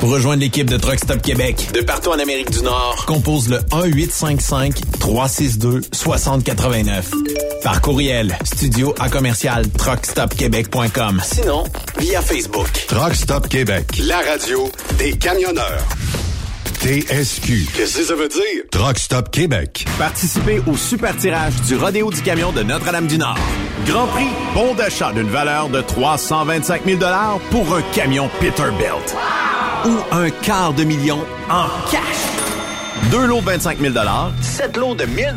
Pour rejoindre l'équipe de Truck Stop Québec, de partout en Amérique du Nord, compose le 1-855-362-6089. Par courriel, studio à commercial truckstopquebec.com. Sinon, via Facebook. Truck Stop Québec, la radio des camionneurs. TSQ. Qu'est-ce que ça veut dire? Truck Stop Québec. Participez au super tirage du Rodéo du Camion de Notre-Dame-du-Nord. Grand prix, bon d'achat d'une valeur de 325 000 pour un camion Peterbilt. Ou un quart de million en cash. Deux lots de 25 000 sept lots de 1000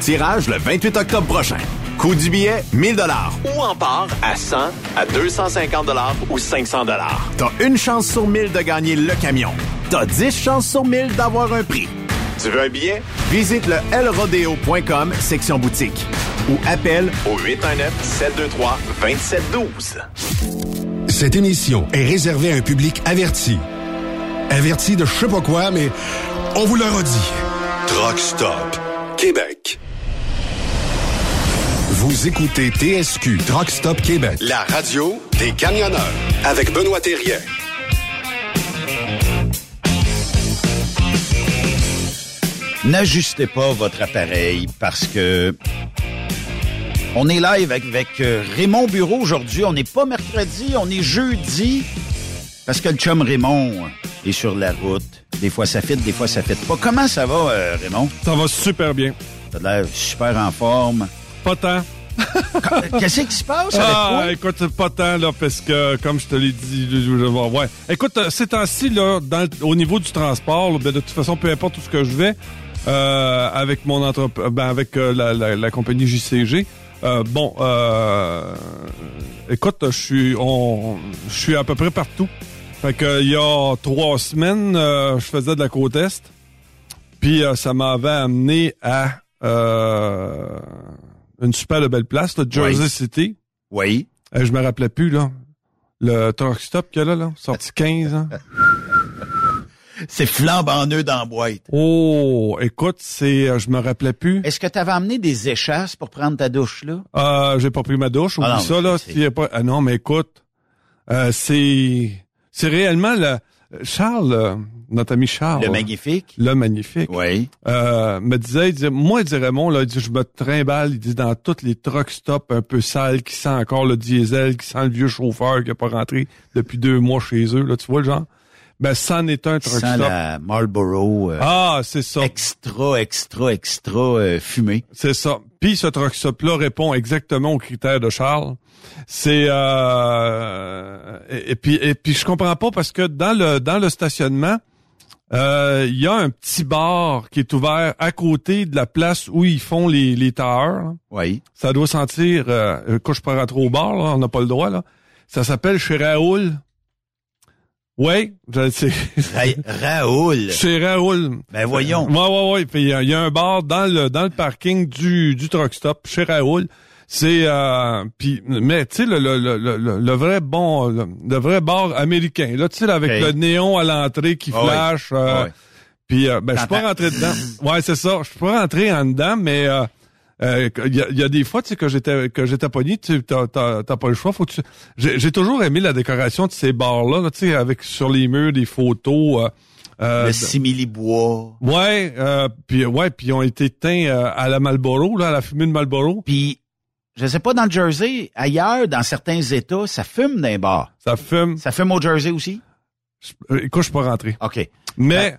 tirage le 28 octobre prochain. Coût du billet, 1000 Ou en part à 100, à 250 ou 500 T'as une chance sur 1000 de gagner le camion. T'as 10 chances sur 1000 d'avoir un prix. Tu veux un billet? Visite le lrodeo.com, section boutique. Ou appelle au 819-723-2712. Cette émission est réservée à un public averti. Averti de je sais pas quoi, mais on vous le redit. Truck Stop Québec. Vous écoutez TSQ Truck Stop Québec, la radio des camionneurs avec Benoît Thérien. N'ajustez pas votre appareil parce que on est live avec, euh, Raymond Bureau aujourd'hui. On n'est pas mercredi, on est jeudi parce que le chum Raymond est sur la route. Des fois ça fit, des fois ça fit pas. Comment ça va, euh, Raymond? Ça va super bien. T'as l'air super en forme. Pas tant. Qu'est-ce qui se passe avec Ah, toi? écoute, pas tant, là, parce que, comme je te l'ai dit, je- je- ouais. Écoute, euh, ces temps-ci, là, dans, au niveau du transport, là, ben, de toute façon, peu importe où ce que je vais, euh, avec mon entreprise, ben, avec euh, la, la- la compagnie JCG, euh, bon, euh, écoute, je suis, on, je suis à peu près partout. Fait que il y a trois semaines, euh, je faisais de la côte est. Puis euh, ça m'avait amené à euh, une super belle place, là, Jersey Oui. City. Oui. Euh, je me rappelais plus, là. Le truck stop qu'il y a là, là, sorti 15 ans. C'est flambant neuf dans la boîte. Oh, écoute, c'est, euh, je me rappelais plus. Est-ce que tu avais amené des échasses pour prendre ta douche là? Euh, j'ai pas pris ma douche, oublie Ah non, ça, là. y a pas... Ah non, mais écoute, euh, c'est, c'est réellement le, Charles, euh, notre ami Charles. Le magnifique? Le magnifique. Oui. Euh, me disait, il disait, moi, il dit Raymond, là, il dit, je me trimballe, il dit, dans toutes les truck stops un peu sales, qui sent encore le diesel, qui sent le vieux chauffeur qui a pas rentré depuis deux mois chez eux, là, tu vois le genre? Ben, c'en est un truck Sans stop. la Marlboro euh, Ah, c'est ça. extra, extra, extra euh, fumée. C'est ça. Puis ce truck stop-là répond exactement aux critères de Charles. C'est euh, et, et puis et puis je comprends pas parce que dans le dans le stationnement, euh, il y a un petit bar qui est ouvert à côté de la place où ils font les les là. Oui. Ça doit sentir euh, quand je peux rentrer au bar, là, on n'a pas le droit là. Ça s'appelle chez Raoul. Oui. Ra- Raoul. chez Raoul. Ben voyons. Ouais, ouais, ouais. Puis il y, y a un bar dans le dans le parking du du truck stop chez Raoul. C'est euh, puis mais tu sais le, le, le, le, le vrai bon le, le vrai bar américain là tu sais avec le néon à l'entrée qui Ah oui. flash euh, Ah oui. puis euh, ben je suis pas rentré dedans. Ouais, c'est ça, je suis pas rentré en dedans mais euh, euh, il y, a, il y a des fois tu sais que j'étais que j'étais pogné tu t'as t'as t'as pas le choix faut que tu j'ai j'ai toujours aimé la décoration de ces bars là, tu sais avec sur les murs des photos euh, euh, Le de- simili-bois. Ouais, euh, puis ouais, puis ils ont été teints à la Marlboro, là, à la fumée de Marlboro. Puis, je sais pas, dans le Jersey, ailleurs, dans certains États, ça fume d'un bar. Ça fume. Ça fume au Jersey aussi? Je- Écoute, je suis pas rentré. OK. Mais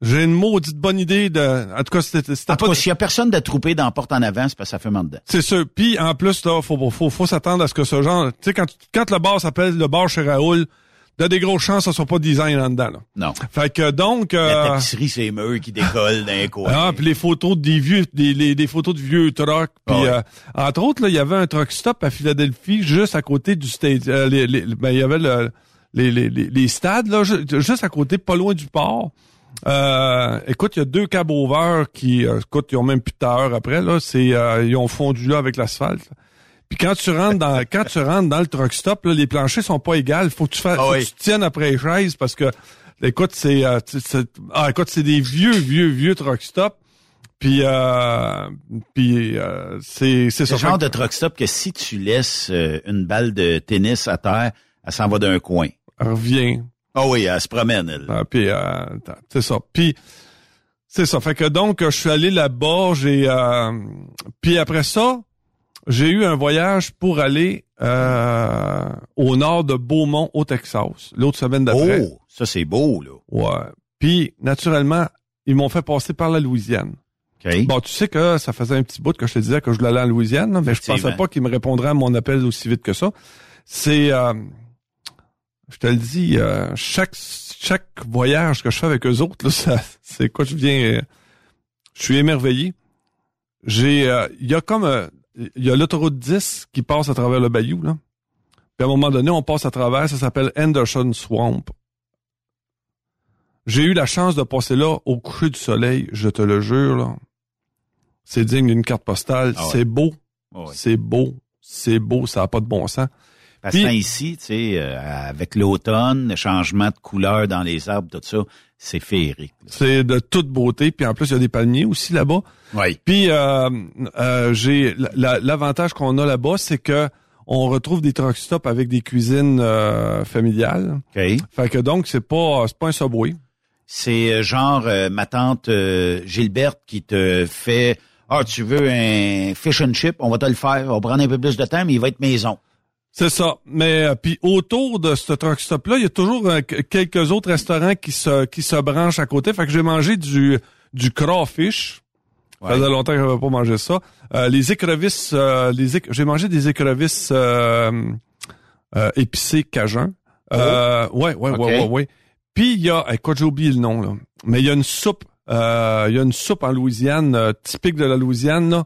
j'ai une maudite bonne idée de. En tout cas, c'était En tout cas, s'il y a personne de troupé dans la porte en avant, c'est parce que ça fume en dedans. C'est sûr. Puis en plus, là, faut faut faut s'attendre à ce que ce genre. Tu sais, quand quand le bar s'appelle le bar chez Raoul, il y a des grosses chances que ce soit pas design en dedans. Là. Non. Fait que donc. La euh, tapisserie, c'est murs qui décollent d'un coin. Ah, puis les photos des vieux, des, les, des photos de vieux trucks. Puis Ah ouais. euh, entre autres, là, il y avait un truck stop à Philadelphie, juste à côté du stade. euh, les, les- ben, il y avait le, les, les, les, les stades là, ju- juste à côté, pas loin du port. Euh, écoute, il y a deux cab over qui, euh, écoute, ils ont même plus de tailleur après là. C'est, euh, ils ont fondu là avec l'asphalte. Puis quand tu rentres dans quand tu rentres dans le truck stop, là, les planchers sont pas égales. Faut que tu fasses, Ah faut oui. que tu tiennes après les chaises parce que écoute, c'est, euh, c'est- ah, écoute, c'est des vieux, vieux, vieux truck stop. Puis, euh, puis euh, c'est c'est le genre de truck stop que si tu laisses euh, une balle de tennis à terre, elle s'en va d'un coin. que Reviens. Ah oui, elle se promène, elle. Ah, puis euh, c'est ça. Puis c'est ça. Fait que donc je suis allé là-bas. J'ai euh, puis après ça, j'ai eu un voyage pour aller euh, au nord de Beaumont, au Texas, l'autre semaine d'après. Oh, ça c'est beau, là. Ouais. Puis naturellement, ils m'ont fait passer par la Louisiane. OK. Bon, tu sais que ça faisait un petit bout que je te disais que je voulais aller en Louisiane, là, mais je pensais pas qu'ils me répondraient à mon appel aussi vite que ça. C'est, euh, je te le dis, euh, chaque chaque voyage que je fais avec eux autres, là, ça, c'est quoi, je viens, je suis émerveillé. J'ai, euh, il y a comme, euh, il y a l'autoroute 10 qui passe à travers le bayou là. Puis à un moment donné, on passe à travers, ça s'appelle Anderson Swamp. J'ai eu la chance de passer là au coucher du soleil, je te le jure là. C'est digne d'une carte postale, Ah ouais. c'est beau, Ah ouais. c'est beau, c'est beau, ça a pas de bon sens. Parce que ici, tu sais, euh, avec l'automne, le changement de couleur dans les arbres, tout ça, c'est féerique. C'est de toute beauté, puis en plus il y a des palmiers aussi là-bas. Oui. Puis euh, euh, j'ai la- l'avantage qu'on a là-bas, c'est que on retrouve des truck stops avec des cuisines euh, familiales. OK. Fait que donc c'est pas pas un subway. C'est genre ma tante Gilberte qui te fait Ah, tu veux un fish and chip, on va te le faire, on va prendre un peu plus de temps, mais il va être maison. C'est ça. Mais euh, puis autour de ce truck stop là, il y a toujours euh, que- quelques autres restaurants qui se qui se branchent à côté. Fait que j'ai mangé du du crawfish. Ça Ouais. faisait longtemps que j'avais pas mangé ça. Euh, les écrevisses, euh, les éc- j'ai mangé des écrevisses euh, euh, épicées cajun. Euh, ouais, ouais, ouais, ouais, ouais. Puis il y a, écoute, j'ai oublié le nom là, mais il y a une soupe, euh, il y a une soupe en Louisiane typique de la Louisiane là.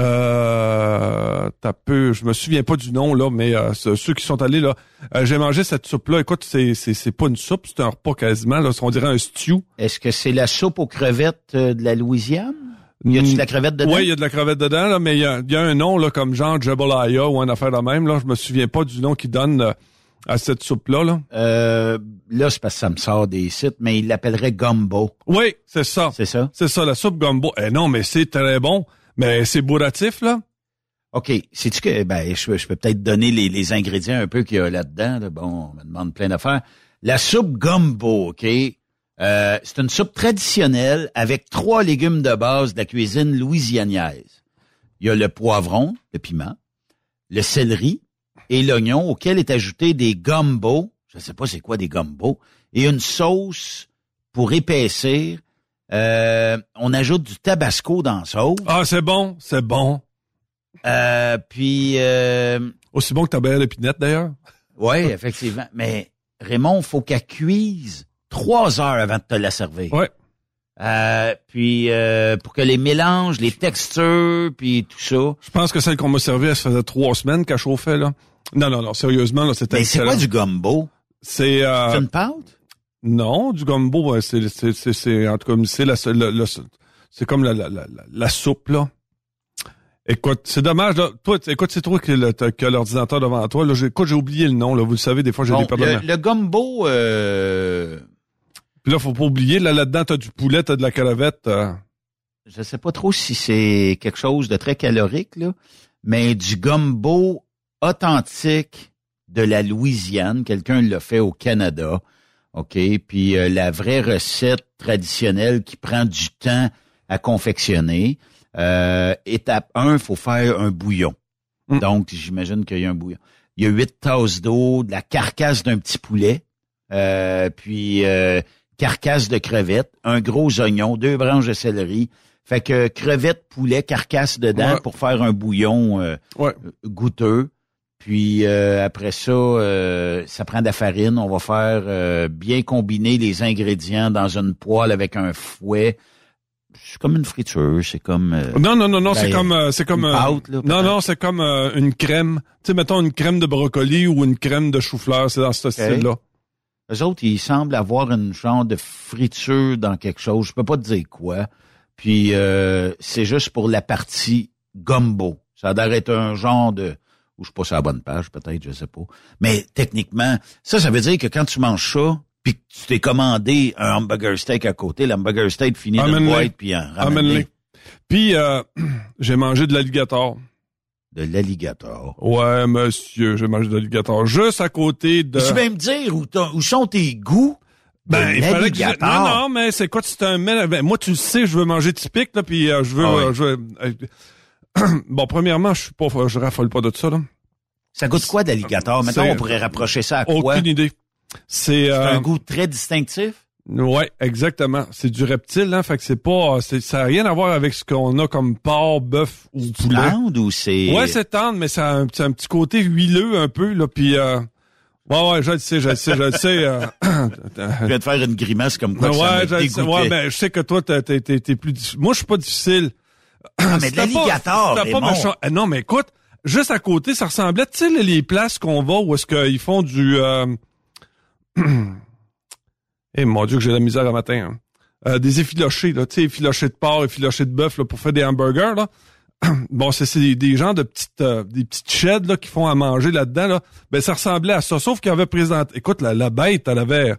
Euh, t'as peu, je me souviens pas du nom là, mais euh, ce- ceux qui sont allés là, euh, j'ai mangé cette soupe là. Écoute, c'est c'est c'est pas une soupe, c'est un repas quasiment là, on dirait un stew. Est-ce que c'est la soupe aux crevettes euh, de la Louisiane? Y a-tu de la crevette dedans? Oui, il y a de la crevette dedans là, mais il y a, y a un nom là comme genre Jambalaya ou un affaire de même là. Je me souviens pas du nom qu'ils donnent euh, à cette soupe là là. Euh, là, c'est parce que ça me sort des sites, mais il l'appellerait gumbo. Oui, c'est ça. C'est ça? C'est ça, la soupe gumbo. Eh non, mais c'est très bon. Mais c'est bourratif, là. OK. Sais-tu que, ben, je, je peux peut-être donner les, les ingrédients un peu qu'il y a là-dedans. là. Bon, on me demande plein d'affaires. La soupe gumbo, OK? Euh, c'est une soupe traditionnelle avec trois légumes de base de la cuisine louisianaise. Il y a le poivron, le piment, le céleri et l'oignon auquel est ajouté des gumbo. Je sais pas c'est quoi des gumbo. Et une sauce pour épaissir. Euh, on ajoute du tabasco dans la sauce. Ah, c'est bon, c'est bon. Euh, puis, euh, Aussi bon que ta belle épinette, d'ailleurs. oui, effectivement. Mais Raymond, faut qu'elle cuise trois heures avant de te la servir. Ouais. Euh, puis, euh, pour que les mélanges, les textures, puis tout ça. Je pense que celle qu'on m'a servie, elle se faisait trois semaines qu'elle chauffait, là. Non, non, non, sérieusement, là, c'était Mais c'est quoi du gumbo? C'est, euh, C'est une pâte? Non, du gumbo, c'est, c'est, c'est, c'est- en tout cas, c'est la, c'est comme la, la, la, la- soupe, là. Écoute, c'est dommage, là. Toi, écoute, c'est toi qui le- t'as- qui a l'ordinateur devant toi, là. J'ai, écoute, j'ai oublié le nom, là. Vous le savez, des fois, j'ai Bon, des pardons. le, le gumbo, euh, Puis là, faut pas oublier, là, là-dedans, t'as du poulet, t'as de la crevette. euh. je sais pas trop si c'est quelque chose de très calorique, là, mais du gumbo authentique de la Louisiane. Quelqu'un l'a fait au Canada. OK? Puis euh, la vraie recette traditionnelle qui prend du temps à confectionner. Euh, étape 1, il faut faire un bouillon. Mm. Donc, j'imagine qu'il y a un bouillon. Il y a huit tasses d'eau, de la carcasse d'un petit poulet, euh, puis euh, carcasse de crevettes, un gros oignon, deux branches de céleri. Fait que crevettes, poulet, carcasse dedans Ouais. pour faire un bouillon euh, Ouais. goûteux. Puis euh, après ça, euh, ça prend de la farine. On va faire euh, bien combiner les ingrédients dans une poêle avec un fouet. C'est comme une friture, c'est comme euh, Non, non, non, non, Ben, c'est comme, euh, c'est comme, une euh, pâte, là, non, non, c'est comme une crème. Tu sais, mettons une crème de brocoli ou une crème de chou-fleur, c'est dans ce style-là. Eux autres, ils semblent avoir une genre de friture dans quelque chose. Je peux pas te dire quoi. Puis euh, c'est juste pour la partie gumbo. Ça a l'air d'être un genre de... Ou je suis pas sur la bonne page, peut-être, je sais pas. Mais techniquement, ça, ça veut dire que quand tu manges ça, puis que tu t'es commandé un hamburger steak à côté, l'hamburger steak finit Amène-les. boîte, puis en Amène-les. Puis, euh, j'ai mangé de l'alligator. de l'alligator. Ouais, monsieur, j'ai mangé de l'alligator juste à côté de... Tu peux me dire où, sont tes goûts de Ben, il fallait que je... Non, non, mais c'est quoi, c'est un ben, moi, tu le sais, je veux manger typique, là, puis euh, je veux... Ah euh, je veux- bon, premièrement, je suis pas... Je raffole pas de ça, là. Ça goûte quoi d'alligator? Maintenant, on pourrait rapprocher ça à quoi? Aucune idée. C'est... Euh, un goût très distinctif? Ouais, exactement. C'est du reptile, hein. Fait que c'est pas, ça n'a rien à voir avec ce qu'on a comme porc, bœuf ou poulet. Tendre ou c'est... Ouais, c'est tendre, mais ça a un, petit- un petit côté huileux un peu, là. Puis, euh, ouais, ouais, je le sais, je le sais, je le sais. euh, Je viens de faire une grimace comme quoi ouais, ça je sais. Ouais, ben, je sais que toi, t'es, t'es, plus, moi, je suis pas difficile. Ah, mais de l'alligator, méchant. Eh non, mais écoute, juste à côté, ça ressemblait, tu sais, les- places qu'on va où est-ce qu'ils font du... Euh... Eh mon Dieu que j'ai de la misère à matin. hein. Euh, des effilochés, là, tu sais, effilochés de porc, effilochés de bœuf, là, pour faire des hamburgers, là. bon, c'est des, des gens de petites euh, des petites sheds là qui font à manger là-dedans là. Ben ça ressemblait à ça, sauf qu'il avait présenté. Écoute, la, la bête, elle avait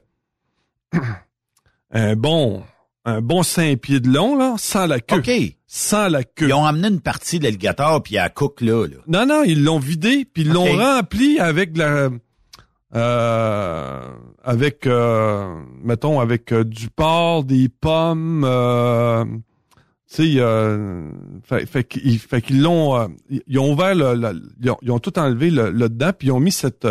un bon un bon cinq pieds de long là, sans la queue, OK. Sans la queue. Ils ont amené une partie de l'alligator puis à cook là, là. Non, non, ils l'ont vidé, puis ils l'ont rempli avec de la... Euh, avec, euh, mettons, avec euh, du porc, des pommes, euh, tu sais, euh, fait, fait qu'ils fait qu'ils l'ont... euh, ils ont ouvert le... le- ils, ont, ils ont tout enlevé le, le dedans, puis ils ont mis cette...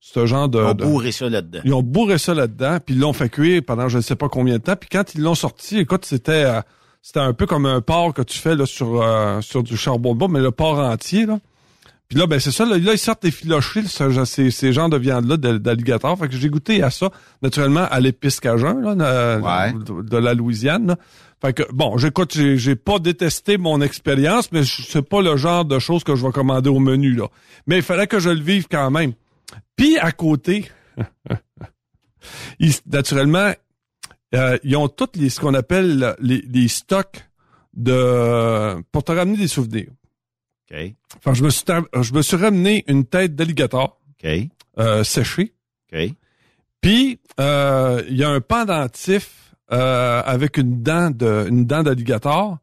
ce genre de... Ils ont de- bourré ça là-dedans. ils ont bourré ça là-dedans, puis ils l'ont fait cuire pendant je ne sais pas combien de temps. Puis quand ils l'ont sorti, écoute, c'était euh, c'était un peu comme un porc que tu fais là sur euh, sur du charbon de bois, mais le porc entier là. Puis là, ben c'est ça, là, là, ils sortent des filochés, ce- ces, ces genres de viande-là de- d'alligator. Fait que j'ai goûté à ça, naturellement, à l'épice cajun, là, Ouais. de, de la Louisiane. là. Fait que, bon, j'écoute, j'ai, j'ai pas détesté mon expérience, mais c'est pas le genre de choses que je vais commander au menu, là. Mais il fallait que je le vive quand même. Puis, à côté, naturellement, euh, ils ont tous les, ce qu'on appelle les, les stocks de, pour te ramener des souvenirs. OK. Enfin, je me suis, je me suis ramené une tête d'alligator OK. euh, séchée. OK. Puis euh, il y a un pendentif euh, avec une dent de une dent d'alligator.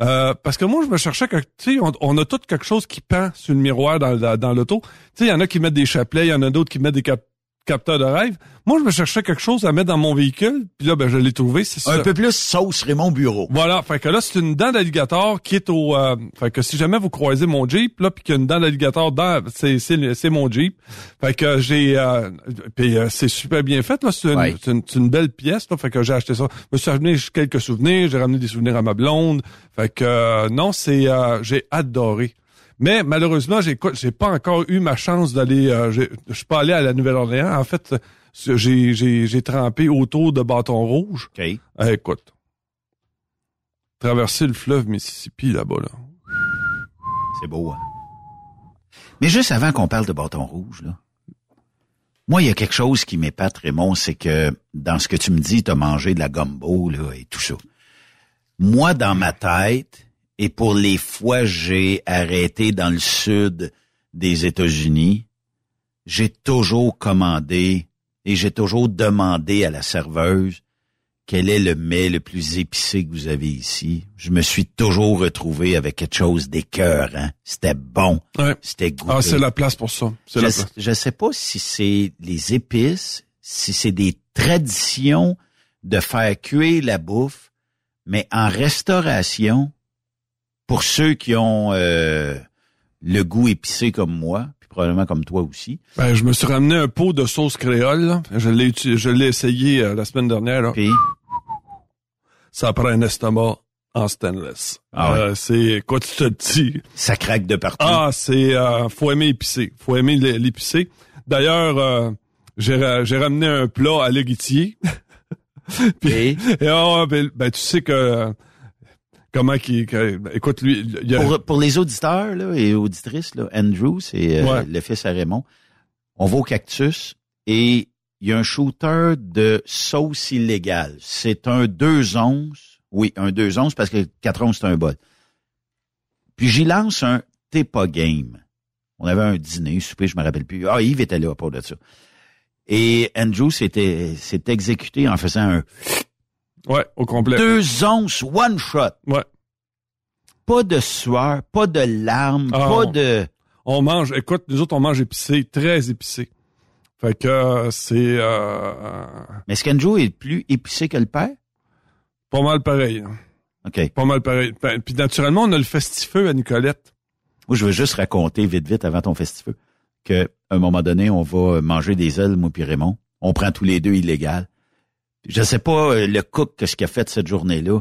Euh, parce que moi, je me cherchais que, tu sais, on, on a tout quelque chose qui pend sur le miroir dans, dans, dans l'auto. Tu sais, il y en a qui mettent des chapelets, il y en a d'autres qui mettent des cap- capteurs de rêve. Moi, je me cherchais quelque chose à mettre dans mon véhicule, puis là, ben, je l'ai trouvé, c'est ça. Un peu plus sauce Raymond Bureau. Voilà, fait que là c'est une dent d'alligator qui est au euh, fait que si jamais vous croisez mon Jeep là puis qu'il y a une dent d'alligator dans c'est c'est c'est mon Jeep. Fait que j'ai euh, puis euh, c'est super bien fait là, c'est une, Ouais. c'est une, c'est une belle pièce là, fait que j'ai acheté ça. Je me suis ramené quelques souvenirs, j'ai ramené des souvenirs à ma blonde. Fait que euh, non, c'est euh, j'ai adoré. Mais malheureusement, j'ai j'ai pas encore eu ma chance d'aller euh, je suis pas allé à la Nouvelle-Orléans. En fait, j'ai j'ai j'ai trempé autour de Bâton Rouge. OK. Eh, écoute, traverser le fleuve Mississippi là-bas, là. C'est beau, hein? Mais juste avant qu'on parle de bâton rouge, là. Moi, il y a quelque chose qui m'épate, Raymond, c'est que dans ce que tu me dis, tu as mangé de la gumbo, là, et tout ça. Moi, dans ma tête, et pour les fois que j'ai arrêté dans le sud des États-Unis, j'ai toujours commandé et j'ai toujours demandé à la serveuse quel est le mets le plus épicé que vous avez ici. Je me suis toujours retrouvé avec quelque chose d'écœurant. C'était bon. Ouais. C'était goûté. Ah, c'est la place pour ça. C'est je, la place. je sais pas si c'est les épices, si c'est des traditions de faire cuire la bouffe, mais en restauration, pour ceux qui ont euh, le goût épicé comme moi, puis probablement comme toi aussi, Ben, je me suis ramené un pot de sauce créole, là. Je l'ai je l'ai essayé euh, la semaine dernière, là. puis Ça prend un estomac en stainless. Ah ouais. Euh, c'est, quoi tu te dis? ça craque de partout. Ah, c'est, euh, faut aimer épicé. Faut aimer l'é- l'épicé. D'ailleurs, euh, j'ai, ra- j'ai ramené un plat à l'éguitier. Puis- Et Et ah, ben, ben, tu sais que, euh, comment ben, écoute, lui, il a, pour, pour les auditeurs là, et auditrices, là, Andrew, c'est euh, Ouais. le fils à Raymond, on va au cactus et il y a un shooter de sauce illégale. C'est un 2 onces. Oui, un 2 onces parce que 4 onces, c'est un bol. Puis j'y lance un T'es pas game. On avait un dîner, souper, je me rappelle plus. Ah, Yves était là pour de ça. Et Andrew s'était s'est exécuté en faisant un ouais, au complet. 2 onces one shot. Ouais. Pas de sueur, pas de larmes, Ah, pas de... On mange, écoute, nous autres, on mange épicé, très épicé. Fait que euh, c'est euh, Mais est-ce qu'Andrew est plus épicé que le père? pas mal pareil. hein. OK. Pas mal pareil. Ben, Puis naturellement, on a le festifeux à Nicolette. Moi, je veux juste raconter vite, vite, avant ton festival, que à un moment donné, on va manger des ailes, moi puis Raymond. On prend tous les deux illégal. Je sais pas euh, le cook que ce qu'il a fait cette journée-là.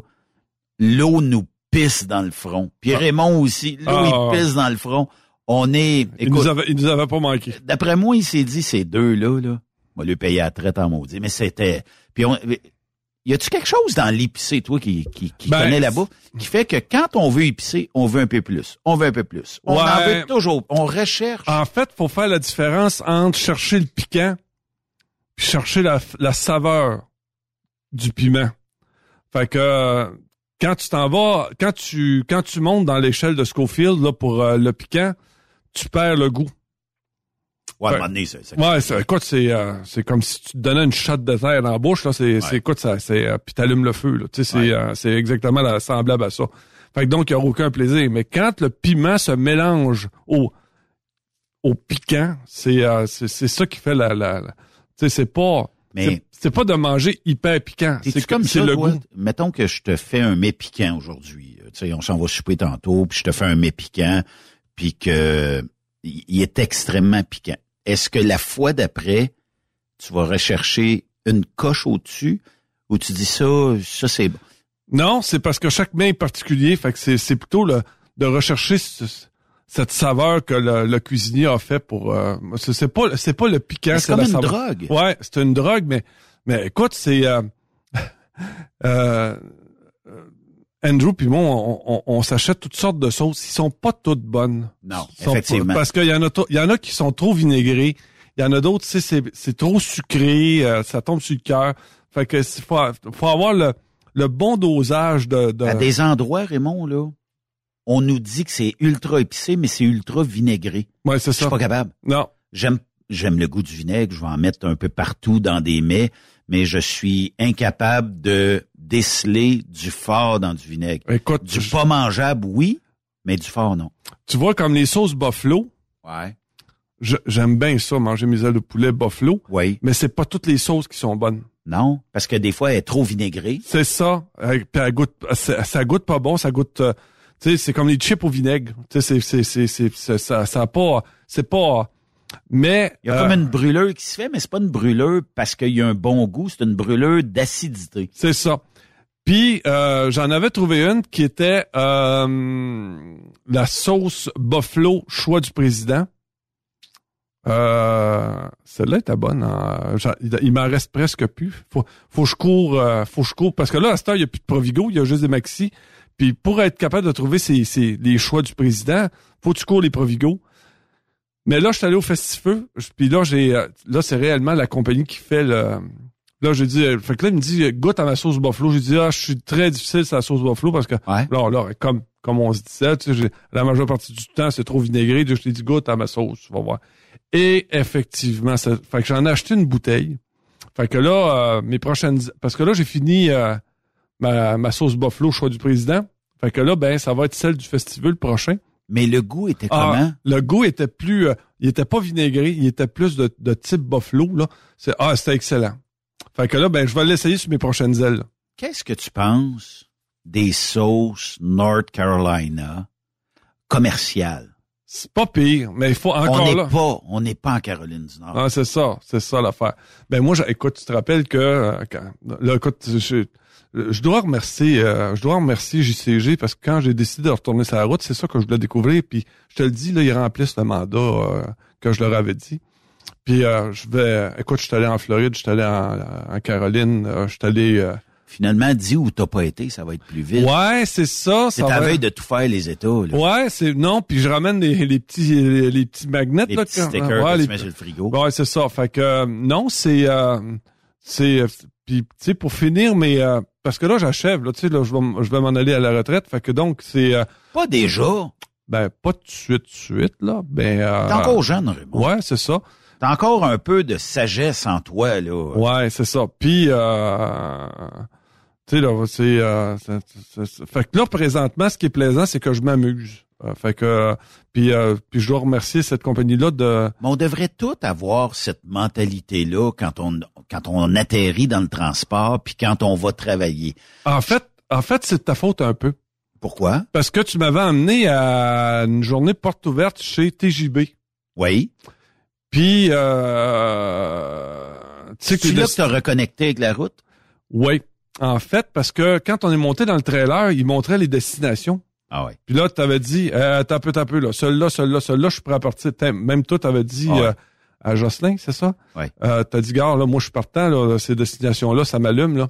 L'eau nous pisse dans le front. Puis Ah. Raymond aussi, l'eau Ah. il pisse dans le front. On est... Il nous, Écoute, avait, il nous avait pas manqué. d'après moi, il s'est dit, ces deux-là, là, on va lui payer à traite en maudit. Mais c'était... Puis on... Y a-tu quelque chose dans l'épicé, toi, qui, qui, qui Ben, connais la bouffe, qui fait que quand on veut épicer, on veut un peu plus. On veut un peu plus. On en veut toujours. On recherche. En fait, faut faire la différence entre chercher le piquant puis chercher la, la saveur du piment. Fait que euh, quand tu t'en vas, quand tu quand tu montes dans l'échelle de Schofield là pour euh, le piquant, tu perds le goût. Ouais, à un donné, ça- ça- Ouais, c'est, écoute, c'est euh, c'est comme si tu te donnais une shot de terre dans la bouche là, c'est c'est écoute ça c'est euh, puis t'allumes le feu là, tu sais c'est Ouais. c'est exactement la, semblable à ça. Fait que donc il y aura aucun plaisir, mais quand le piment se mélange au au piquant, c'est c'est c'est ça qui fait la la, la- tu sais c'est pas Mais- c'est- pas de manger hyper piquant, C'est comme ça, le toi? goût. Mettons que je te fais un mets piquant aujourd'hui. euh, Tu sais, on s'en va souper tantôt, puis je te fais un mets piquant, puis que il est extrêmement piquant. Est-ce que la fois d'après, tu vas rechercher une coche au-dessus, ou tu dis ça, ça c'est bon? Non, c'est parce que chaque main est particulier, fait que c'est c'est plutôt le de rechercher ce- cette saveur que le, le cuisinier a fait pour. euh, c'est pas c'est pas le piquant, c'est comme la une saveur. drogue. Ouais, c'est une drogue, mais mais écoute, c'est euh, euh, Andrew puis moi, on, on, on s'achète toutes sortes de sauces. Ils sont pas toutes bonnes. Non, sont effectivement. pas- parce qu'il y en a, il y en a qui sont trop vinaigrés. Il y en a d'autres, tu sais, c'est, c'est trop sucré, euh, ça tombe sur le cœur. Fait que faut, faut avoir le, le bon dosage de. de... À des endroits, Raymond, là, on nous dit que c'est ultra épicé, mais c'est ultra vinaigré. Ouais, c'est Je suis ça. pas capable. Non. J'aime j'aime le goût du vinaigre, je vais en mettre un peu partout dans des mets, mais je suis incapable de déceler du fort dans du vinaigre. Écoute, Du je- pas mangeable, oui, mais du fort, non. tu vois comme les sauces buffalo, Ouais. j'aime bien ça, manger mes ailes de poulet buffalo, Oui. mais c'est pas toutes les sauces qui sont bonnes. Non, parce que des fois, elle est trop vinaigrée. C'est ça. Puis elle goûte, ça, ça goûte pas bon, ça goûte. euh, sais, c'est comme les chips au vinaigre. Tu sais, c'est, c'est, c'est, c'est, ça, ça a pas, c'est pas. Mais Il y a euh, comme une brûleur qui se fait, mais c'est pas une brûleur parce qu'il y a un bon goût, c'est une brûleur d'acidité. c'est ça. Puis euh, j'en avais trouvé une qui était euh, la sauce buffalo choix du président. Euh, celle-là était bonne. hein. Il m'en reste presque plus. Faut, faut que je cours, euh, faut que je cours parce que là à cette heure il y a plus de Provigo, il y a juste des Maxi. Puis pour être capable de trouver ces, ces- les choix du président, faut que tu cours les Provigo. Mais là je suis allé au Festifeu, puis là j'ai, euh, là c'est réellement la compagnie qui fait le. Là j'ai dit, euh, fait que là il me dit goûte à ma sauce buffalo. J'ai dit ah je suis très difficile sur la sauce buffalo parce que Ouais. Là, là, comme, comme on se disait, tu sais, la majeure partie du temps, c'est trop vinaigré. Je t'ai dit, goûte à ma sauce, tu vas voir. Et effectivement, ça, fait que j'en ai acheté une bouteille. Fait que là, euh, mes prochaines... Parce que là, j'ai fini euh, ma, ma sauce buffalo choix du président. Fait que là, ben, ça va être celle du festival prochain. Mais le goût était Ah, comment? le goût était plus... euh, il était pas vinaigré, il était plus de, de type buffalo, là. C'est, ah, c'était excellent. Fait que là, ben, je vais l'essayer sur mes prochaines ailes. Qu'est-ce que tu penses des sauces North Carolina commerciales? C'est pas pire, mais il faut encore on n'est là... pas, on n'est pas en Caroline du Nord. Ah, c'est ça, c'est ça l'affaire. Ben moi, j'ai- écoute, tu te rappelles que euh, quand, là, écoute, je, je dois remercier, euh, je dois remercier JCG parce que quand j'ai décidé de retourner sur la route, c'est ça que je voulais découvrir. Puis je te le dis, là, ils remplissent le mandat euh, que je leur avais dit. Puis euh, je vais, écoute, je suis allé en Floride, je suis allé en, en Caroline, euh, je suis allé. euh, Finalement, dis où t'as pas été, ça va être plus vite. ouais, c'est ça. C'est va- veille de tout faire les États. Là. Ouais, c'est non. Puis je ramène les, les petits, les, les petits magnets Les là. petits que- stickers ouais, que les- tu mets sur le frigo. Ouais, c'est ça. Fait que euh, non, c'est euh, c'est euh, puis tu sais pour finir mais euh, parce que là j'achève là, tu sais là je vais je vais m'en aller à la retraite, fait que donc c'est euh, Pas déjà? ben pas tout de suite tout suite là, ben euh, T'es encore jeune, Raymond. Ouais, c'est ça. T'as encore un peu de sagesse en toi, là. Ouais, c'est ça. Puis euh, tu sais là, c'est euh, c'est- c'est- c'est- fait que là présentement ce qui est plaisant c'est que je m'amuse. Euh, fait que puis puis je dois remercier cette compagnie là de Mais on devrait tous avoir cette mentalité-là quand on, quand on atterrit dans le transport puis quand on va travailler. En fait, en fait c'est de ta faute un peu. Pourquoi? Parce que tu m'avais emmené à une journée porte ouverte chez TJB. Oui. Puis, euh, tu sais que Tu là que t'as reconnecté avec la route? Oui. En fait, parce que quand on est monté dans le trailer, il montrait les destinations. Ah oui. Puis là, tu avais dit, euh, t'as un peu, t'as un peu, là. Celui-là, celui-là, celui-là, je suis prêt à partir. Même toi, t'avais dit Ah ouais. euh, à Jocelyn, c'est ça? Oui. Euh, t'as dit, gars, là, moi, je suis partant, là, ces destinations-là, ça m'allume, là.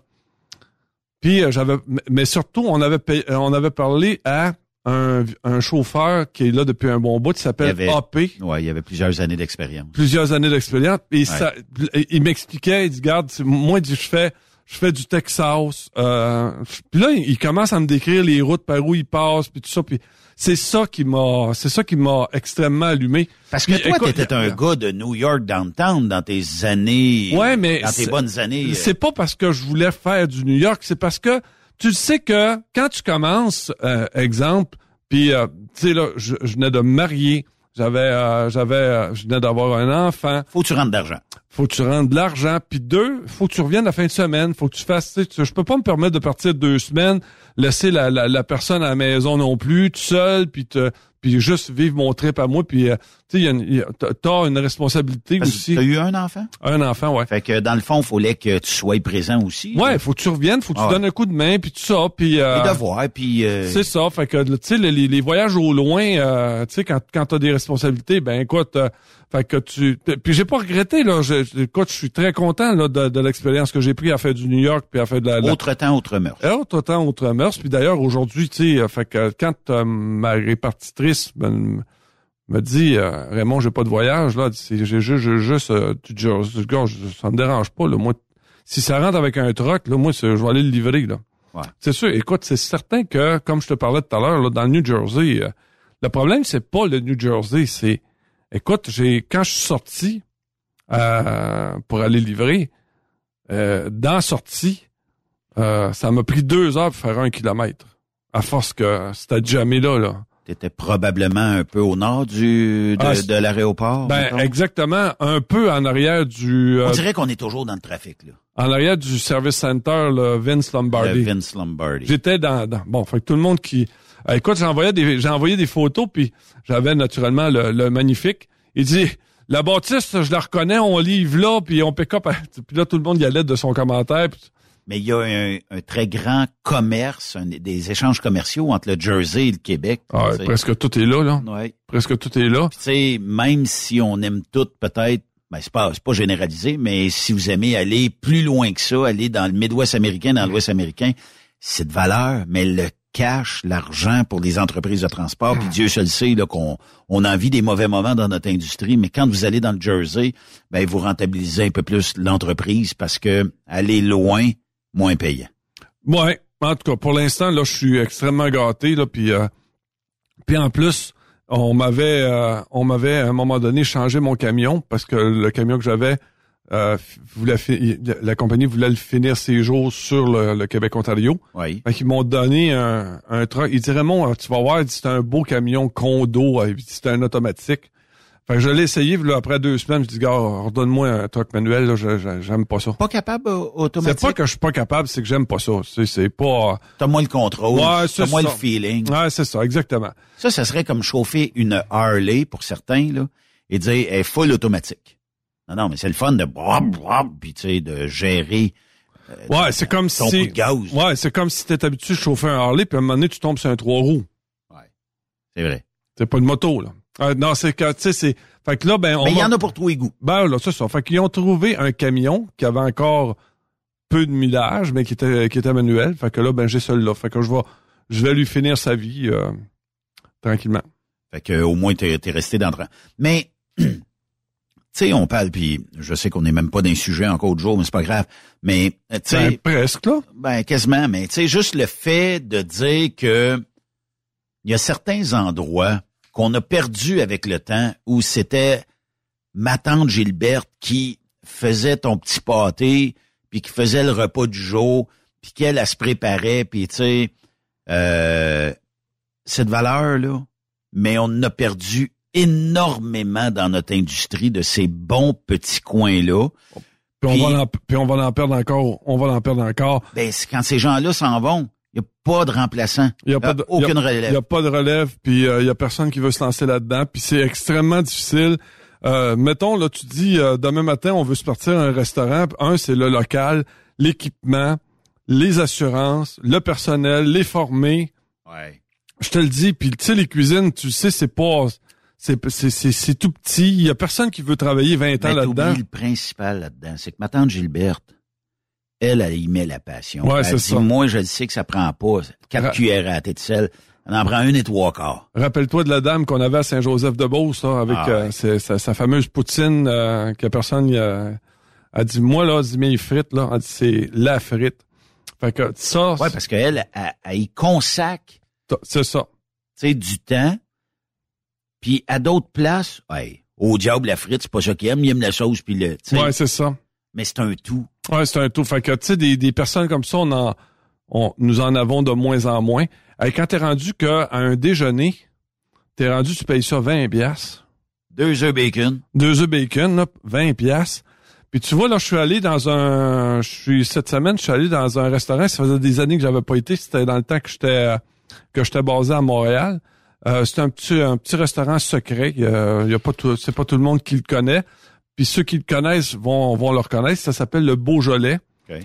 Puis, euh, j'avais, mais- surtout, on avait, pay- euh, on avait parlé à un, un chauffeur qui est là depuis un bon bout, qui s'appelle Il avait- AP Ouais, il avait plusieurs années d'expérience. plusieurs années d'expérience. Et ça, il m'expliquait, il dit, garde, c'est- moi, je fais, je fais du Texas. Euh, puis là, il commence à me décrire les routes par où il passe, puis tout ça. Puis c'est ça qui m'a, c'est ça qui m'a extrêmement allumé. Parce que Puis, toi, écoute, t'étais un gars de New York downtown dans tes années. Ouais, mais Dans tes c'est- bonnes années. euh, C'est pas parce que je voulais faire du New York, c'est parce que tu sais que quand tu commences, euh, exemple, puis euh, tu sais là, je, je venais de me marier, j'avais, euh, j'avais, euh, je venais d'avoir un enfant. Faut que tu rentres d'argent. Faut que tu rendes de l'argent. Puis deux, faut que tu reviennes la fin de semaine. Faut que tu fasses. tu sais, Je peux pas me permettre de partir deux semaines, laisser la, la, la personne à la maison non plus, tout seul, puis te, puis juste vivre mon trip à moi. Puis euh, tu sais, il y a une- il y a- t'as- une responsabilité Parce aussi. T'as eu un enfant? Un enfant, ouais. Fait que dans le fond, il fallait que tu sois présent aussi. Ouais, faut que tu reviennes, faut que tu Ah ouais. donnes un coup de main, puis tout ça, puis. euh, Les devoirs, puis... euh, C'est ça, fait que tu sais les, les voyages au loin, euh, tu sais quand quand t'as des responsabilités, ben écoute, euh, fait que tu puis j'ai pas regretté là, je, écoute, je suis très content là de, de l'expérience que j'ai pris à faire du New York puis à faire de la, la Autre temps, autre mœurs. Eh, autre temps, autre mœurs. Puis d'ailleurs aujourd'hui, tu sais, euh, fait que quand euh, ma répartitrice me, me dit euh, Raymond, j'ai pas de voyage là, j'ai juste j'ai juste euh, gars, ça me dérange pas là, moi si ça rentre avec un truck, là, moi je vais aller le livrer là. Ouais. C'est sûr, écoute, c'est certain que, comme je te parlais tout à l'heure, là, dans le New Jersey, euh, le problème, c'est pas le New Jersey, c'est, écoute, j'ai, quand je suis sorti, euh, pour aller livrer, euh, dans sortie, euh, ça m'a pris deux heures pour faire un kilomètre. À force que c'était jamais là, là. T'étais probablement un peu au nord du de, Ah, de l'aéroport. Ben, mettons. exactement, un peu en arrière du, euh, On dirait qu'on est toujours dans le trafic, là. en arrière du service center, là, Vince Le Lombardi. Vince Lombardi. J'étais dans, dans- bon, fait que tout le monde qui, écoute, j'envoyais des, j'ai envoyé des photos puis j'avais naturellement le, le magnifique. Il dit, la bâtisse, je la reconnais, on livre là puis on pick up. à- Puis là, tout le monde y allait de son commentaire. puis- Mais il y a un, un très grand commerce, un- des échanges commerciaux entre le Jersey et le Québec. Ah, presque tout est là, là. Ouais. Presque tout est là. Tu sais, même si on aime tout peut-être, ben c'est pas c'est pas généralisé, mais si vous aimez aller plus loin que ça, aller dans le Midwest américain, dans l'Ouest américain, c'est de valeur, mais le cash, l'argent pour les entreprises de transport, puis Dieu seul sait qu'on on en vit des mauvais moments dans notre industrie, mais quand vous allez dans le Jersey, ben vous rentabilisez un peu plus l'entreprise parce que aller loin, moins payant. Ouais. En tout cas, pour l'instant, là, je suis extrêmement gâté, là, puis, euh, puis en plus, on m'avait, euh, on m'avait à un moment donné changé mon camion parce que le camion que j'avais, euh, voulait la compagnie voulait le finir ses jours sur le, le Québec-Ontario. Oui. Fait qu'ils m'ont donné un, un truck. Ils diraient, Raymond, tu vas voir, c'est un beau camion condo, euh, c'est un automatique. Fait que je l'ai essayé, là, après deux semaines, je dis, gars, redonne-moi un truck manuel, là, j'aime pas ça. Pas capable euh, C'est automatique. pas que je suis pas capable, c'est que j'aime pas ça. C'est, c'est pas... T'as moins le contrôle, Ouais, c'est t'as moins ça. le feeling. Ouais, c'est ça, exactement. Ça, ça serait comme chauffer une Harley pour certains, là, et dire, elle est full automatique. Non, non, mais c'est le fun de puis tu sais, de gérer euh, Ouais, c'est comme ton si... coup de gaz. Ouais, c'est comme si t'étais habitué de chauffer un Harley, puis à un moment donné, tu tombes sur un trois roues. C'est vrai. C'est pas une moto, là. Euh, non, c'est que, tu sais, c'est... Fait que là, ben, on Mais il y en a pour tous les goûts. Ben là, c'est ça. Fait qu'ils ont trouvé un camion qui avait encore peu de millage, mais qui était qui était manuel. Fait que là, ben j'ai celui-là. Fait que je vais je vais lui finir sa vie euh, tranquillement. Fait que au moins t'es es resté dans le train. Mais sais, on parle, puis je sais qu'on n'est même pas d'un sujet encore de jour, mais c'est pas grave. Mais euh, tu sais, Ben, presque là. Ben, quasiment, mais tu sais, juste le fait de dire que il y a certains endroits qu'on a perdus avec le temps où c'était ma tante Gilberte qui faisait ton petit pâté, puis qui faisait le repas du jour, puis qu'elle, elle se préparait, puis tu sais, euh, cette valeur-là, mais on a perdu énormément dans notre industrie de ces bons petits coins-là. Puis on va en, puis on va en perdre encore. On va en perdre encore. Ben, c'est quand ces gens-là s'en vont, il n'y a pas de remplaçant. Il y a pas de Euh, aucune il y a- relève. Il y a pas de relève. Puis euh, il y a personne qui veut se lancer là-dedans. Puis c'est extrêmement difficile. Euh, mettons là, tu dis euh, demain matin on veut se partir à un restaurant. Un c'est le local, l'équipement, les assurances, le personnel, les formés. Ouais. Je te le dis, puis tu sais, les cuisines, tu sais, c'est pas... C'est, c'est, c'est, c'est tout petit. Il y a personne qui veut travailler 20 ans là-dedans. le principal là-dedans, c'est que ma tante Gilberte, elle, elle y met la passion. Ouais, elle c'est dit, ça. moi, je le sais que ça prend pas quatre Ra- cuillères à thé de sel. Elle en prend une et trois quarts. Rappelle-toi de la dame qu'on avait à Saint-Joseph-de-Beauce, avec Ah, euh, ouais. sa, sa fameuse poutine euh, que personne y a, dit, moi, là, dis mes frites, là, elle dit, c'est la frite. Fait que ça, Ouais, parce qu'elle, elle, elle y consacre, c'est ça. tu sais, du temps. Puis à d'autres places, ouais, au diable, la frite, c'est pas ça qu'il aime. Il aime la sauce, puis le, tu sais. Ouais, c'est ça. mais c'est un tout. Ouais, c'est un tout. Fait que, tu sais, des, des personnes comme ça, on en, on, nous en avons de moins en moins. Et quand t'es rendu qu'à un déjeuner, t'es rendu, tu payes ça 20 piastres. Deux œufs bacon. Deux œufs bacon, là, 20 piastres. Puis tu vois, là, je suis allé dans un... Je suis cette semaine, je suis allé dans un restaurant. Ça faisait des années que j'avais pas été. C'était dans le temps que j'étais que j'étais basé à Montréal. Euh, c'est un petit un petit restaurant secret. Il y a, il y a pas tout, c'est pas tout le monde qui le connaît. Puis ceux qui le connaissent vont vont le reconnaître. Ça s'appelle le Beaujolais.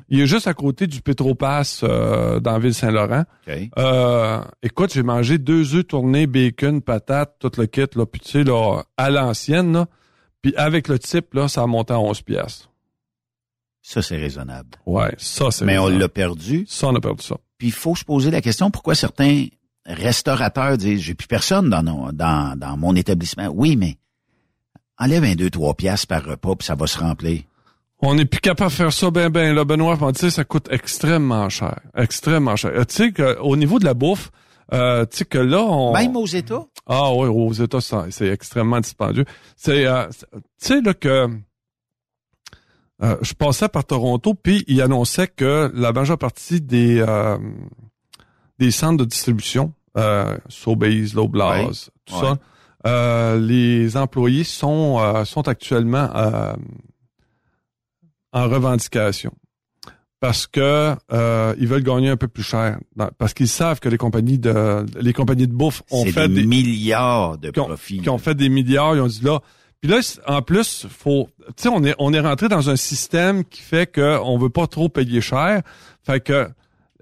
Il est juste à côté du Petropass euh, dans la ville Saint-Laurent. OK. Euh, écoute, j'ai mangé deux œufs tournés, bacon, patates, tout le kit, là, puis tu sais, là, à l'ancienne, là. Puis avec le type, là, ça a monté à 11 piastres. Ça, c'est raisonnable. Ouais, ça, c'est... Mais on l'a perdu. Ça, on a perdu ça. Puis il faut se poser la question pourquoi certains restaurateurs disent j'ai plus personne dans, nos- dans, dans mon établissement. Oui, mais enlève un deux, trois piastres par repas, puis ça va se remplir. On n'est plus capable de faire ça ben ben là, Benoît. Tu sais, ça coûte extrêmement cher. Extrêmement cher. Euh, Tu sais qu'au niveau de la bouffe, euh, tu sais que là, on... Même aux États? Ah oui, aux États, ça- c'est extrêmement dispendieux. C'est, euh, tu sais là que euh, je passais par Toronto, puis ils annonçaient que la majeure partie des euh, des centres de distribution, euh, Sobeys, Loblaws, tout ça, euh, les employés sont euh, sont actuellement euh, en revendication parce que euh, ils veulent gagner un peu plus cher, parce qu'ils savent que les compagnies de les compagnies de bouffe ont fait des, des, milliards de profits. qui ont fait des milliards, ils ont dit là. Puis là, en plus, faut, tu sais, on est, on est rentré dans un système qui fait que on veut pas trop payer cher. Fait que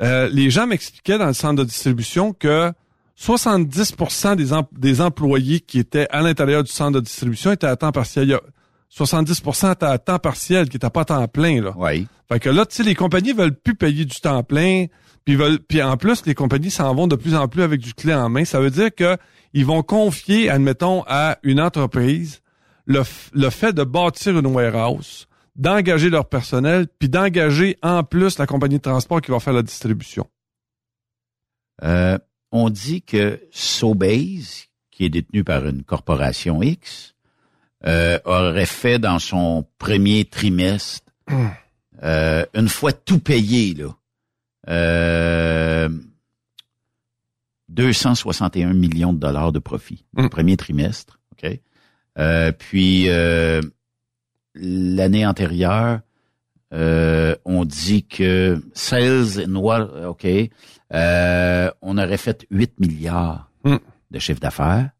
euh, les gens m'expliquaient dans le centre de distribution que 70% des, em- des employés qui étaient à l'intérieur du centre de distribution étaient à temps partiel. Il y a 70% étaient à temps partiel, qui n'étaient pas à temps plein, là. Oui. Fait que là, tu sais, les compagnies veulent plus payer du temps plein, puis veulent, puis en plus, les compagnies s'en vont de plus en plus avec du clé en main. Ça veut dire que ils vont confier, admettons, à une entreprise le, le fait de bâtir une warehouse, d'engager leur personnel, puis d'engager en plus la compagnie de transport qui va faire la distribution. Euh, on dit que Sobeys, qui est détenu par une corporation X, euh, aurait fait dans son premier trimestre, euh, une fois tout payé, là, euh, 261 millions de dollars de profit Mm. au premier trimestre. OK? Puis l'année antérieure, euh, on dit que sales noir, OK, euh, on aurait fait 8 milliards Mm. de chiffre d'affaires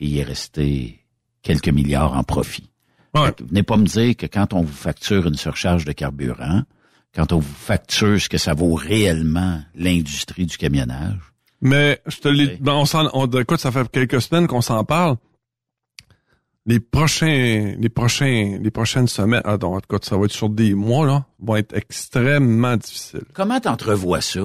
et il est resté quelques milliards en profit. Ouais. Venez pas me dire que quand on vous facture une surcharge de carburant, quand on vous facture ce que ça vaut réellement l'industrie du camionnage, Mais je te l'ai, Oui. ben, on s'en, on, écoute, ça fait quelques semaines qu'on s'en parle. Les prochains, les prochains, les prochaines semaines, ah, donc, en tout cas, ça va être sur des mois, là, vont être extrêmement difficiles. comment t'entrevois ça?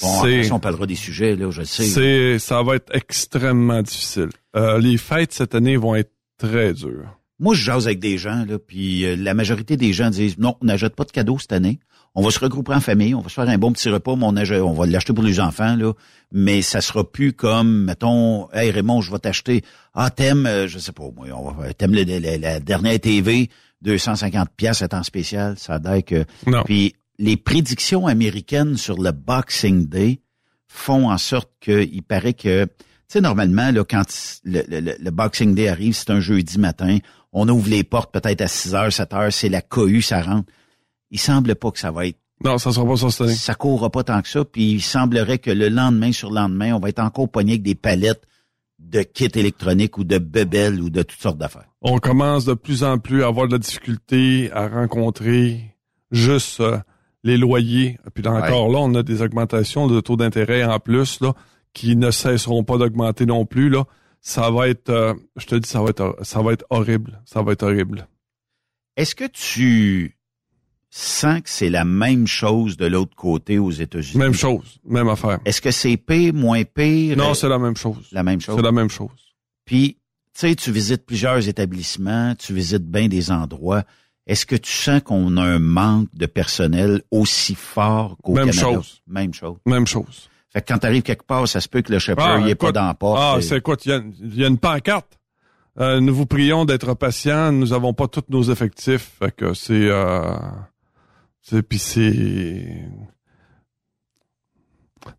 Bon, après on parlera des sujets, là, je sais. C'est, ça va être extrêmement difficile. Euh, les fêtes cette année vont être très dures. Moi, je jase avec des gens, là, puis euh, la majorité des gens disent non, on n'achète pas de cadeaux cette année. On va se regrouper en famille, on va se faire un bon petit repas, mais on, on va l'acheter pour les enfants, là. Mais ça sera plus comme, mettons, Hey Raymond, je vais t'acheter. Ah, t'aimes, euh, je sais pas, moi, on va t'aimes la dernière TV, 250 pièces à temps spécial, ça a que. Non. Puis les prédictions américaines sur le Boxing Day font en sorte qu'il paraît que, sais, normalement, là, quand le, le- le- le Boxing Day arrive, c'est un jeudi matin, on ouvre les portes peut-être à 6 heures, 7 heures, c'est la cohue, ça rentre. Il semble pas que ça va être, Non, ça sera pas ça cette année. ça courra pas tant que ça, puis il semblerait que le lendemain sur le lendemain, on va être encore pogné avec des palettes de kits électroniques ou de bebelles ou de toutes sortes d'affaires. On commence de plus en plus à avoir de la difficulté à rencontrer juste euh, les loyers. Puis là, encore là, on a des augmentations de taux d'intérêt en plus, là, qui ne cesseront pas d'augmenter non plus, là. Ça va être, euh, je te dis, ça va être, ça va être horrible. Ça va être horrible. Est-ce que tu sens que c'est la même chose de l'autre côté aux États-Unis? Même chose, même affaire. Est-ce que c'est pire, moins pire? Non, c'est la même chose. la même chose. C'est la même chose. Puis, tu sais, tu visites plusieurs établissements, tu visites bien des endroits. Est-ce que tu sens qu'on a un manque de personnel aussi fort qu'au Même Canada? chose. Même chose. Même chose. Fait que quand t'arrives quelque part, ça se peut que le chauffeur, Ah, il est pas dans la porte. Ah, et- c'est quoi? Il y a, il y a une pancarte. Euh, nous vous prions d'être patients. Nous avons pas tous nos effectifs. Fait que c'est, euh, c'est, puis c'est,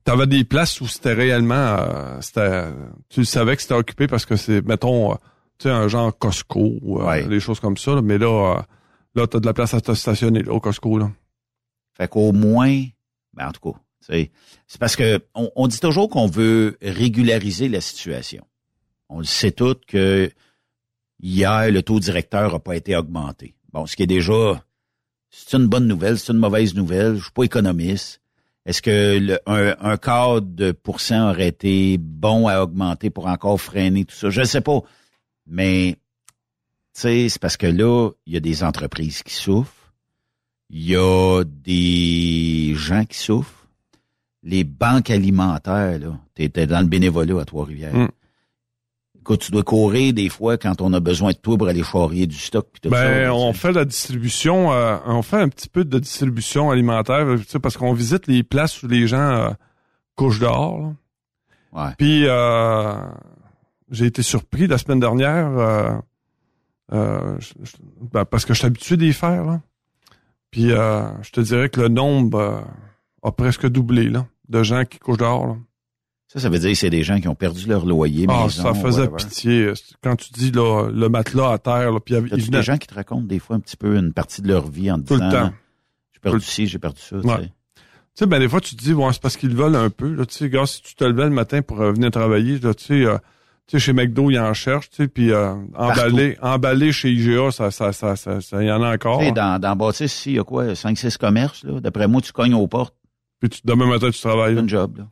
t'avais des places où c'était réellement, euh, c'était, tu savais que c'était occupé parce que c'est, mettons, tu sais, un genre Costco, Ouais. des choses comme ça. là. mais là, là, t'as de la place à te stationner là, au Costco. Là. Fait qu'au moins, ben en tout cas, c'est parce que on, dit toujours qu'on veut régulariser la situation. On le sait tous que hier, le taux directeur n'a pas été augmenté. Bon, ce qui est déjà, c'est une bonne nouvelle, c'est une mauvaise nouvelle. Je suis pas économiste. Est-ce que un, un quart de pourcent aurait été bon à augmenter pour encore freiner tout ça? Je ne sais pas. Mais, c'est parce que là, il y a des entreprises qui souffrent. Il y a des gens qui souffrent. Les banques alimentaires, là, t'étais dans le bénévolat à Trois-Rivières. Mm. Écoute, tu dois courir des fois quand on a besoin de toi pour aller charrier du stock. Pis tout ça, Ben, on fait la distribution, euh, on fait un petit peu de distribution alimentaire, parce qu'on visite les places où les gens euh, couchent dehors. là. Ouais. Puis euh, j'ai été surpris la semaine dernière euh, je- je- ben, parce que je suis habitué d'y faire. Là. Puis euh, je te dirais que le nombre a presque doublé là, de gens qui couchent dehors. Là. Ça, ça veut dire que c'est des gens qui ont perdu leur loyer, Ah, maison, ça faisait whatever. pitié. Quand tu dis là, le matelas à terre, là, puis il y venait des gens qui te racontent des fois un petit peu une partie de leur vie en tout le disant temps. j'ai perdu Tout- ci, j'ai perdu ça. tu sais. Tu sais, ben des fois, tu te dis, bon, c'est parce qu'ils veulent un peu. Là, tu sais, gars, si tu te levais le matin pour euh, venir travailler, là, tu sais, euh, tu sais, chez McDo, ils en cherchent, tu sais, puis euh, emballé, emballé chez IGA, ça, ça, ça, ça, ça, il y en a encore. Tu sais, dans, dans Bâtisse, ici, il y a quoi, 5-6 commerces, là. D'après moi, tu cognes aux portes, Puis tu, demain matin, tu travailles. c'est un job, là.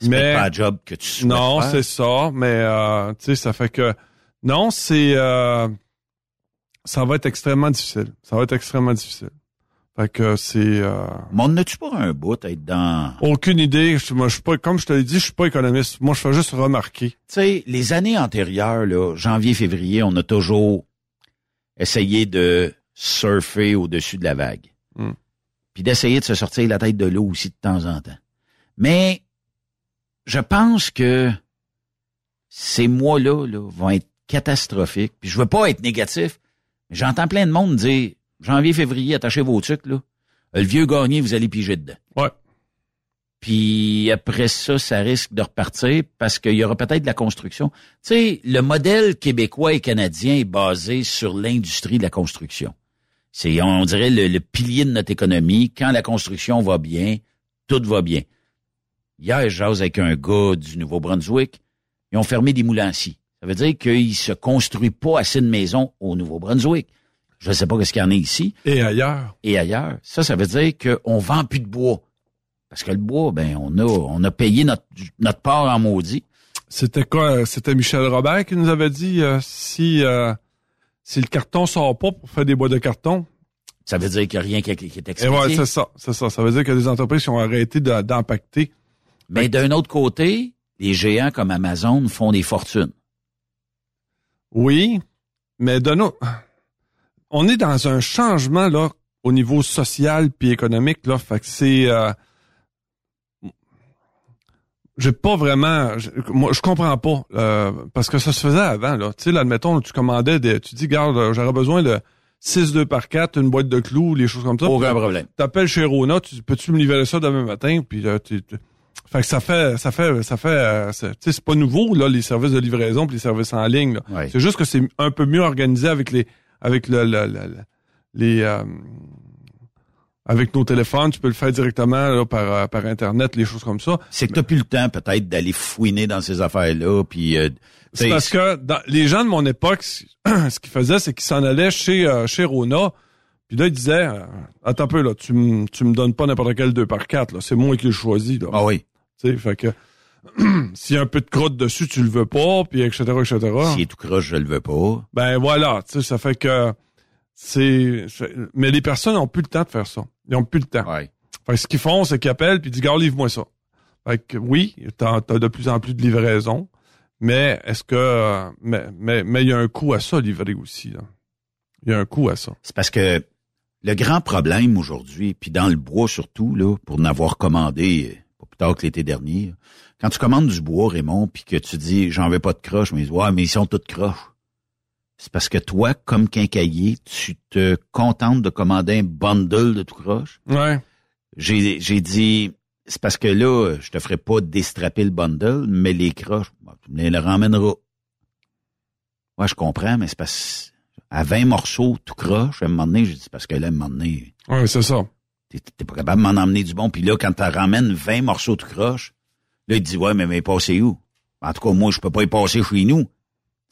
C'est Mais- pas un job que tu souhaites Non, faire. c'est ça, mais euh, tu sais, ça fait que non, c'est euh, ça va être extrêmement difficile. Ça va être extrêmement difficile. Fait que c'est euh, Mais on n'a-tu pas un bout à être dans... aucune idée. Je, moi, je suis pas, comme je te l'ai dit, je suis pas économiste. Moi, je fais juste remarquer. Tu sais, les années antérieures, là, janvier, février, on a toujours essayé de surfer au-dessus de la vague. Mm. Puis d'essayer de se sortir la tête de l'eau aussi de temps en temps. Mais je pense que ces mois-là là, vont être catastrophiques. Puis je veux pas être négatif, mais j'entends plein de monde dire janvier, février, attachez vos trucs, là. Le vieux gagné, vous allez piger dedans. Ouais. Puis après ça, ça risque de repartir parce qu'il y aura peut-être de la construction. Tu sais, le modèle québécois et canadien est basé sur l'industrie de la construction. C'est, on dirait, le, le pilier de notre économie. Quand la construction va bien, tout va bien. Hier, je jase avec un gars du Nouveau-Brunswick. Ils ont fermé des scie. Ça veut dire qu'il se construit pas assez de maisons au Nouveau-Brunswick. Je ne sais pas ce qu'il y en a ici Et ailleurs. et ailleurs. Ça, ça veut dire qu'on vend plus de bois. Parce que le bois, ben, on a, on a payé notre, notre part en maudit. C'était quoi? C'était Michel Robert qui nous avait dit euh, si euh, si le carton sort pas pour faire des bois de carton. Ça veut dire qu'il n'y a rien qui, qui est expédié. ouais, c'est ça, c'est ça. Ça veut dire a des entreprises qui ont arrêté d'impacter. Mais d'un autre côté, les géants comme Amazon font des fortunes. Oui, mais de nous, on est dans un changement là au niveau social puis économique là. Fait que c'est, euh, j'ai pas vraiment, je- moi je comprends pas euh, parce que ça se faisait avant là. Tu sais, là, admettons, tu commandais des, tu dis, garde, euh, j'aurais besoin de 6 2 par 4 une boîte de clous, les choses comme ça. Aucun problème. T'appelles chez Rona, tu peux-tu me livrer ça demain matin puis là, tu, tu- fait que ça fait, ça fait, ça fait, euh, tu sais, c'est pas nouveau là les services de livraison puis les services en ligne. C'est juste que c'est un peu mieux organisé avec les avec le, le- le- le- les euh, avec nos téléphones, tu peux le faire directement là, par euh, par internet, les choses comme ça. C'est que t'as plus le temps, peut-être, d'aller fouiner dans ces affaires-là, puis... euh, C'est parce que dans- les gens de mon époque, ce qu'ils faisaient, c'est qu'ils s'en allaient chez euh, chez Rona, puis là ils disaient euh, attends un peu là, tu me tu me donnes pas n'importe quel 2 par 4 là, c'est moi qui le choisis là. Ah oui. Tu sais, fait que s'il y a un peu de crotte dessus, tu le veux pas, puis etc. etc. S'il est tout croche, je le veux pas. Ben voilà, tu sais, ça fait que c'est. Mais les personnes ont plus le temps de faire ça. Ils ont plus le temps. Ouais. Fait que ce qu'ils font, c'est qu'ils appellent puis ils disent Gars, livre-moi ça. Fait que oui, t'as as de plus en plus de livraison, mais est-ce que mais mais mais il y a un coût à ça livrer aussi. Il y a un coût à ça. C'est parce que le grand problème aujourd'hui, puis dans le bois surtout, là, pour n'avoir commandé euh, pas plus tard que l'été dernier, quand tu commandes du bois, Raymond, puis que tu dis j'en veux pas de croche, mais ils disent Ouais, mais ils sont toutes croches. C'est parce que toi, comme quincaillier, tu te contentes de commander un bundle de tout croche? Ouais. J'ai j'ai dit c'est parce que là, je te ferai pas déstraper le bundle, mais les croches, bon, tu me les ramèneras. Ouais, je comprends, mais c'est parce à 20 morceaux tout croche, à un moment donné, j'ai dit, parce que là, à un moment donné, Oui, c'est ça. t'es t'es pas capable de m'en emmener du bon. Puis là, quand tu ramènes 20 morceaux tout croche, là, il te dit, ouais, mais, mais passer où? En tout cas, moi, je peux pas y passer chez nous.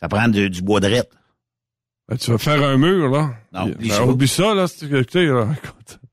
Ça prend du, du bois de rette. Ben, tu vas faire un mur, là. Non, ben, ça. oublie ça, là.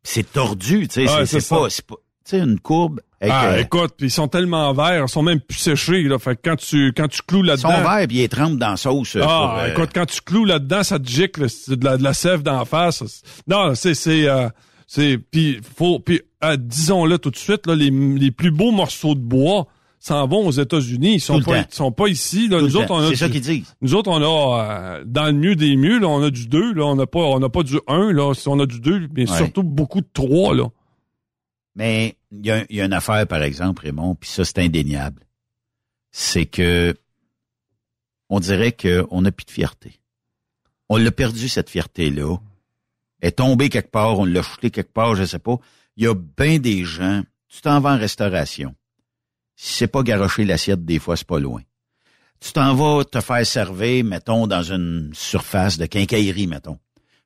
c'est- tordu, tu sais, Ouais, c'est pas, c'est pas, tu sais, une courbe Ah, euh, écoute, puis ils sont tellement verts, ils sont même plus séchés, là. Fait que quand tu, quand tu cloues ils là-dedans. sont verts puis ils trempent dans la sauce. euh, Ah, pour, euh, écoute, quand tu cloues là-dedans, ça te gicle, c'est de la, de la sève d'en face. Non, c'est, c'est, euh, c'est, puis faut, puis disons-le tout de suite, là, les, les plus beaux morceaux de bois s'en vont aux États-Unis. Ils sont Tout pas, ils sont pas ici. Là. Nous autres, on a C'est ça qu'ils disent. nous autres, on a euh, dans le mieux des mieux, là, on a du 2, là, on n'a pas, on pas du 1, là, on a du 2, mais Ouais. surtout beaucoup de 3, là. Mais il y, a, il y a une affaire, par exemple, Raymond, puis ça, c'est indéniable. C'est que on dirait qu'on n'a plus de fierté. On l'a perdu, cette fierté-là. Elle est tombée quelque part, on l'a jeté quelque part, je sais pas. Il y a bien des gens, tu t'en vas en restauration. Si c'est pas garocher l'assiette, des fois, c'est pas loin. Tu t'en vas te faire servir, mettons, dans une surface de quincaillerie, mettons.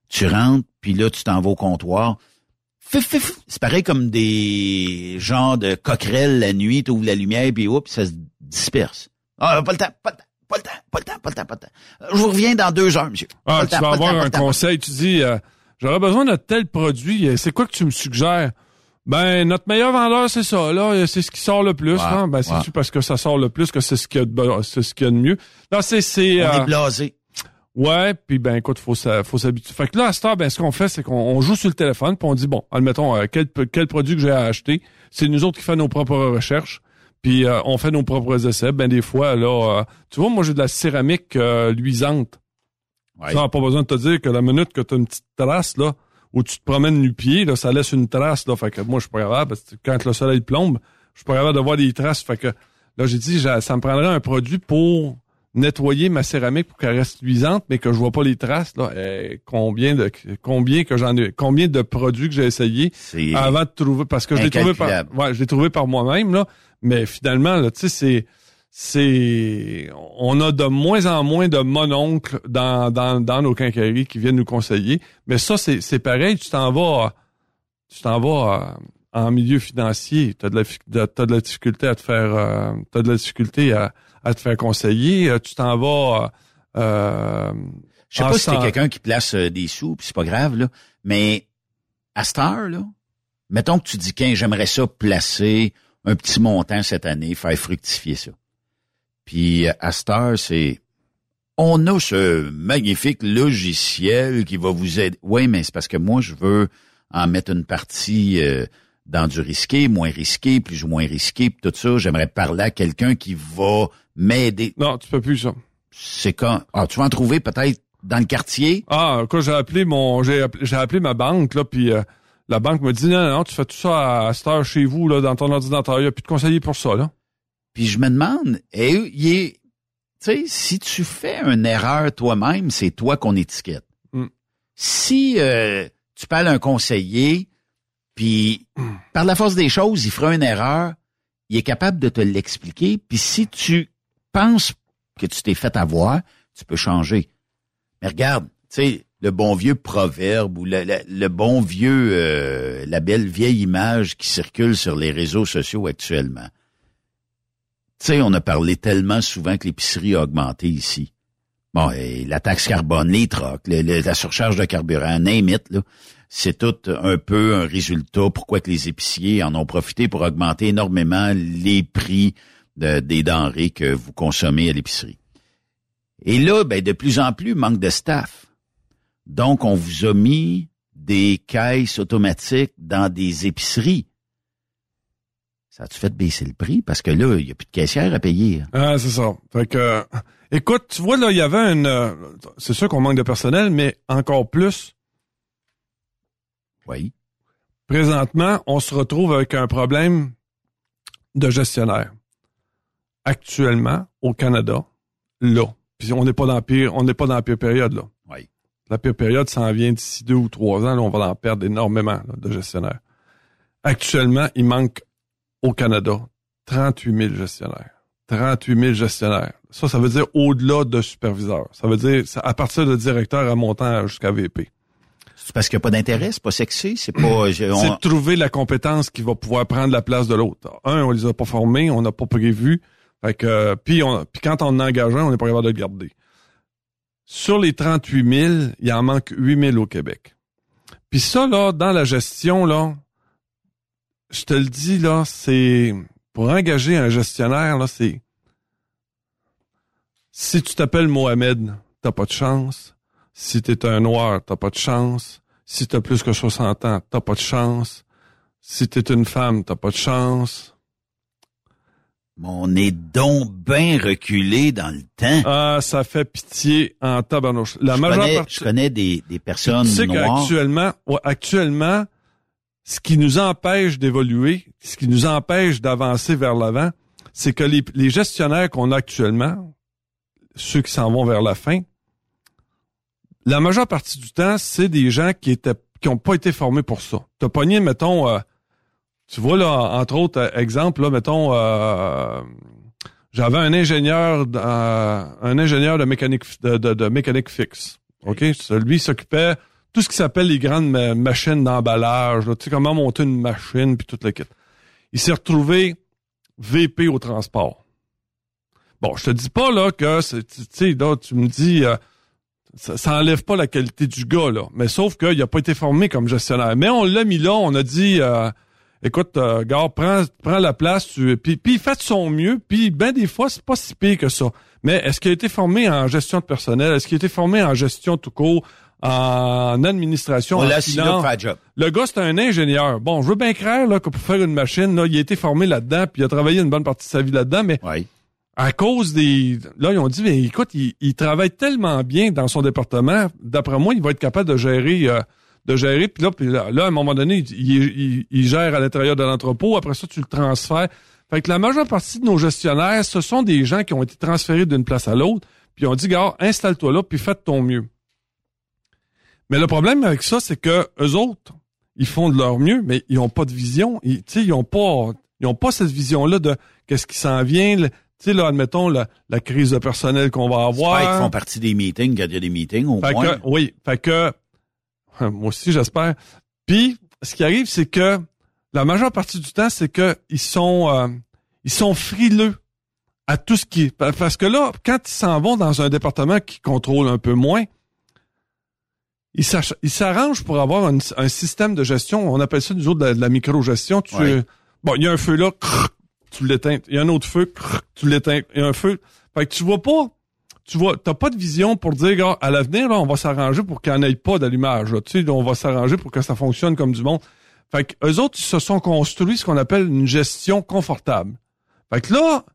Tu rentres, puis là, tu t'en vas au comptoir. Fif, fif. C'est pareil comme des genres de coquerelles la nuit, tu ouvres la lumière, puis oups, ça se disperse. Ah, pas le temps, pas le temps, pas le temps, pas le temps, pas le temps, pas le temps. Je vous reviens dans deux heures, monsieur. Ah, tu vas avoir un conseil, tu dis, euh, j'aurais besoin de tel produit, c'est quoi que tu me suggères? Ben, notre meilleur vendeur, c'est ça, là, euh, c'est ce qui sort le plus, Ouais, hein? Ben, ouais. c'est-tu parce que ça sort le plus que c'est ce qu'il y a de, c'est ce qu'il y a de mieux? Non, c'est, c'est, On euh, est blasé. ouais, puis ben, écoute, faut, faut s'habituer. Fait que là, à cette heure, ben, ce qu'on fait, c'est qu'on on joue sur le téléphone, puis on dit, bon, admettons, euh, quel, quel produit que j'ai à acheter. C'est nous autres qui faisons nos propres recherches. Puis euh, on fait nos propres essais. Ben des fois, là, euh, tu vois, moi j'ai de la céramique euh, luisante. Ouais. Ça n'a pas besoin de te dire que la minute que tu as une petite trace, là, où tu te promènes nu pied, là, ça laisse une trace, là. Fait que moi, je suis pas capable, parce que quand le soleil plombe, je suis pas capable de voir des traces. Fait que là, j'ai dit, ça me prendrait un produit pour nettoyer ma céramique pour qu'elle reste luisante, mais que je vois pas les traces, là. Eh, combien de, combien que j'en ai, combien de produits que j'ai essayé avant de trouver, parce que je l'ai trouvé par, ouais, je l'ai trouvé par moi-même, là. Mais finalement, là, tu sais, c'est, c'est, on a de moins en moins de mononcles dans, dans, dans nos quincailleries qui viennent nous conseiller. Mais ça, c'est, c'est pareil, tu t'en vas, tu t'en vas euh, en milieu financier, t'as de la, fi- de- t'as de la difficulté à te faire, euh, t'as de la difficulté à, à te faire conseiller, euh, tu t'en vas, euh, Je sais pas si t'es quelqu'un qui place des sous, puis c'est pas grave, là. Mais à cette heure, là, mettons que tu dis qu'un j'aimerais ça placer un petit montant cette année, faire fructifier ça. Puis à cette heure, c'est on a ce magnifique logiciel qui va vous aider. Oui, mais c'est parce que moi, je veux en mettre une partie euh, dans du risqué, moins risqué, plus ou moins risqué, puis tout ça. J'aimerais parler à quelqu'un qui va m'aider. non, tu peux plus ça. C'est quand? Ah, tu vas en trouver peut-être dans le quartier? Ah, quand j'ai appelé mon, j'ai appelé, ma banque là, puis euh, la banque me dit non, non, tu fais tout ça à, à cette heure chez vous là, dans ton ordinateur. Il n'y a plus de conseiller pour ça là. Puis je me demande, eh, il est, tu sais, si tu fais une erreur toi-même, c'est toi qu'on étiquette. Mm. Si euh, tu parles à un conseiller, puis par la force des choses, il fera une erreur, il est capable de te l'expliquer. Puis si tu penses que tu t'es fait avoir, tu peux changer. Mais regarde, tu sais, le bon vieux proverbe ou le, le- le bon vieux, euh, la belle vieille image qui circule sur les réseaux sociaux actuellement. Tu sais, on a parlé tellement souvent que l'épicerie a augmenté ici. Bon, la taxe carbone, les trocs, la surcharge de carburant, name it, c'est tout un peu un résultat pourquoi que les épiciers en ont profité pour augmenter énormément les prix de- des denrées que vous consommez à l'épicerie? Et là, ben, de plus en plus, manque de staff. Donc, on vous a mis des caisses automatiques dans des épiceries. Ça a-tu fait baisser le prix? Parce que là, il n'y a plus de caissière à payer. Ah, c'est ça. Fait que, euh, écoute, tu vois là, il y avait une, euh, c'est sûr qu'on manque de personnel, mais encore plus. Oui. Présentement, on se retrouve avec un problème de gestionnaire. Actuellement, au Canada, là. Puis on n'est pas dans la pire, on n'est pas dans la pire période là. Oui. La pire période s'en vient d'ici deux ou trois ans. Là, on va en perdre énormément là, de gestionnaires. Actuellement, il manque au Canada 38 000 gestionnaires. 38 000 gestionnaires. Ça, ça veut dire au-delà de superviseur. Ça veut dire à partir de directeur à montant jusqu'à VP. C'est parce qu'il n'y a pas d'intérêt, c'est pas sexy, c'est pas... on- C'est de trouver la compétence qui va pouvoir prendre la place de l'autre. Un, on les a pas formés, on n'a pas prévu. Fait que, euh, puis, on, puis quand on en engage un, on n'est pas capable de le garder. Sur les 38 000, il en manque 8 000 au Québec. Puis ça, là, dans la gestion, là, je te le dis, là, c'est... Pour engager un gestionnaire, là, c'est... Si tu t'appelles Mohamed, t'as pas de chance. Si t'es un noir, t'as pas de chance. Si t'as plus que 60 ans, t'as pas de chance. Si t'es une femme, t'as pas de chance. on est donc bien reculé dans le temps. Ah, ça fait pitié en tabarnouche. La je, majeure connais, partie. je connais des, des personnes tu sais noires. qu'actuellement, ouais, actuellement, ce qui nous empêche d'évoluer, ce qui nous empêche d'avancer vers l'avant, c'est que les, gestionnaires qu'on a actuellement, ceux qui s'en vont vers la fin, la majeure partie du temps, c'est des gens qui étaient qui ont pas été formés pour ça. T'as pogné, mettons, euh, tu vois là, entre autres euh, exemple, là, mettons, euh, j'avais un ingénieur, euh, un ingénieur de mécanique de, de, mécanique fixe. Ok, lui il s'occupait tout ce qui s'appelle les grandes ma- machines d'emballage, tu sais comment monter une machine puis toute la kit. Il s'est retrouvé VP au transport. Bon, je te dis pas là que tu sais là tu me dis euh, ça, ça enlève pas la qualité du gars là, mais sauf qu'il a pas été formé comme gestionnaire. Mais on l'a mis là, on a dit euh, écoute euh, gars, prends prends la place, tu puis puis fait son mieux, puis ben des fois c'est pas si pire que ça. Mais est-ce qu'il a été formé en gestion de personnel, est-ce qu'il a été formé en gestion tout court, en administration, On en finance? le job. Le gars, c'est un ingénieur. Bon, je veux bien croire là, que pour faire une machine, là, il a été formé là-dedans, puis il a travaillé une bonne partie de sa vie là-dedans, mais Oui. à cause des... Là, ils ont dit, mais écoute, il, il travaille tellement bien dans son département, d'après moi, il va être capable de gérer... euh, de gérer, puis là, puis là, là, à un moment donné, il, il- il gère à l'intérieur de l'entrepôt, après ça, tu le transfères. Fait que la majeure partie de nos gestionnaires, ce sont des gens qui ont été transférés d'une place à l'autre, puis on dit, gars, installe-toi là, puis fais de ton mieux. Mais le problème avec ça, c'est que eux autres, ils font de leur mieux, mais ils ont pas de vision. Ils, tu sais, ils ont pas, ils ont pas cette vision-là de qu'est-ce qui s'en vient. le- Tu sais, là, admettons la, la crise de personnel qu'on va avoir. Qu'ils font partie des meetings, quand il y a des meetings, au Fait moins. que, oui, fait que, moi aussi, j'espère. Puis, ce qui arrive, c'est que la majeure partie du temps, c'est que ils sont, euh, ils sont frileux à tout ce qui, pa- parce que là, quand ils s'en vont dans un département qui contrôle un peu moins, ils s'arrangent pour avoir un, un système de gestion. On appelle ça nous autres de la, micro-gestion. Tu, Ouais. bon, il y a un feu là, crrr, tu l'éteins. Il y a un autre feu, crrr, tu l'éteins. Il y a un feu. Fait que tu vois pas tu vois, t'as pas de vision pour dire, gars, à l'avenir, là, on va s'arranger pour qu'il n'y en ait pas d'allumage. Tu sais, on va s'arranger pour que ça fonctionne comme du monde. Fait que eux autres, ils se sont construits ce qu'on appelle une gestion confortable. Fait que là,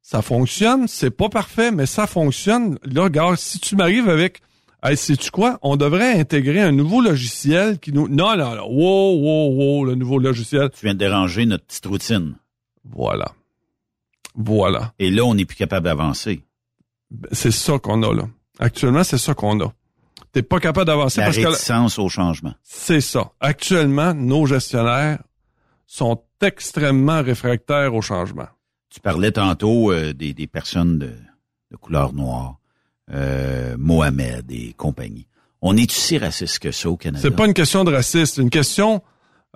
ça fonctionne, c'est pas parfait, mais ça fonctionne. Là, gars, si tu m'arrives avec, hey, sais-tu quoi? On devrait intégrer un nouveau logiciel qui nous, non, non, non, wow, wow, wow, le nouveau logiciel. Tu viens de déranger notre petite routine. Voilà. Voilà. Et là, on n'est plus capable d'avancer. C'est ça qu'on a, là. Actuellement, c'est ça qu'on a. T'es pas capable d'avancer La parce que réticence au changement. c'est ça. Actuellement, nos gestionnaires sont extrêmement réfractaires au changement. Tu parlais tantôt euh, des, des personnes de, de couleur noire, euh, Mohamed et compagnie. On est si raciste que ça au Canada? C'est pas une question de racisme, c'est une question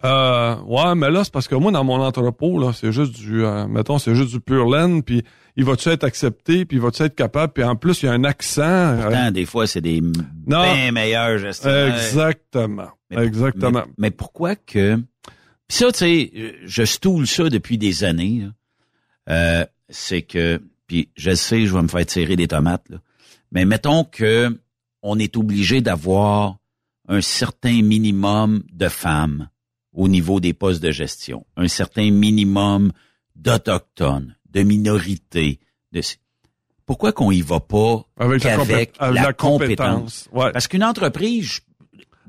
euh, ouais, mais là c'est parce que moi dans mon entrepôt là, c'est juste du euh, mettons c'est juste du pur laine puis il va-tu être accepté puis il va-tu être capable puis en plus il y a un accent euh, Pourtant, des fois, c'est des bien meilleurs gestionnaires. exactement. Mais- exactement. Mais, mais pourquoi que... Puis ça, tu sais, je stoule ça depuis des années. c'est que... Puis je sais, je vais me faire tirer des tomates. Là. Mais mettons que on est obligé d'avoir un certain minimum de femmes au niveau des postes de gestion, un certain minimum d'autochtones, de minorités. De... Pourquoi qu'on y va pas avec la, compé- qu'avec avec la, compétence? compétence? Ouais. Parce qu'une entreprise,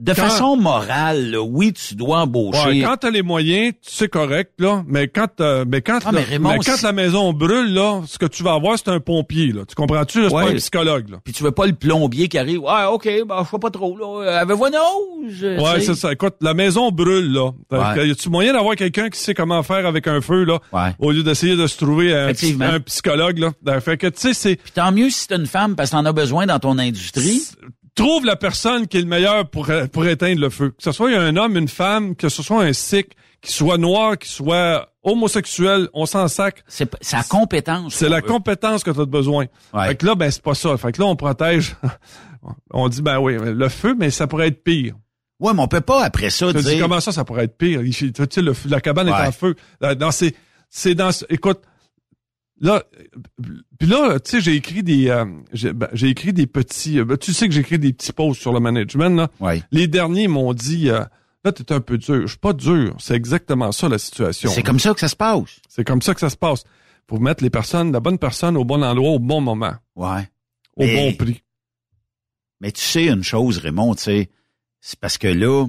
De Quand- façon morale, là, oui, tu dois embaucher. Ouais, quand t'as les moyens, c'est correct, là. Mais quand, euh, mais quand, Ah, la- mais Raymond, mais quand la maison brûle, là, ce que tu vas avoir, c'est un pompier, là. Tu comprends-tu? C'est Ouais. pas un psychologue, là. Puis tu veux pas le plombier qui arrive. Ouais, OK, ben, je sais pas trop, là. Euh, Avez-vous une hausse? Ouais, c'est ça. Écoute, la maison brûle, là. Ouais. Y a-tu moyen d'avoir quelqu'un qui sait comment faire avec un feu, là? Ouais. Au lieu d'essayer de se trouver un, un psychologue, là? Ben, Fait que, tu sais, c'est, Puis tant mieux si t'es une femme parce que t'en as besoin dans ton industrie. Trouve la personne qui est le meilleur pour, pour éteindre le feu. Que ce soit un homme, une femme, que ce soit un sikh, qui soit noir, qui soit homosexuel, on s'en sac. C'est sa compétence. C'est la veut. compétence que tu as besoin. Ouais. Fait que là, ben, c'est pas ça. Fait que là, on protège. on dit, ben oui, le feu, mais ça pourrait être pire. Ouais, mais on peut pas après ça Tu dis, dire. comment ça, ça pourrait être pire? Tu sais, le feu- la cabane est en feu. Euh, Dans ces, c'est dans, ce- écoute, là, puis là, tu sais, j'ai écrit des, euh, j'ai ben, écrit des petits, euh, ben, tu sais que j'ai écrit des petits posts sur le management, là. Ouais. Les derniers m'ont dit, euh, là, t'es un peu dur. Je suis pas dur. C'est exactement ça, la situation. C'est comme ça que ça se passe. C'est comme ça que ça se passe. Faut mettre les personnes, la bonne personne au bon endroit, au bon moment, Ouais. au Mais- bon prix. Mais tu sais une chose, Raymond, tu sais, c'est parce que là,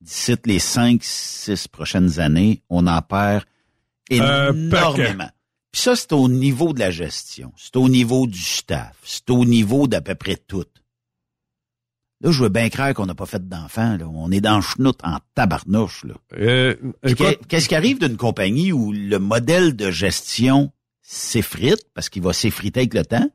d'ici les cinq, six prochaines années, on en perd énormément. Puis ça, c'est au niveau de la gestion, c'est au niveau du staff, c'est au niveau d'à peu près tout. Là, je veux bien croire qu'on n'a pas fait d'enfants. Là. On est dans chenoute en tabarnouche. Là. Euh, Qu'est-ce qui arrive d'une compagnie où le modèle de gestion s'effrite, parce qu'il va s'effriter avec le temps?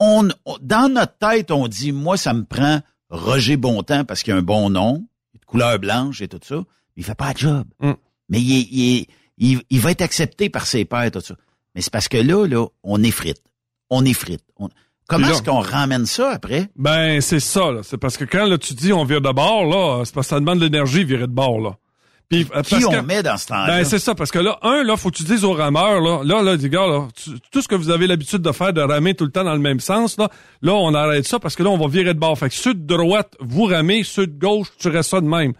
On, on- dans notre tête, on dit, moi, ça me prend Roger Bontemps parce qu'il a un bon nom, de couleur blanche et tout ça. Il fait pas le job. Mm. Mais il, il, il, il va être accepté par ses pairs, tout ça. Mais c'est parce que là, là, on effrite. On effrite. On- Comment est-ce qu'on ramène ça après? Ben, c'est ça, là. C'est parce que quand là, tu dis on vire de bord, là, c'est parce que ça demande de l'énergie virer de bord, là. Puis, euh, Qui on que- met dans ce temps-là? Ben, c'est ça, parce que là, un, là, faut que tu dises aux rameurs, là, là, là, dis, gars, là, tu- tout ce que vous avez l'habitude de faire, de ramer tout le temps dans le même sens, là, là, on arrête ça parce que là, on va virer de bord. Fait que ceux de droite, vous ramez, ceux de gauche, tu restes ça de même.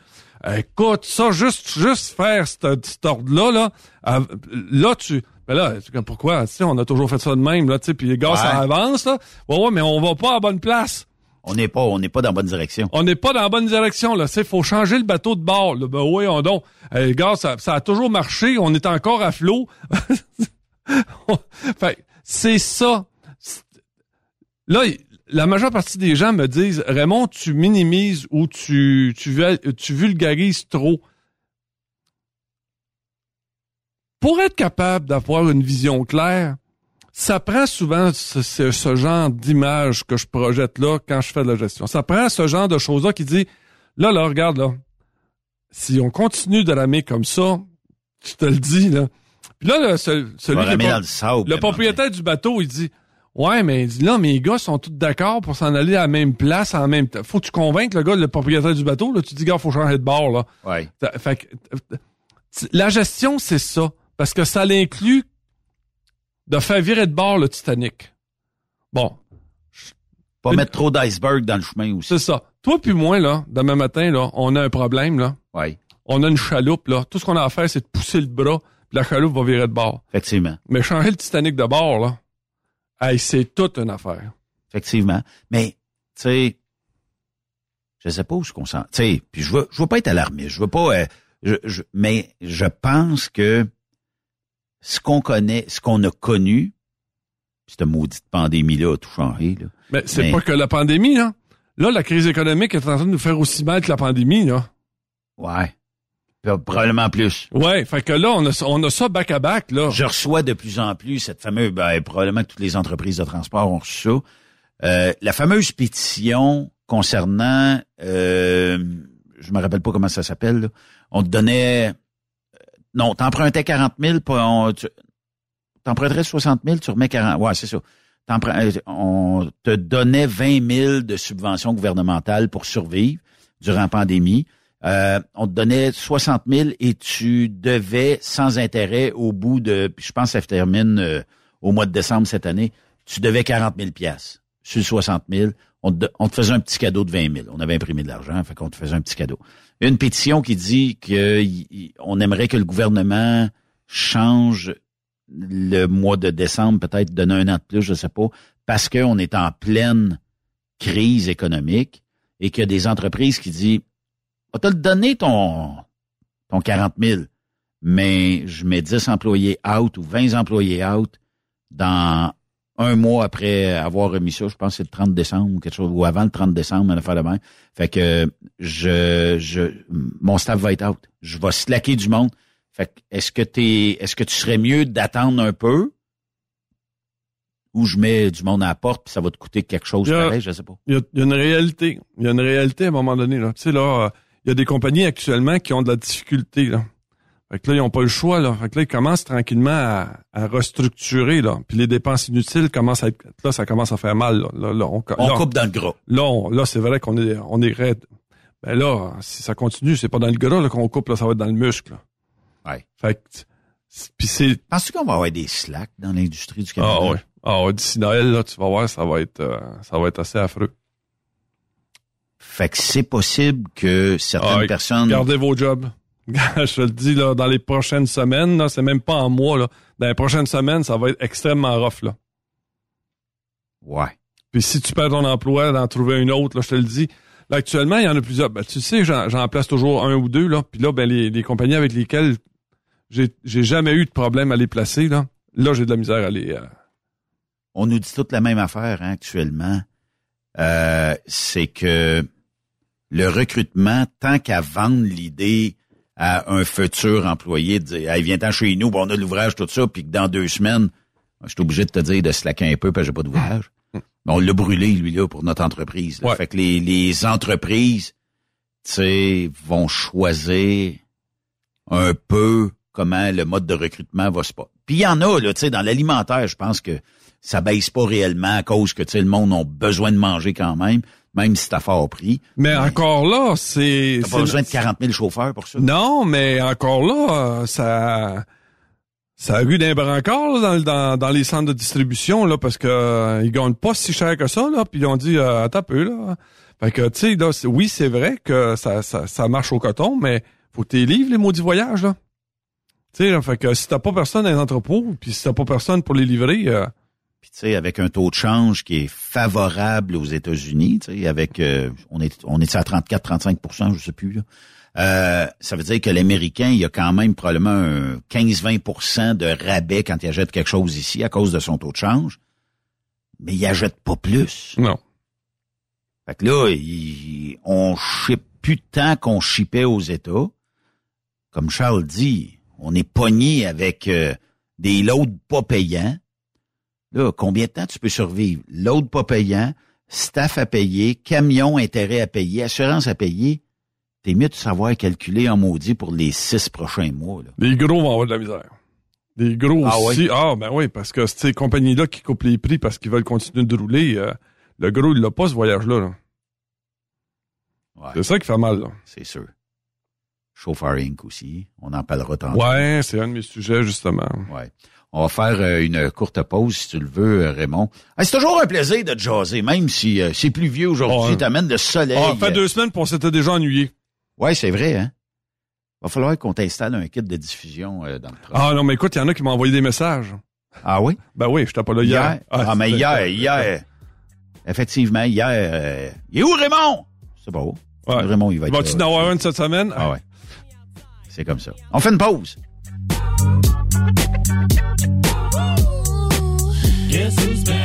Écoute, ça, juste, juste faire cet, cet ordre-là, là, euh, là, tu, ben là, c'est comme, pourquoi, tu sais, on a toujours fait ça de même, là, tu sais, puis les gars, ça Ouais. avance, là. Ouais, ouais, mais on va pas à la bonne place. On n'est pas, on n'est pas dans la bonne direction. On n'est pas dans la bonne direction, là. Il faut changer le bateau de bord. Là. Ben oui, on donc. Eh, gars, ça, ça a toujours marché. On est encore à flot. fait, c'est ça. C'est- Là, la majeure partie des gens me disent, Raymond, tu minimises ou tu, tu, tu vulgarises trop. Pour être capable d'avoir une vision claire, ça prend souvent ce, ce- ce genre d'image que je projette là quand je fais de la gestion. Ça prend ce genre de choses-là qui dit, là, là, regarde, là, si on continue de ramer comme ça, je te le dis, là. Puis là, là, ce- celui le sable. le propriétaire du bateau, il dit, ouais, mais il dit, là, mes gars sont tous d'accord pour s'en aller à la même place en même temps. Faut que tu convainques le gars, le propriétaire du bateau, là, tu dis, gars, faut changer de bord, là. Ouais. Fait que, la gestion, c'est ça. Parce que ça l'inclut de faire virer de bord le Titanic. Bon, Pas mettre trop d'iceberg dans le chemin aussi. c'est ça. Toi puis moi, là, demain matin, là, on a un problème, là. Oui, On a une chaloupe, là. Tout ce qu'on a à faire, c'est de pousser le bras, puis la chaloupe va virer de bord. effectivement. Mais changer le Titanic de bord, là, hey, c'est toute une affaire. Effectivement. Mais, tu sais, je sais pas où je concentre. Tu sais, puis je veux, je veux pas être alarmiste. Je veux pas, euh, je, je- mais je pense que ce qu'on connaît, ce qu'on a connu, cette maudite pandémie-là a tout changé, là. Mais c'est Mais- pas que la pandémie, là. Là, la crise économique est en train de nous faire aussi mal que la pandémie, là. Ouais. Probablement plus. Ouais, fait que là, on a, ça- on a ça back à back, là. Je reçois de plus en plus cette fameuse, ben, probablement que toutes les entreprises de transport ont reçu ça, euh, la fameuse pétition concernant, euh, je me rappelle pas comment ça s'appelle, là. on te donnait, non, t'empruntais 40 000, puis on- tu t'emprunterais 60 000, tu remets 40, ouais, c'est ça. Euh, On te donnait 20 000 de subventions gouvernementales pour survivre durant la pandémie. Euh, on te donnait 60 000 et tu devais, sans intérêt, au bout de, je pense que ça termine euh, au mois de décembre cette année, tu devais 40 000 piastres sur le 60 000. On te, faisait un petit cadeau de 20 000. On avait imprimé de l'argent, fait qu'on te faisait un petit cadeau. Une pétition qui dit qu'on aimerait que le gouvernement change le mois de décembre, peut-être donner un an de plus, je sais pas, parce qu'on est en pleine crise économique et qu'il y a des entreprises qui disent, on va te donner ton, ton 40 000, mais je mets 10 employés out ou 20 employés out dans un mois après avoir remis ça, je pense que c'est le 30 décembre ou quelque chose, ou avant le 30 décembre, une affaire de même. Fait que je, je, mon staff va être out. Je vais slacker du monde. Fait que est-ce que t'es, est-ce que tu serais mieux d'attendre un peu ou je mets du monde à la porte puis ça va te coûter quelque chose a- pareil, je sais pas. Il y, y a une réalité. Il y a une réalité à un moment donné. Là. Tu sais, là, euh, il y a des compagnies actuellement qui ont de la difficulté. Là. Fait que là, ils n'ont pas le choix. Là. Fait que là, ils commencent tranquillement à, à restructurer. Là. Puis les dépenses inutiles commencent à être. Là, ça commence à faire mal. Là, là, là, on, On là, coupe dans le gras. là, on- là, c'est vrai qu'on est on est raide. Ben là, si ça continue, c'est pas dans le gras là, qu'on coupe, là, ça va être dans le muscle. Là. Ouais. Fait que c'est- puis c'est. Penses-tu qu'on va avoir des slacks dans l'industrie du Canada? Ah ouais. Ah ouais, d'ici Noël, là, tu vas voir, ça va être euh, ça va être assez affreux. Fait que c'est possible que certaines Ah, personnes. Gardez vos jobs. Je te le dis, là, dans les prochaines semaines, là, c'est même pas en mois, là. Dans les prochaines semaines, ça va être extrêmement rough, là. Ouais. Puis si tu perds ton emploi, d'en trouver un autre, là, je te le dis. Là, actuellement, il y en a plusieurs. Ben, tu sais, j'en, j'en place toujours un ou deux, là. Puis là, ben, les, les compagnies avec lesquelles j'ai, j'ai jamais eu de problème à les placer, là. Là, j'ai de la misère à les. euh, On nous dit toute la même affaire hein, actuellement. Euh, c'est que le recrutement, tant qu'à vendre l'idée à un futur employé de dire hey, viens-t'en chez nous, bon, on a de l'ouvrage, tout ça, puis que dans deux semaines, je suis obligé de te dire de slacker un peu parce que j'ai pas d'ouvrage. On l'a brûlé, lui, là, pour notre entreprise. là. Ouais. Fait que les, les entreprises, tu sais, vont choisir un peu comment le mode de recrutement va se passer. Puis il y en a, là, tu sais, dans l'alimentaire, je pense que ça baisse pas réellement à cause que, tu sais, le monde a besoin de manger quand même, même si à fort prix. Mais encore là, c'est. T'as pas besoin de 40 000 chauffeurs pour ça. Non, mais encore là, euh, ça. Ça a eu d'un brancard dans, dans, dans les centres de distribution, là, parce que euh, ils gagnent pas si cher que ça, là, puis ils ont dit euh, attends un peu, là. Fait que tu sais, oui, c'est vrai que ça, ça, ça marche au coton, mais faut que tu livres les maudits voyages, là. Tu sais, là, fait que si t'as pas personne dans les entrepôts, puis si t'as pas personne pour les livrer, euh, Puis tu sais, avec un taux de change qui est favorable aux États-Unis, tu sais, avec euh, on est on est à 34-35% je sais plus là. Euh, ça veut dire que l'Américain, il a quand même probablement un 15-20% de rabais quand il achète quelque chose ici à cause de son taux de change. Mais il achète pas plus. non. Fait que là, il- on ship plus tant qu'on shippait aux États. Comme Charles dit, on est pogné avec euh, des loads pas payants. Là, combien de temps tu peux survivre? Load pas payant, staff à payer, camion intérêt à payer, assurance à payer. T'es mieux de savoir calculer en maudit pour les six prochains mois. Là. Les gros vont avoir de la misère. Les gros Ah aussi. Ah, ben oui, parce que ces compagnies-là qui coupent les prix parce qu'ils veulent continuer de rouler, euh, le gros, il l'a pas, ce voyage-là. là. Ouais, C'est ça qui fait mal, c'est sûr. Chauffeur Inc. aussi, on en parlera tantôt. Ouais, c'est un de mes sujets, justement. Ouais. On va faire euh, une courte pause, si tu le veux, euh, Raymond. Ah, c'est toujours un plaisir de te jaser, même si euh, c'est plus vieux aujourd'hui, Ouais. t'amènes le soleil. Ah, fait deux semaines pour s'était déjà ennuyé. Ouais, c'est vrai, hein? Va falloir qu'on t'installe un kit de diffusion euh, dans le truck. Ah non, mais écoute, il y en a qui m'ont envoyé des messages. Ah oui? Ben oui, j'étais pas là hier. Hier? Ah, mais hier, hier. Effectivement, hier. euh, il est où Raymond? C'est pas où. Ouais. Raymond, il va être Vas-tu en avoir une cette semaine? Ah ouais. C'est comme ça. On fait une pause. Jesús.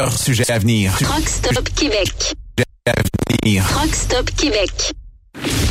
Plusieurs sujets à venir. Truck Stop Québec. À venir. Truck Stop Québec.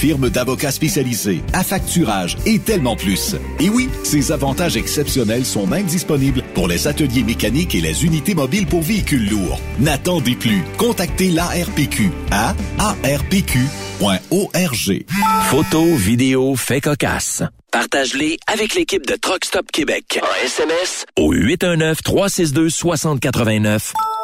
firme d'avocats spécialisés, affacturage et tellement plus. Et oui, ces avantages exceptionnels sont même disponibles pour les ateliers mécaniques et les unités mobiles pour véhicules lourds. N'attendez plus. Contactez l'ARPQ à arpq.org. Photos, vidéos, faits cocasse. Partage-les avec l'équipe de Truck Stop Québec. En SMS au 819-362-6089.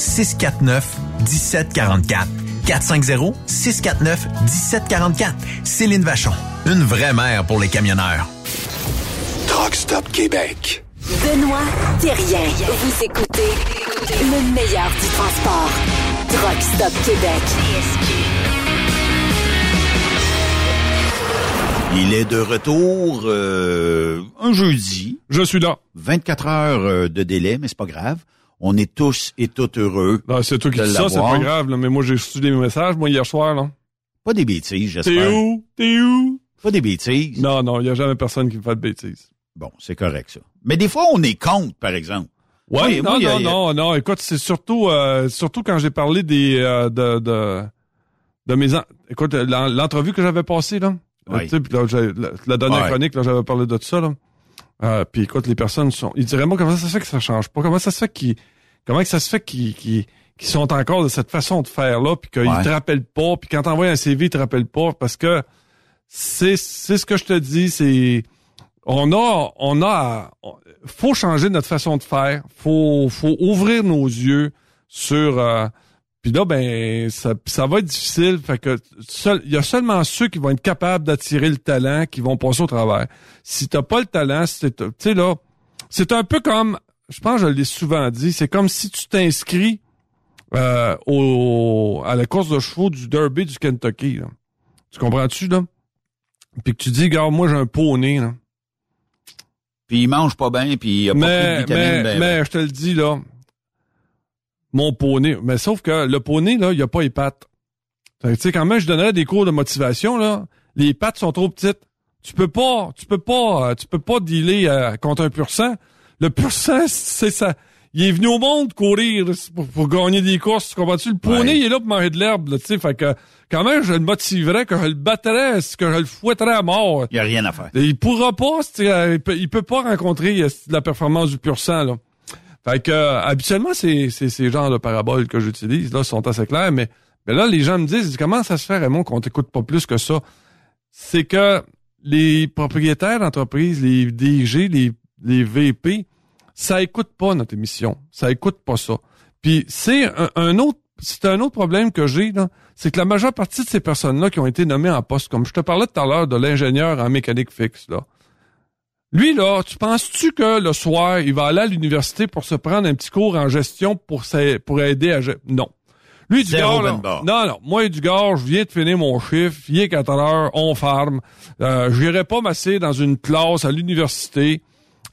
649 1744. 450 649 1744. Céline Vachon. Une vraie mère pour les camionneurs. Truck Stop Québec. Benoît Thérien. Vous écoutez le meilleur du transport. Truck Stop Québec. Il est de retour euh, un jeudi. Je suis là. 24 heures euh, de délai, mais c'est pas grave. On est tous et toutes heureux. Ben, c'est toi qui dis ça, c'est pas grave, là, mais moi j'ai reçu des messages, moi, hier soir, là. Pas des bêtises, T'es j'espère. où? T'es où? Pas des bêtises. Non, non, il y a jamais personne qui me fait de bêtises. Bon, c'est correct, ça. Mais des fois, on est contre, par exemple. Ouais, Oui, non, oui, non, a- non, non, écoute, c'est surtout, euh, surtout quand j'ai parlé des, euh, de, de, de mes, en- écoute, l'en- l'entrevue que j'avais passée, là. Oui. Tu sais, puis là, j'ai- la, la dernière Ouais. chronique, là, j'avais parlé de tout ça, là. Euh, puis écoute, les personnes sont, ils diraient, moi, comment ça se fait que ça change pas? Comment ça se fait qu'ils, comment ça se fait qu'ils, qu'ils, qu'ils sont encore de cette façon de faire là, puis qu'ils Ouais. te rappellent pas, puis quand t'envoies un CV, ils te rappellent pas, parce que c'est, c'est ce que je te dis, c'est, on a, on a, faut changer notre façon de faire, faut, faut ouvrir nos yeux sur, euh, puis là, ben, ça, ça va être difficile. Fait que seul- il y a seulement ceux qui vont être capables d'attirer le talent qui vont passer au travers. Si t'as pas le talent, c'est, tu sais là, c'est un peu comme, je pense, que je l'ai souvent dit, c'est comme si tu t'inscris euh, au, à la course de chevaux du Derby du Kentucky. là. Tu comprends-tu là? Puis que tu dis, regarde, moi j'ai un poney là. Puis il mange pas bien, puis il a pas pris de Mais, vitamines. mais, ben, mais je te le dis, là, mon poney, mais sauf que le poney, là, il n'y a pas les pattes. Tu sais, quand même, je donnerais des cours de motivation, là, les pattes sont trop petites. Tu peux pas, tu peux pas, euh, tu peux pas dealer euh, contre un pur sang. Le pur sang, c'est ça. Il est venu au monde courir pour, pour gagner des courses, tu comprends-tu? Le poney, Ouais. il est là pour manger de l'herbe, là, tu sais. Fait que, quand même, je le motiverais, que je le battrais, que je le fouetterais à mort. Il y a rien à faire. Et Il pourra pas, euh, il peut, il peut pas rencontrer euh, la performance du pur sang, là. Fait que, euh, habituellement, c'est, ces genres de paraboles que j'utilise, là, sont assez clairs, mais, mais là, les gens me disent, comment ça se fait, Raymond, qu'on t'écoute pas plus que ça? C'est que les propriétaires d'entreprises, les DG, les, les VP, ça écoute pas notre émission. Ça écoute pas ça. Puis c'est un, un autre, c'est un autre problème que j'ai, là. C'est que la majeure partie de ces personnes-là qui ont été nommées en poste, comme je te parlais tout à l'heure de l'ingénieur en mécanique fixe, là. Lui, là, tu penses-tu que le soir, il va aller à l'université pour se prendre un petit cours en gestion pour, sa- pour aider à... Non. Lui, du gars, là, non, non. Moi, du gars, je viens de finir mon chiffre. Il est 4 heures, on farme. Euh, J'irai pas masser dans une classe à l'université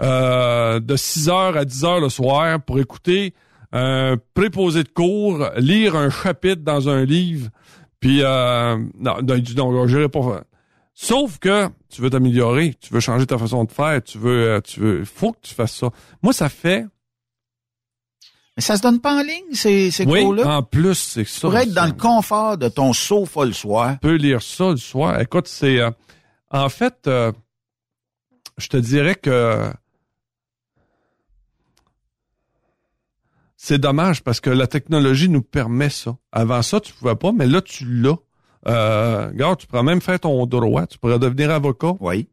euh, de 6 heures à 10 heures le soir pour écouter un préposé de cours, lire un chapitre dans un livre. Puis, euh, non, non, non, j'irai pas faire. Sauf que tu veux t'améliorer, tu veux changer ta façon de faire, tu veux, euh, tu veux, faut que tu fasses ça. Moi, ça fait, Mais ça se donne pas en ligne, ces, ces oui, cours-là? en plus, c'est ça. Pour être dans le confort de ton sofa le soir. Tu peux lire ça le soir. Écoute, c'est, euh, en fait, euh, je te dirais que c'est dommage parce que la technologie nous permet ça. Avant ça, tu pouvais pas, mais là, tu l'as. Euh, regarde, tu pourrais même faire ton droit. Tu pourrais devenir avocat. Oui.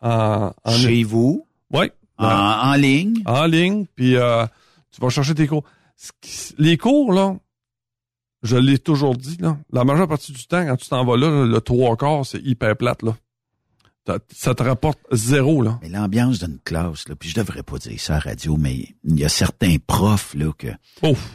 En, en Chez vous, Oui. en, en ligne. En ligne, puis euh, tu vas chercher tes cours. Les cours, là, je l'ai toujours dit, là, la majeure partie du temps, quand tu t'en vas là, le trois quarts, c'est hyper plate, là. Ça- Ça te rapporte zéro, là. Mais l'ambiance d'une classe, là, puis je devrais pas dire ça à la radio, mais il y a certains profs, là, que... Ouf.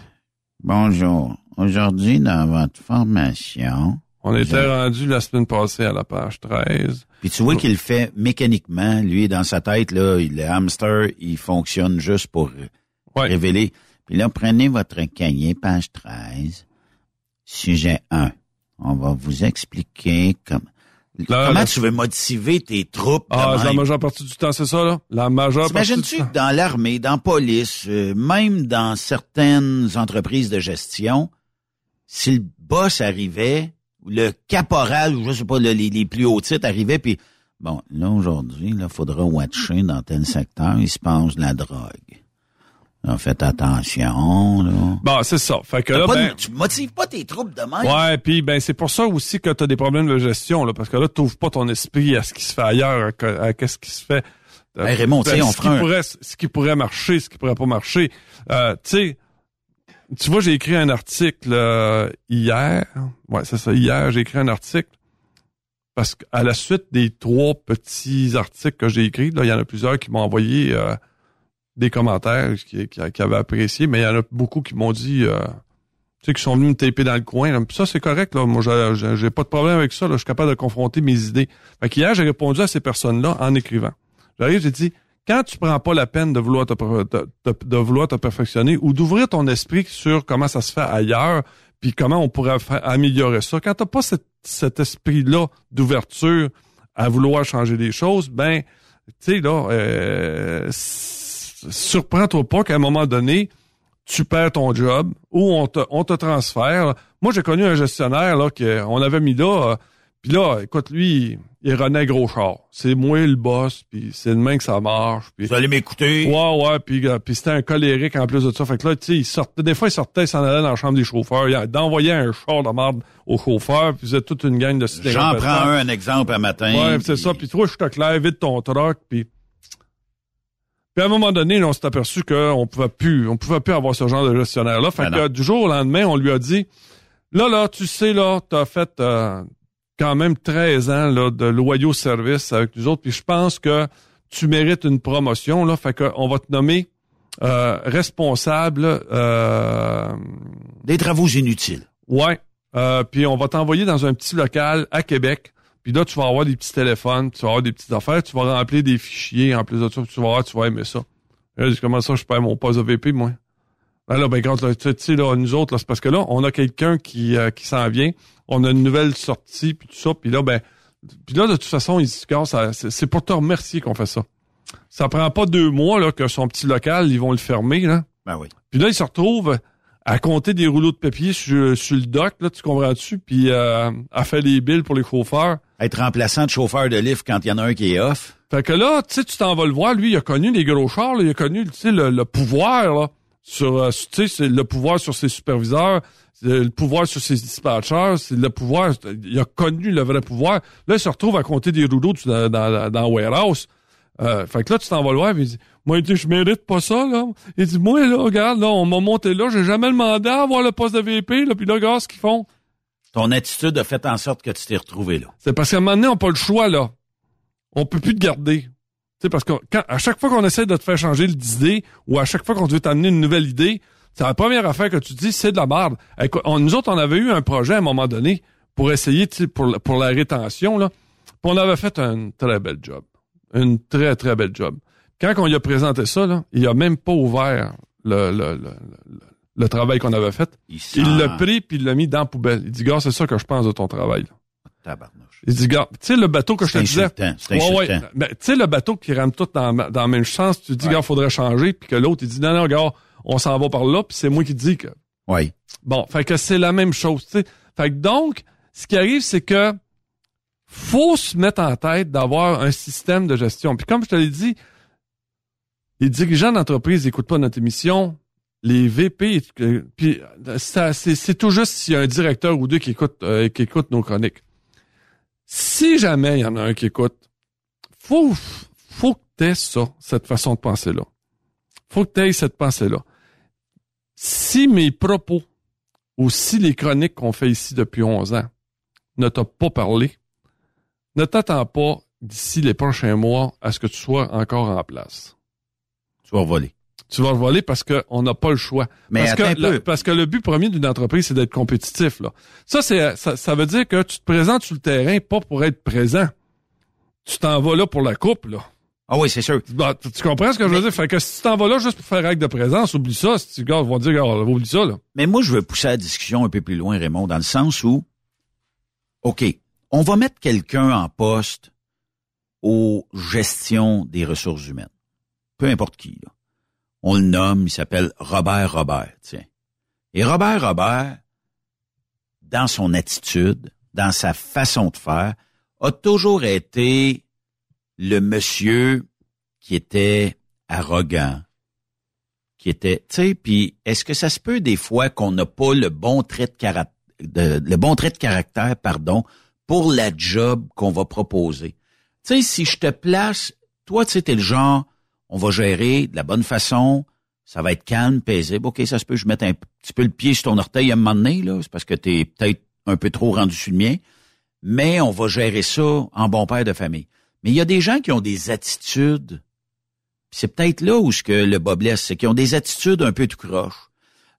Bonjour. Aujourd'hui, dans votre formation... On était rendu la semaine passée à la page 13. Puis tu vois qu'il le fait mécaniquement. Lui, dans sa tête, là, le hamster, il fonctionne juste pour euh, Ouais. révéler. Puis là, prenez votre cahier, page 13, sujet 1. On va vous expliquer comme... Là, comment là- tu veux motiver tes troupes. Ah, la majeure partie du temps, c'est ça, là? La majeure partie du T'imagines-tu temps. que dans l'armée, dans la police, euh, même dans certaines entreprises de gestion, si le boss arrivait, le caporal, ou je sais pas, le- les, les plus hauts titres arrivaient, puis bon, là, aujourd'hui, il faudra watcher dans tel secteur, il se passe de la drogue. Là, faites attention, là. Bon, c'est ça. Fait que là, de- ben, tu motives pas tes troupes de même? Ouais, puis ben c'est pour ça aussi que tu as des problèmes de gestion là parce que là tu pas ton esprit à ce qui se fait ailleurs, à, qu'est-ce qui se fait. Raymond, ben, on ce qui un- pourrait ce qui pourrait marcher, ce qui pourrait pas marcher. Euh, tu sais tu vois, j'ai écrit un article euh, hier. Ouais, c'est ça, hier, j'ai écrit un article parce qu'à la suite des trois petits articles que j'ai écrits, il y en a plusieurs qui m'ont envoyé euh, des commentaires qui, qui, qui avaient apprécié, mais il y en a beaucoup qui m'ont dit euh, tu sais, qui sont venus me taper dans le coin. là. Ça, c'est correct. Là. Moi, j'ai pas de problème avec ça. Là. Je suis capable de confronter mes idées. Fait qu'hier, j'ai répondu à ces personnes-là en écrivant. J'arrive, j'ai dit, quand tu prends pas la peine de vouloir te, de vouloir te perfectionner ou d'ouvrir ton esprit sur comment ça se fait ailleurs, puis comment on pourrait améliorer ça, quand t'as pas cet, esprit-là d'ouverture à vouloir changer les choses, ben, tu sais, là, euh, surprends-toi pas qu'à un moment donné, tu perds ton job ou on te, on te transfère. Moi, j'ai connu un gestionnaire là qu'on avait mis là. euh, puis là, écoute, lui, il renaît gros char. C'est moi le boss, puis c'est le même que ça marche. Puis, Vous allez m'écouter. ouais, ouais, puis, euh, puis c'était un colérique en plus de ça. Fait que là, tu sais, il sortait, des fois, il sortait, il s'en allait dans la chambre des chauffeurs. Il d'envoyer un char de merde au chauffeur, puis vous êtes toute une gang de sidérants J'en prends un, un exemple un matin. Ouais, c'est ça. Puis toi, je te claire, vite ton truck, puis... Puis à un moment donné, là, on s'est aperçu qu'on pouvait plus, on pouvait plus avoir ce genre de gestionnaire-là. Fait Ben que non. du jour au lendemain, on lui a dit, là, là, tu sais, là, t'as fait euh, quand même 13 ans là, de loyaux services avec nous autres, puis je pense que tu mérites une promotion, là. Fait que on va te nommer euh, responsable euh, Des travaux inutiles. Ouais. Euh, puis on va t'envoyer dans un petit local à Québec. Puis là, tu vas avoir des petits téléphones, tu vas avoir des petites affaires, tu vas remplir des fichiers en plus de ça, tu vas voir, tu vas aimer ça. Là, comment ça, je perds mon poste de VP, moi? Ben là, ben, quand, tu sais, là, nous autres, là, c'est parce que là, on a quelqu'un qui, euh, qui s'en vient, on a une nouvelle sortie, puis tout ça, puis là, ben, puis là, de toute façon, il dit, Gars, ça- c'est pour te remercier qu'on fait ça. Ça prend pas deux mois, là, que son petit local, ils vont le fermer, là. Ben oui. Puis là, il se retrouve à compter des rouleaux de papier sur, sur le dock, là, tu comprends-tu? Puis euh, à faire les billes pour les chauffeurs. Être remplaçant de chauffeur de lift quand il y en a un qui est off. Fait que là, tu sais, tu t'en vas le voir, lui, il a connu les gros chars, là, il a connu, tu sais, le, le pouvoir, là, sur, euh, tu sais, c'est le pouvoir sur ses superviseurs, c'est le pouvoir sur ses dispatchers, c'est le pouvoir, il a connu le vrai pouvoir. Là, il se retrouve à compter des rouleaux dans, dans, dans warehouse. Euh, fait que là, tu t'en vas le voir, il dit, moi, il dit, je mérite pas ça, là. Il dit, moi, là, regarde, là, on m'a monté là, j'ai jamais demandé à avoir le poste de VP, là, puis là, regarde ce qu'ils font. Ton attitude a fait en sorte que tu t'es retrouvé là. C'est parce qu'à un moment donné, on n'a pas le choix, là. On peut plus te garder. Sais, parce que quand, à chaque fois qu'on essaie de te faire changer d'idée, ou à chaque fois qu'on veut t'amener une nouvelle idée, c'est la première affaire que tu dis, c'est de la merde. Écoute, on- nous autres, on avait eu un projet à un moment donné pour essayer, pour, la- pour la rétention, là. Puis on avait fait un très bel job. Une très, très belle job. Quand on lui a présenté ça, là, il a même pas ouvert le, le, le, le- le travail qu'on avait fait. Il, l'a pris puis il l'a mis dans la poubelle. Il dit, gars, c'est ça que je pense de ton travail. là. Il dit, gars, tu sais, le bateau que je te disais. c'est Ouais, ouais. Ben, tu sais, le bateau qui rame tout dans, dans le même sens, tu dis, Ouais. gars, faudrait changer, puis que l'autre, il dit, non, non, gars, on s'en va par là, puis c'est moi qui dis que. Oui. Bon, fait que c'est la même chose, tu sais. Fait que donc, ce qui arrive, c'est que faut se mettre en tête d'avoir un système de gestion. Puis comme je te l'ai dit, les dirigeants d'entreprise n'écoutent pas notre émission. Les VP, euh, puis euh, c'est tout juste s'il y a un directeur ou deux qui écoute, euh, qui écoute nos chroniques. Si jamais il y en a un qui écoute, faut, faut que t'aies ça, cette façon de penser-là. Faut que t'aies cette pensée-là. Si mes propos ou si les chroniques qu'on fait ici depuis 11 ans ne t'ont pas parlé, ne t'attends pas d'ici les prochains mois à ce que tu sois encore en place. Tu vas voler. Tu vas voler parce qu'on n'a pas le choix. Mais parce, que le, parce que le but premier d'une entreprise, c'est d'être compétitif. Là. Ça, c'est, ça, ça veut dire que tu te présentes sur le terrain pas pour être présent. Tu t'en vas là pour la coupe. Là. Ah oui, c'est sûr. Bah, tu comprends ce que je veux dire? Fait que si tu t'en vas là juste pour faire acte de présence, oublie ça. Si tu gars vont dire, gars, oublie ça. Là. Mais moi, je veux pousser la discussion un peu plus loin, Raymond, dans le sens où, OK, on va mettre quelqu'un en poste aux gestions des ressources humaines. Peu importe qui, là. On le nomme, il s'appelle Robert Robert, tiens. Et Robert Robert, dans son attitude, dans sa façon de faire, a toujours été le monsieur qui était arrogant, qui était, tu sais, puis est-ce que ça se peut des fois qu'on n'a pas le bon trait de caractère, pardon, pour la job qu'on va proposer? Tu si je te place, toi, tu sais, t'es le genre, on va gérer de la bonne façon, ça va être calme, paisible. OK, ça se peut, je mette un petit peu le pied sur ton orteil à un moment donné, là, c'est parce que t'es peut-être un peu trop rendu sur le mien, mais on va gérer ça en bon père de famille. Mais il y a des gens qui ont des attitudes c'est peut-être là où ce que le bas blesse, c'est qu'ils ont des attitudes un peu tout croche.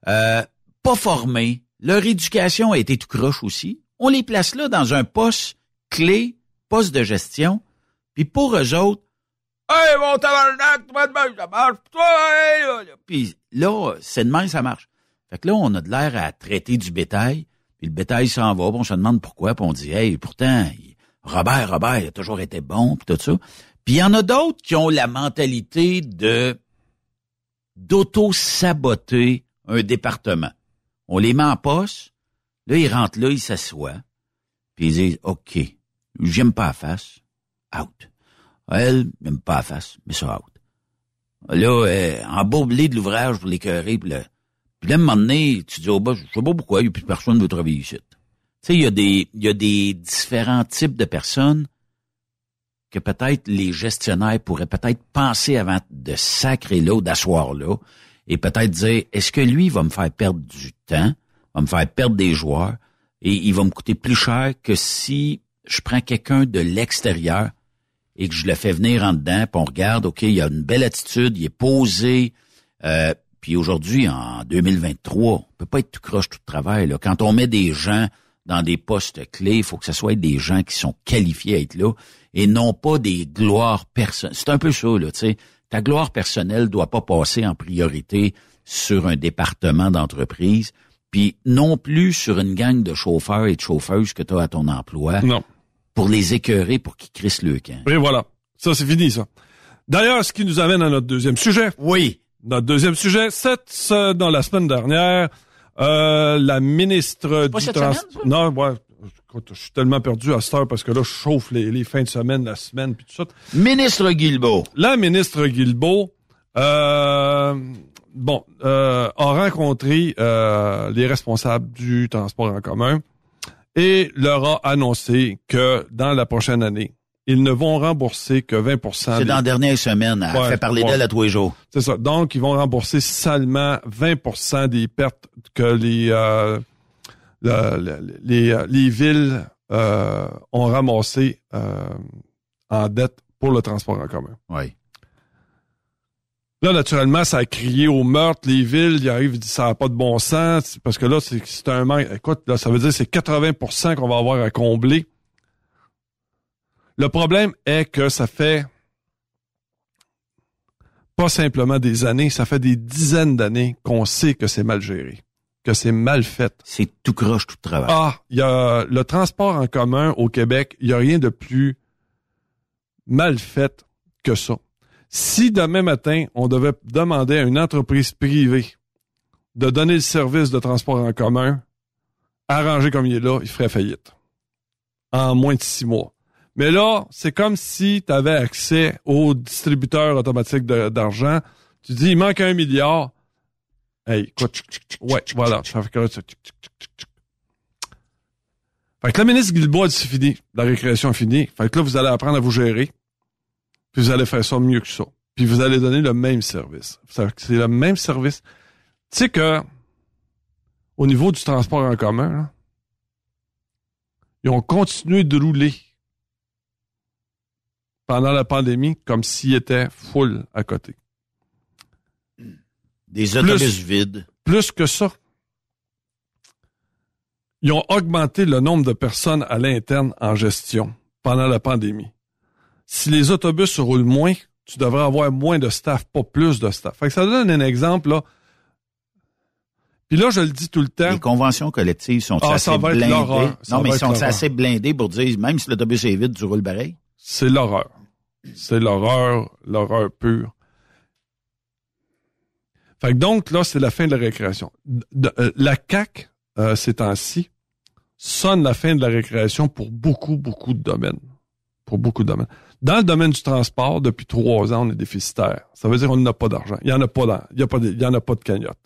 Euh, pas formés. Leur éducation a été tout croche aussi. On les place là dans un poste clé, poste de gestion. Puis pour eux autres, Hey, mon tabarnak, toi de même, ça marche, toi, hey, là. Puis là, c'est de même, ça marche. Fait que là, on a de l'air à traiter du bétail, puis le bétail s'en va, puis on se demande pourquoi, puis on dit, hey, pourtant, Robert, Robert, il a toujours été bon, puis tout ça. Puis il y en a d'autres qui ont la mentalité de d'auto-saboter un département. On les met en poste, là, ils rentrent là, ils s'assoient, puis ils disent, OK, j'aime pas la face, out. Elle, j'aime pas la face, mais ça out. Là, euh, embourbelé de l'ouvrage pour l'écœurer, puis là, puis là, à un moment donné, tu dis, oh, ben, je sais pas pourquoi, il y a plus personne veut travailler ici. Tu sais, il y a des, y a des différents types de personnes que peut-être les gestionnaires pourraient peut-être penser avant de sacrer là d'asseoir là et peut-être dire, est-ce que lui va me faire perdre du temps, va me faire perdre des joueurs et il va me coûter plus cher que si je prends quelqu'un de l'extérieur et que je le fais venir en dedans, puis on regarde, OK, il a une belle attitude, il est posé, euh, puis aujourd'hui, en 2023, on peut pas être tout croche tout de travail. Là. Quand on met des gens dans des postes clés, il faut que ce soit des gens qui sont qualifiés à être là et non pas des gloires personnelles. C'est un peu ça, là, tu sais. Ta gloire personnelle doit pas passer en priorité sur un département d'entreprise, puis non plus sur une gang de chauffeurs et de chauffeuses que tu as à ton emploi Non. Pour les écœurer pour qu'ils crissent le camp. Et voilà. Ça, c'est fini, ça. D'ailleurs, ce qui nous amène à notre deuxième sujet. Oui. Notre deuxième sujet, cette, ce- dans la semaine dernière, euh, la ministre pas du cette Trans- semaine, ça? Non, ouais. Je suis tellement perdu à cette heure parce que là, je chauffe les, les fins de semaine, la semaine, puis tout ça. Ministre Guilbeault. La ministre Guilbeault, euh, bon, euh, a rencontré euh, les responsables du transport en commun et leur a annoncé que dans la prochaine année, ils ne vont rembourser que 20% C'est des- dans la dernière semaine. Elle Ouais, fait parler ouais. d'elle à tous les jours. C'est ça. Donc, ils vont rembourser seulement 20% des pertes que les, euh, les, euh, les villes euh, ont ramassées euh, en dette pour le transport en commun. Oui. Là, naturellement, ça a crié au meurtre. Les villes, ils arrivent, ils disent ça n'a pas de bon sens. Parce que là, c'est un manque. Écoute, là, ça veut dire que c'est 80% qu'on va avoir à combler. Le problème est que ça fait pas simplement des années, ça fait des dizaines d'années qu'on sait que c'est mal géré, que c'est mal fait. C'est tout croche, tout travail. Ah, il y a le transport en commun au Québec, il y a rien de plus mal fait que ça. Si demain matin, on devait demander à une entreprise privée de donner le service de transport en commun, arrangé comme il est là, il ferait faillite. En moins de six mois. Mais là, c'est comme si tu avais accès au distributeur automatique d'argent. Tu dis, il manque un milliard. Hey, écoute, ouais, voilà. Fait que là. Fait le ministre Guilbault a dit, c'est fini. La récréation est finie. Fait que là, vous allez apprendre à vous gérer. Puis vous allez faire ça mieux que ça. Puis vous allez donner le même service. C'est le même service. Tu sais que, au niveau du transport en commun, là, ils ont continué de rouler pendant la pandémie comme s'ils étaient full à côté. Des autobus vides. Plus que ça, ils ont augmenté le nombre de personnes à l'interne en gestion pendant la pandémie. Si les autobus roulent moins, tu devrais avoir moins de staff, pas plus de staff. Fait que ça donne un exemple, là. Puis là, je le dis tout le temps. Les conventions collectives sont Ah, assez blindées? Non, mais ils sont assez blindés pour dire, même si l'autobus est vide, tu roules pareil? C'est l'horreur. C'est l'horreur, l'horreur pure. Fait que donc, là, c'est la fin de la récréation. De- euh, la CAC, euh, ces temps-ci, sonne la fin de la récréation pour beaucoup, beaucoup de domaines. Pour beaucoup de domaines. Dans le domaine du transport, depuis trois ans, on est déficitaire. Ça veut dire qu'on n'a pas d'argent. Il y en a pas il y a pas de, il y en a pas de cagnotte.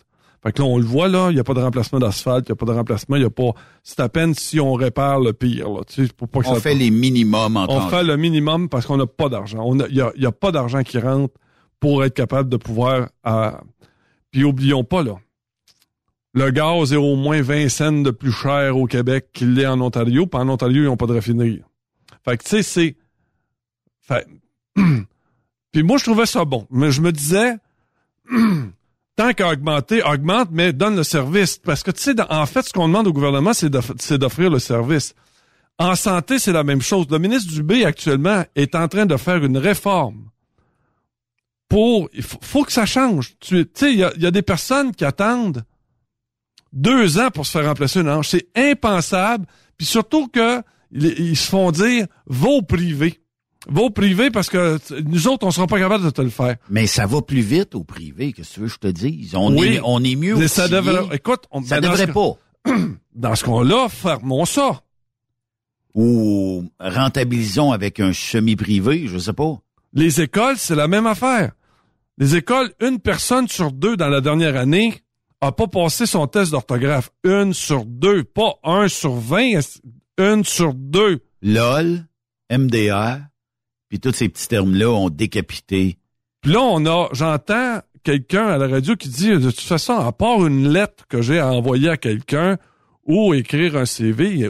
Fait que là, on le voit, là, il n'y a pas de remplacement d'asphalte, il n'y a pas de remplacement, il n'y a pas, c'est à peine si on répare le pire, là, tu sais, pour pas que On ça- fait les minimums en on temps. fait le minimum parce qu'on n'a pas d'argent. Il n'y a, a pas d'argent qui rentre pour être capable de pouvoir... euh, Puis oublions pas, là, le gaz est au moins 20 cents de plus cher au Québec qu'il l'est en Ontario. Puis en Ontario, ils n'ont pas de raffinerie. Fait que, tu sais, c'est... Fait... Puis moi, je trouvais ça bon. Mais je me disais... tant qu'à augmenter, augmente, mais donne le service. Parce que, tu sais, en fait, ce qu'on demande au gouvernement, c'est d'off- c'est d'offrir le service. En santé, c'est la même chose. Le ministre Dubé, actuellement, est en train de faire une réforme pour... Il faut, que ça change. Tu sais, il y a, il y a des personnes qui attendent deux ans pour se faire remplacer une hanche. C'est impensable. Puis surtout que ils, ils se font dire « va au privé ». Va au privé parce que nous autres, on sera pas capable de te le faire. Mais ça va plus vite au privé, qu'est-ce que tu veux que je te dise? On, Oui. est, on est mieux Mais ça devrait... Écoute, on, Ça ben, devrait ce- pas. Dans ce qu'on-là, fermons ça. Ou rentabilisons avec un semi-privé, je sais pas. Les écoles, c'est la même affaire. Les écoles, une personne sur deux dans la dernière année a pas passé son test d'orthographe. Une sur deux, pas un sur vingt, une sur deux. LOL, MDR, puis tous ces petits termes-là ont décapité. Puis là, on a, j'entends quelqu'un à la radio qui dit, de toute façon, à part une lettre que j'ai à envoyer à quelqu'un ou écrire un CV,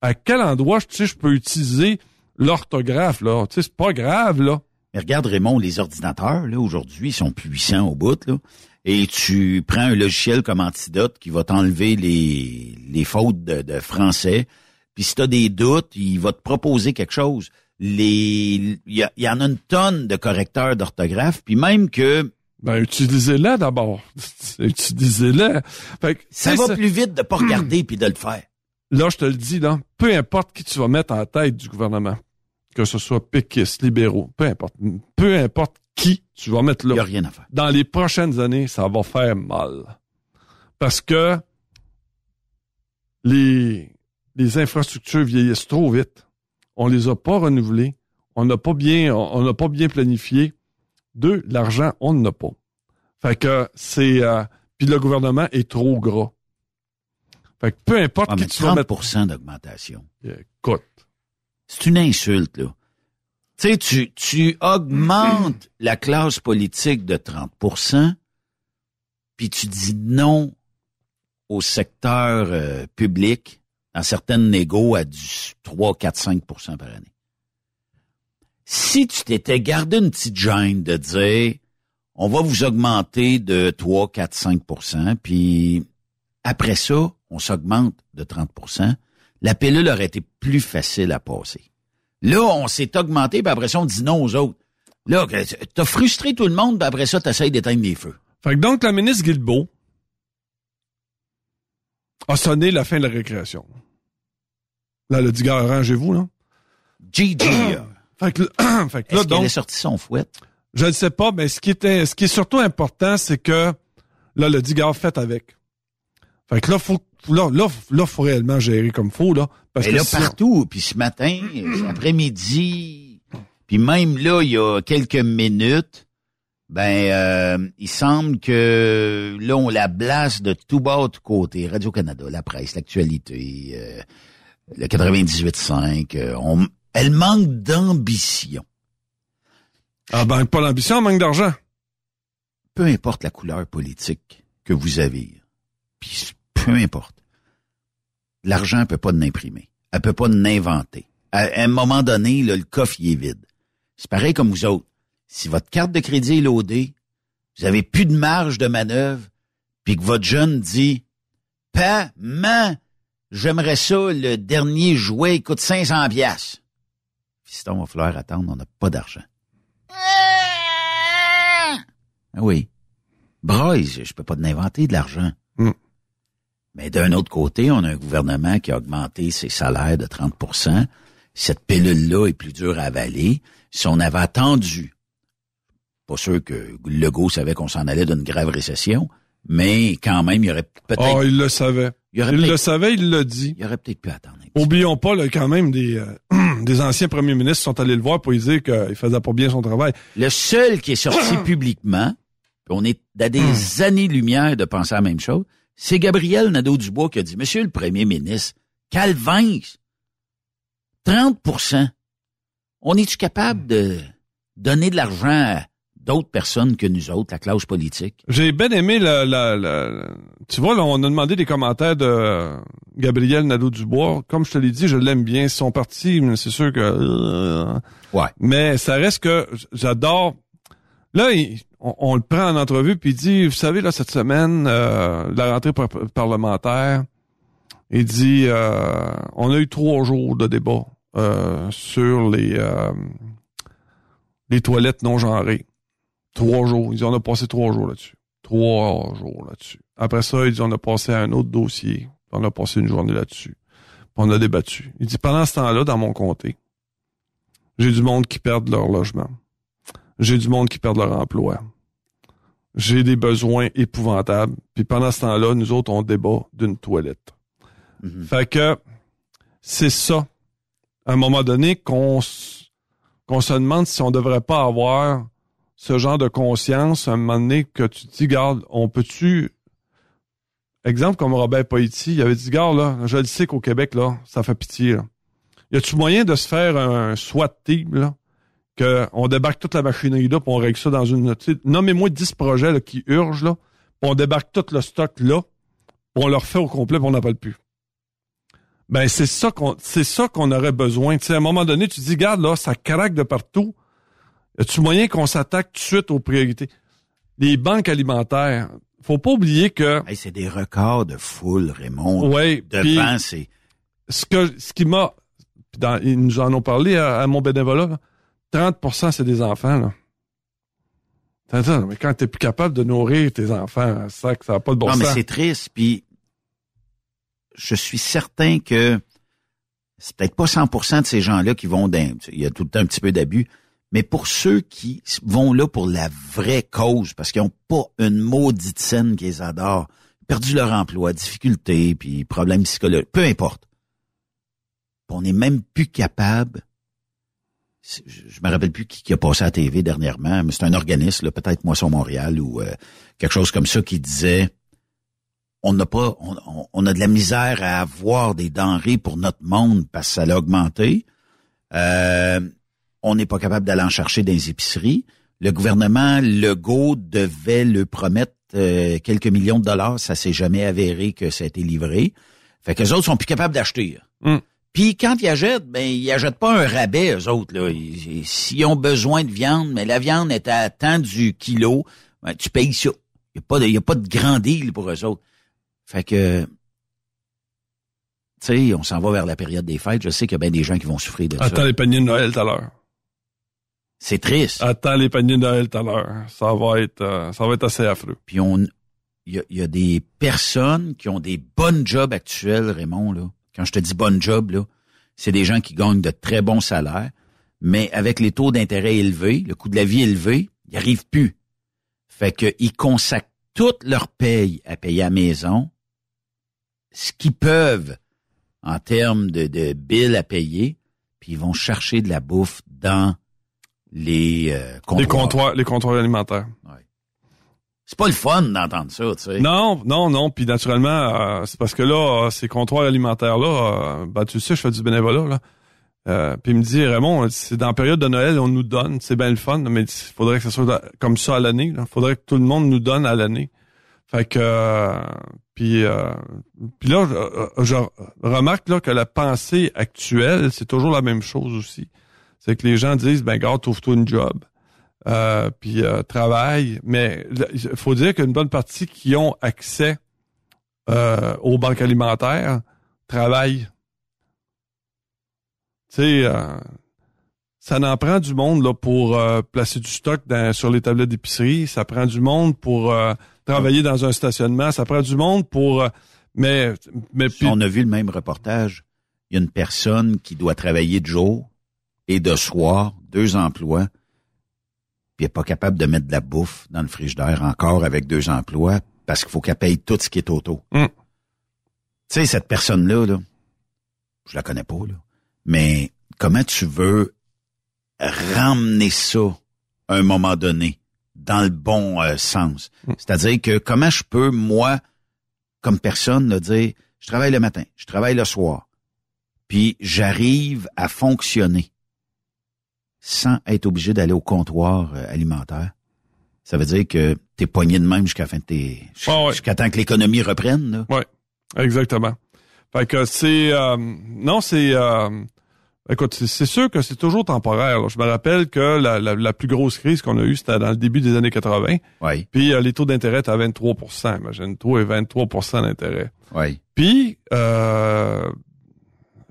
à quel endroit, tu sais, je peux utiliser l'orthographe, là? Tu sais, c'est pas grave, là. Mais regarde, Raymond, les ordinateurs, là, aujourd'hui, sont puissants au bout, là. Et tu prends un logiciel comme Antidote qui va t'enlever les, les fautes de, de français. Puis si tu as des doutes, il va te proposer quelque chose. Les, il y, il y en a une tonne de correcteurs d'orthographe. Puis même que Ben, utilisez-la d'abord. utilisez-la. Que, ça va plus vite de pas regarder puis de le faire. Là, je te le dis, là, peu importe qui tu vas mettre en tête du gouvernement, que ce soit péquistes, libéraux, peu importe, peu importe qui tu vas mettre Il là. n'y a rien à faire. Dans les prochaines années, ça va faire mal. Parce que les, les infrastructures vieillissent trop vite. On les a pas renouvelées. On n'a pas bien, on n'a pas bien planifié. Deux, l'argent, on n'en a pas. Fait que c'est, euh, puis le gouvernement est trop gras. Fait que peu importe Ah, qui mais tu vas mettre. 30 d'augmentation. Écoute. C'est une insulte, là. Tu sais, tu, tu augmentes la classe politique de 30% puis tu dis non au secteur euh, public dans certaines négos à du 3, 4, 5% par année. Si tu t'étais gardé une petite gêne de dire on va vous augmenter de 3, 4, 5% puis après ça, on s'augmente de 30% la pilule aurait été plus facile à passer. Là, on s'est augmenté, puis après ça, on dit non aux autres. Là, t'as frustré tout le monde, puis après ça, t'essayes d'éteindre les feux. Fait que donc, la ministre Guilbeault a sonné la fin de la récréation. Là, le dit, gars, arrangez-vous, là. GG. Fait que, fait que là, donc, est sortie son fouet? je ne sais pas, mais ce qui était, ce qui est surtout important, c'est que, là, le dit, gars, faites avec. Fait que là, faut, là, là, là, faut réellement gérer comme faut, là. Parce Mais que là, partout, puis ce matin, après-midi, puis même là, il y a quelques minutes, ben, euh, il semble que là, on la blasse de tout bas, de côté. Radio-Canada, la presse, l'actualité, euh, le 98.5. euh, on, elle manque d'ambition. Ah ben, pas l'ambition, on manque d'argent. Peu importe la couleur politique que vous avez, puis peu importe. L'argent, elle peut pas l'imprimer. Elle peut pas l'inventer. À, à un moment donné, là, le coffre, il est vide. C'est pareil comme vous autres. Si votre carte de crédit est loadée, vous avez plus de marge de manœuvre, puis que votre jeune dit, pas, man, j'aimerais ça, le dernier jouet, il coûte 500 piastres. Fiston, va falloir attendre, on n'a pas d'argent. Ah oui. Braise, je peux pas l'inventer de l'argent. Mm. Mais d'un autre côté, on a un gouvernement qui a augmenté ses salaires de 30% Cette pilule-là est plus dure à avaler. Si on avait attendu, pas sûr que Legault savait qu'on s'en allait d'une grave récession, mais quand même, il y aurait peut-être... Oh, il le savait. il le savait, il l'a dit. il aurait peut-être pu attendre. Oublions pas, là, quand même, des, euh, des anciens premiers ministres sont allés le voir pour lui dire qu'il faisait pas bien son travail. Le seul qui est sorti publiquement, on est à des années-lumière de penser à la même chose, c'est Gabriel Nadeau-Dubois qui a dit, Monsieur le Premier ministre, Calvin, 30% on est-tu capable de donner de l'argent à d'autres personnes que nous autres, la classe politique? J'ai bien aimé la, la, la- Tu vois, là, on a demandé des commentaires de Gabriel Nadeau-Dubois. Comme je te l'ai dit, je l'aime bien. Son parti, c'est sûr que... euh, Ouais. Mais ça reste que j'adore. Là, il- on, on le prend en entrevue puis il dit, vous savez là cette semaine, euh, la rentrée par- parlementaire, il dit, euh, on a eu trois jours de débat euh, sur les les toilettes non genrées. Trois jours. Ils disent, on a passé trois jours là-dessus. Trois jours là-dessus. Après ça, ils disent, on a passé à un autre dossier. On a passé une journée là-dessus. On a débattu. Il dit, pendant ce temps-là, dans mon comté, j'ai du monde qui perd leur logement. J'ai du monde qui perd leur emploi. J'ai des besoins épouvantables. Puis pendant ce temps-là, nous autres, on débat d'une toilette. Mhm. Fait que c'est ça. À un moment donné, qu'on qu'on se demande si on devrait pas avoir ce genre de conscience, à un moment donné, que tu te dis, garde, on peut-tu... Exemple comme Robert Poiti, il avait dit, garde, là, je le sais qu'au Québec, là, ça fait pitié, là. Y a-tu moyen de se faire un SWAT team, là? Que on débarque toute la machinerie là, puis on règle ça dans une. Nommez-moi 10 projets là, qui urgent, là, puis on débarque tout le stock là, puis on le refait au complet, puis on n'en plus. Ben, c'est ça qu'on c'est ça qu'on aurait besoin. Tu sais, à un moment donné, tu dis, regarde, là, ça craque de partout. Y a-tu moyen qu'on s'attaque tout de suite aux priorités? Les banques alimentaires. Faut pas oublier que. Hey, c'est des records de foule, Raymond. Ouais, Devant, c'est... ce que ce qui m'a ils nous en ont parlé à, à mon bénévolat là, 30% c'est des enfants là. Mais quand t'es plus capable de nourrir tes enfants, ça que ça n'a pas de bon non, mais sens. c'est triste, puis je suis certain que c'est peut-être pas 100% de ces gens-là qui vont dans... Il y a tout le temps un petit peu d'abus, mais pour ceux qui vont là pour la vraie cause, parce qu'ils n'ont pas une maudite scène qui les adore, perdu leur emploi, difficultés, puis problèmes psychologiques, peu importe. On n'est même plus capable je me rappelle plus qui, qui a passé à TV dernièrement, mais c'est un organisme, peut-être Moisson Montréal ou euh, quelque chose comme ça, qui disait on n'a pas, on- on a de la misère à avoir des denrées pour notre monde parce que ça l'a augmenté. Euh, on n'est pas capable d'aller en chercher dans les épiceries. Le gouvernement Legault devait le promettre euh, quelques millions de dollars. Ça s'est jamais avéré que ça a été livré. Fait que les autres sont plus capables d'acheter. Mm. Puis quand ils achètent, ben ils achètent pas un rabais, eux autres. Là. Ils- ils- S'ils ont besoin de viande, mais la viande est à temps du kilo, ben, tu payes ça. Il n'y a, pas de- y a pas de grand deal pour eux autres. Fait que, tu sais, on s'en va vers la période des fêtes. Je sais qu'il y a bien des gens qui vont souffrir de Attends ça. les paniers de Noël tout à l'heure. C'est triste. Attends les paniers de Noël tout à l'heure. Ça va être, euh, ça va être assez affreux. Puis on, il y a, il y a des personnes qui ont des bonnes jobs actuels, Raymond, là. Quand je te dis bonnes jobs, là, c'est des gens qui gagnent de très bons salaires, mais avec les taux d'intérêt élevés, le coût de la vie élevé, ils n'y arrivent plus. Fait qu'ils consacrent toute leur paye à payer à maison, ce qu'ils peuvent en termes de, de billes à payer, puis ils vont chercher de la bouffe dans les euh, comptoirs. Les comptoirs, les comptoirs alimentaires. C'est pas le fun d'entendre ça, tu sais. Non, non, non. Puis naturellement, euh, c'est parce que là, euh, ces comptoirs alimentaires-là, euh, ben, tu sais, je fais du bénévolat, là. Puis il me dit, Raymond, c'est dans la période de Noël, on nous donne, c'est bien le fun, mais il faudrait que ça soit comme ça à l'année. Il faudrait que tout le monde nous donne à l'année. Fait que, puis, puis là, je, je remarque là que la pensée actuelle, c'est toujours la même chose aussi. C'est que les gens disent, ben, gars, trouve-toi une job. Euh, puis euh, travaille, mais il faut dire qu'une bonne partie qui ont accès euh, aux banques alimentaires travaillent. Tu sais, ça n'en prend du monde là pour placer du stock dans- sur les tablettes d'épicerie. Ça prend du monde pour travailler dans un stationnement. Ça prend du monde pour. mais mais On a vu le même reportage. Il y a une personne qui doit travailler de jour et de soir, deux emplois, puis elle n'est pas capable de mettre de la bouffe dans le frigidaire encore avec deux emplois parce qu'il faut qu'elle paye tout ce qui est auto. Mm. Tu sais, cette personne-là, là, je la connais pas, là, mais comment tu veux ramener ça à un moment donné dans le bon euh, sens? C'est-à-dire que comment je peux, moi, comme personne, là, dire, je travaille le matin, je travaille le soir, puis j'arrive à fonctionner sans être obligé d'aller au comptoir euh, alimentaire. Ça veut dire que t'es poigné de même jusqu'à fin de tes... Ah ouais. jusqu'à temps que l'économie reprenne. Ouais, exactement. Fait que c'est euh, non, c'est euh, écoute, c'est- sûr que c'est toujours temporaire. là. Je me rappelle que la, la, la plus grosse crise qu'on a eue, c'était dans le début des années 80. Oui, Puis euh, les taux d'intérêt étaient à 23% Imagine-toi, et 23% d'intérêt. oui. Puis euh,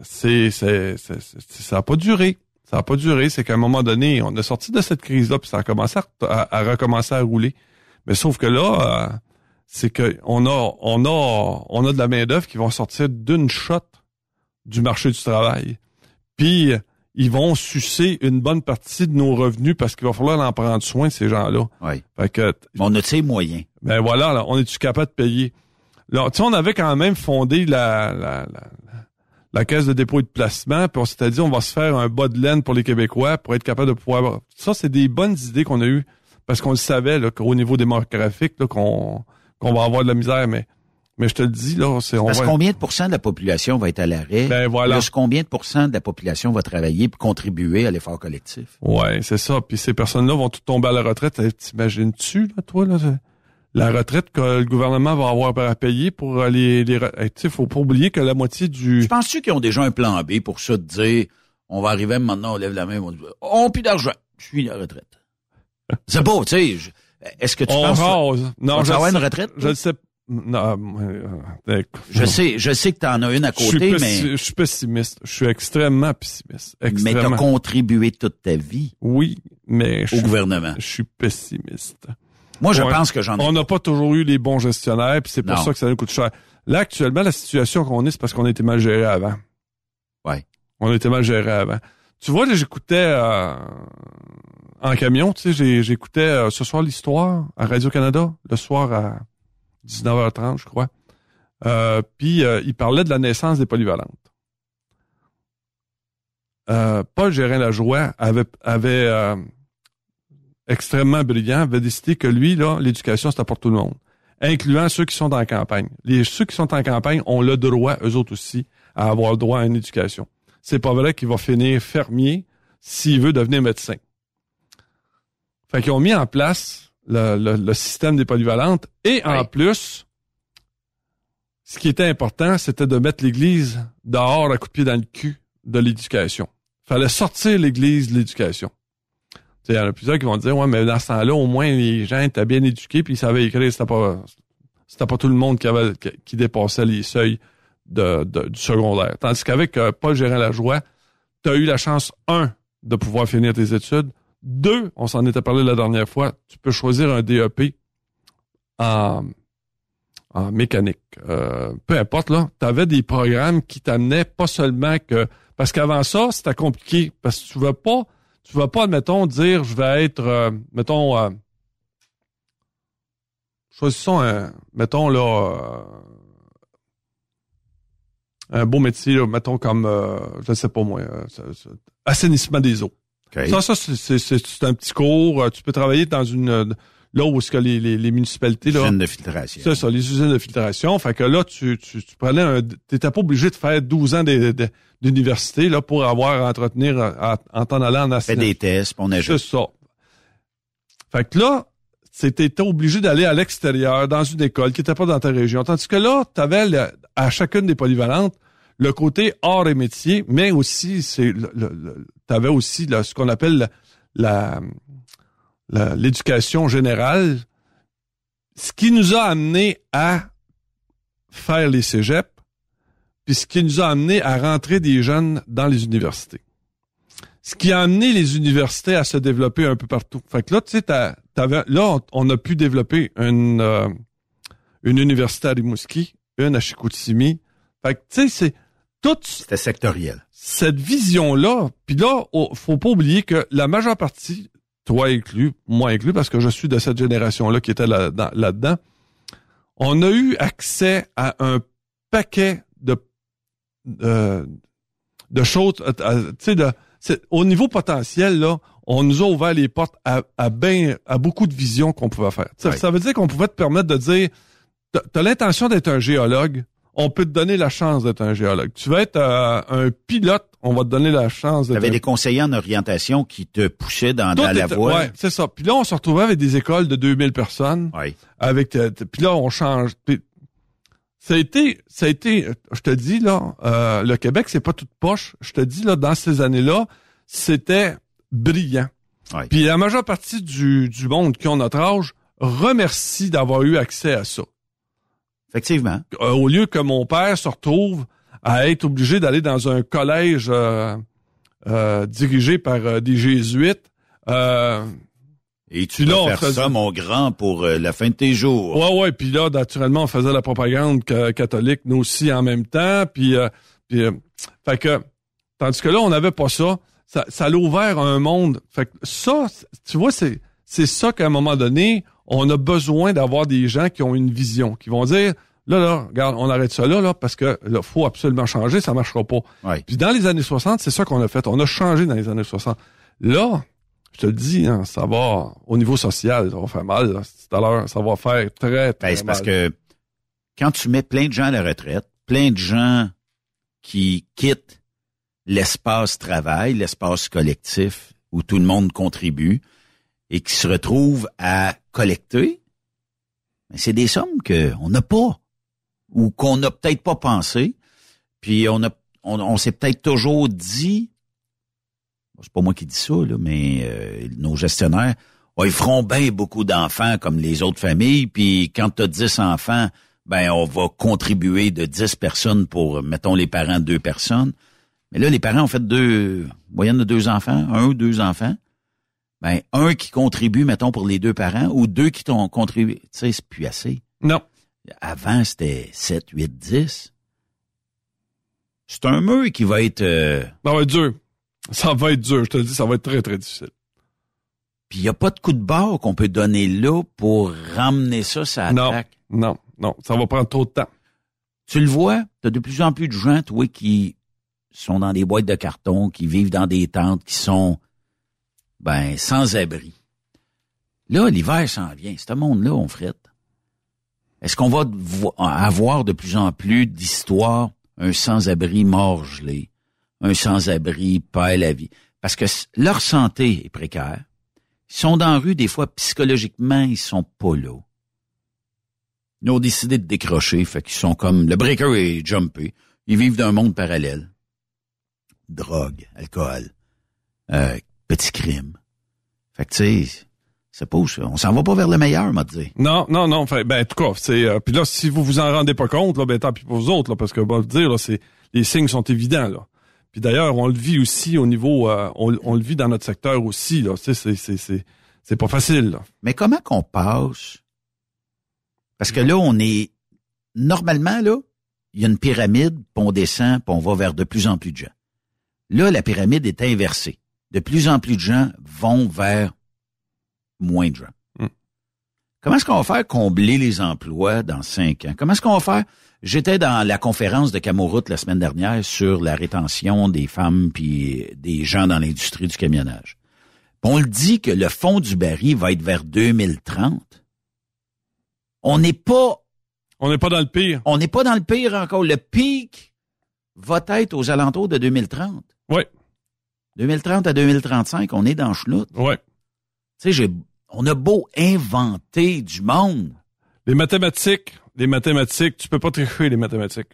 c'est ça a pas duré. Ça a pas duré. C'est qu'à un moment donné, on est sorti de cette crise-là, puis ça a commencé à, à- à recommencer à rouler. Mais sauf que là, euh, c'est que on a on a on a de la main d'œuvre qui vont sortir d'une shot du marché du travail. Puis ils vont sucer une bonne partie de nos revenus parce qu'il va falloir en prendre soin ces gens-là. Oui. Fait que Mais on a de ces moyens. ben voilà, là, on est-tu capable de payer? Là, on avait quand même fondé la, la, la, la caisse de dépôt et de placement, puis on s'était dit on va se faire un bas de laine pour les Québécois pour être capable de pouvoir. Ça, c'est des bonnes idées qu'on a eues parce qu'on le savait là, qu'au niveau démographique, là, qu'on qu'on va avoir de la misère, mais mais je te le dis, là, c'est on Parce va. combien de pourcents de la population va être à l'arrêt? Ben voilà. Plus combien de pourcents de la population va travailler pour contribuer à l'effort collectif? Ouais, c'est ça. Puis ces personnes-là vont toutes tomber à la retraite. T'imagines-tu, là, toi, là, la retraite que le gouvernement va avoir à payer pour les... les tu sais, faut pas oublier que la moitié du... Je penses-tu qu'ils ont déjà un plan B pour ça de dire, on va arriver maintenant, on lève la main, on dit, on plus d'argent, je suis à la retraite. C'est beau, tu sais. Est-ce que tu On penses... rase. Non, je avoir sais- une retraite? Je le sais. Non, euh, Je sais, je sais que t'en as une à côté, mais, je suis pessimiste. Je suis extrêmement pessimiste. mais t'as Extrêmement. contribué toute ta vie Oui, mais au gouvernement. je suis pessimiste. Moi, je Ouais. pense que j'en ai... On n'a pas toujours eu les bons gestionnaires, puis c'est pour Non. ça que ça nous coûte cher. Là, actuellement, la situation qu'on est, c'est parce qu'on a été mal géré avant. Ouais. On a été mal géré avant. Tu vois, là, j'écoutais euh, en camion, tu sais, j'écoutais euh, ce soir l'histoire à Radio-Canada, le soir à 19h30, je crois. Euh, puis euh, il parlait de la naissance des polyvalentes. Euh, Paul Gérin-Lajoie avait, avait euh, extrêmement brillant, avait décidé que lui, là, l'éducation, c'était pour tout le monde, incluant ceux qui sont en campagne. Les, ceux qui sont en campagne ont le droit, eux autres aussi, à avoir le droit à une éducation. C'est pas vrai qu'il va finir fermier, s'il veut devenir médecin. Fait qu'ils ont mis en place le, le- le système des polyvalentes et en plus, ce qui était important, c'était de mettre l'Église dehors à coup de pied dans le cul de l'éducation. Fallait sortir l'Église de l'éducation. Il y en a plusieurs qui vont dire, ouais, mais dans ce temps-là, au moins, les gens étaient bien éduqués puis ils savaient écrire. C'était pas, c'était pas tout le monde qui avait, qui, dépassait les seuils de, de- du secondaire. Tandis qu'avec euh, Paul Gérard-Lajoie, tu as eu la chance, un, de pouvoir finir tes études. Deux, on s'en était parlé la dernière fois, tu peux choisir un DEP en, en mécanique. Euh, peu importe, là, tu avais des programmes qui t'amenaient pas seulement que... Parce qu'avant ça, c'était compliqué. Parce que tu vas pas, tu vas pas, admettons, dire je vais être, euh, mettons, euh, choisissons un, mettons là, euh, un beau métier, là, mettons comme, euh, je sais pas moi, euh, ça- ça- assainissement des eaux. OK. Ça, ça c'est- c'est c'est- c'est un petit cours. Tu peux travailler dans une euh, là où est-ce que les, les, les municipalités là. Usine de filtration. C'est ça, les usines de filtration. Fait que là, tu, tu, tu prenais un. T'étais pas obligé de faire 12 ans d'université là pour avoir à entretenir à- en t'en allant en Fait assainissement. des tests, on C'est ajoute. ça. Fait que là, c'était obligé d'aller à l'extérieur, dans une école qui n'était pas dans ta région. Tandis que là, tu avais à chacune des polyvalentes le côté art et métier, mais aussi, c'est tu avais aussi là, ce qu'on appelle la la- l'éducation générale, ce qui nous a amené à faire les cégeps, puis ce qui nous a amené à rentrer des jeunes dans les universités ce qui a amené les universités à se développer un peu partout. Fait que là, tu sais, là, on, a pu développer une, euh, une université à Rimouski, une à Chicoutimi. Fait que, tu sais, c'est toute C'était sectoriel. cette vision-là. Puis là, oh, faut pas oublier que la majeure partie, toi inclus, moi inclus, parce que je suis de cette génération-là qui était là- dans- là-dedans, on a eu accès à un paquet de euh, de choses, euh, euh, tu sais, de au niveau potentiel là, on nous a ouvert les portes à, à ben à beaucoup de visions qu'on pouvait faire. Ça, Ouais. ça veut dire qu'on pouvait te permettre de dire, t'as as, l'intention d'être un géologue, on peut te donner la chance d'être un géologue. Tu veux être euh, un pilote, on va te donner la chance Tu avais des conseillers en orientation qui te poussaient dans, dans la voie. Ouais, c'est ça. Puis là, on se retrouvait avec des écoles de 2000 personnes. Ouais. Avec, euh, puis là, on change. Puis ça a été, ça a été, je te dis là, euh, le Québec, c'est pas toute poche. Je te dis là, dans ces années-là, c'était brillant. Ouais. Puis la majeure partie du, du monde qui ont notre âge remercie d'avoir eu accès à ça. Effectivement. Euh, au lieu que mon père se retrouve à être obligé d'aller dans un collège euh, euh, dirigé par des jésuites. Euh, Et tu là, on faire ça, mon grand, pour la fin de tes jours. Ouais, ouais, puis là, naturellement, on faisait la propagande ca- catholique, nous aussi, en même temps, puis, euh, puis euh, fait que, tandis que là, on n'avait pas ça, ça, ça l'a ouvert un monde, fait que ça, tu vois, c'est, c'est ça qu'à un moment donné, on a besoin d'avoir des gens qui ont une vision, qui vont dire, là, là, regarde, on arrête ça là, là, parce que là, faut absolument changer, ça marchera pas. Ouais. Puis dans les années 60, c'est ça qu'on a fait, on a changé dans les années 60. Là, je te le dis, hein, ça va, au niveau social, ça va faire mal, là, tout à l'heure, ça va faire très, très Ben, c'est parce que quand tu mets plein de gens à la retraite, plein de gens qui quittent l'espace travail, l'espace collectif où tout le monde contribue et qui se retrouvent à collecter, ben, c'est des sommes qu'on n'a pas ou qu'on n'a peut-être pas pensé. Puis on a s'est peut-être toujours dit c'est pas moi qui dis ça, là, mais euh, nos gestionnaires, oh, ils feront bien beaucoup d'enfants comme les autres familles, puis quand tu as 10 enfants, ben on va contribuer de 10 personnes pour, mettons, les parents, deux personnes. Mais là, les parents ont fait deux, moyenne de deux enfants, un ou deux enfants. Ben, un qui contribue, mettons, pour les deux parents, ou deux qui t'ont contribué. Tu sais, c'est plus assez. Non. Avant, c'était 7, 8, 10. C'est un mur qui va être... euh, Ça va être dur. Ça va être dur, je te le dis, ça va être très, très difficile. Puis il n'y a pas de coup de barre qu'on peut donner là pour ramener ça ça Non. attaque. Non, non, ça va prendre trop de temps. Tu le vois, tu as de plus en plus de gens, toi, qui sont dans des boîtes de carton, qui vivent dans des tentes, qui sont ben sans abri. Là, l'hiver s'en vient. Ce monde-là, on frette. Est-ce qu'on va vo- avoir de plus en plus d'histoires, un sans-abri mort gelé, un sans-abri perd la vie. Parce que leur santé est précaire. Ils sont dans la rue, des fois, psychologiquement, ils sont pas là. Ils ont décidé de décrocher, fait qu'ils sont comme... Le breaker est jumpé. Ils vivent dans un monde parallèle. Drogue, alcool, euh, petits crimes. Fait que, tu sais, c'est pas. On s'en va pas vers le meilleur, m'a dit. Non, non, non. Fait, ben, en tout cas, c'est. euh, puis là, si vous vous en rendez pas compte, là, ben tant pis pour vous autres, là, parce que bon, dire, là, c'est les signes sont évidents, là. Puis d'ailleurs, on le vit aussi au niveau, euh, on, on le vit dans notre secteur aussi, là. C'est, c'est, c'est, c'est pas facile, là. Mais comment qu'on passe? Parce que là, on est... Normalement, là, il y a une pyramide, puis on descend, puis on va vers de plus en plus de gens. Là, la pyramide est inversée. De plus en plus de gens vont vers moins de gens. Mm. Comment est-ce qu'on va faire combler les emplois dans cinq ans? Comment est-ce qu'on va faire? J'étais dans la conférence de Camoroute la semaine dernière sur la rétention des femmes puis des gens dans l'industrie du camionnage. Puis on le dit que le fond du baril va être vers 2030. On n'est pas, On n'est pas dans le pire. on n'est pas dans le pire encore. Le pic va être aux alentours de 2030. Oui, 2030 à 2035, on est dans chenoute. oui. Tu sais, j'ai, on a beau inventer du monde. Les mathématiques, les mathématiques, tu peux pas tricher les mathématiques.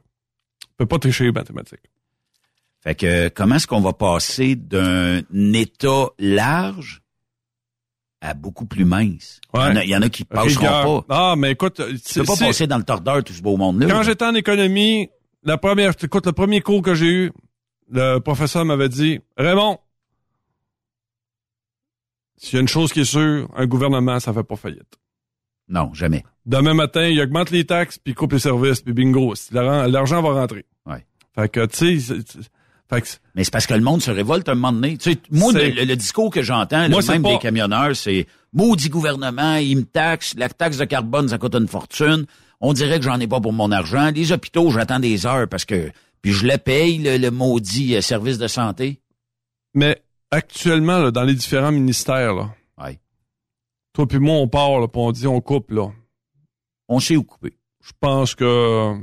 Tu peux pas tricher les mathématiques. Fait que comment est-ce qu'on va passer d'un État large à beaucoup plus mince? Il, y en a, il y en a qui passeront Rigueur. pas. Ah, mais écoute, Tu c'est, peux pas passer dans le tordeur tout ce beau monde-là. quand j'étais en économie, la première, écoute, le premier cours que j'ai eu, le professeur m'avait dit, Raymond, s'il y a une chose qui est sûre, un gouvernement, ça fait pas faillite. Non, jamais. Demain matin, il augmente les taxes, puis il coupe les services, puis bingo, l'argent va rentrer. Ouais. Fait que, tu sais, Mais c'est parce que le monde se révolte un moment donné. Tu sais, moi, le, le discours que j'entends, même pas- des camionneurs, c'est maudit gouvernement, il me taxe, la taxe de carbone, ça coûte une fortune. On dirait que j'en ai pas pour mon argent. Les hôpitaux, j'attends des heures parce que puis je le paye, le, le maudit euh, service de santé. mais actuellement, là, dans les différents ministères, là, Ouais. toi puis moi, on part, là, puis on dit on coupe, là. On sait où couper. Je pense que...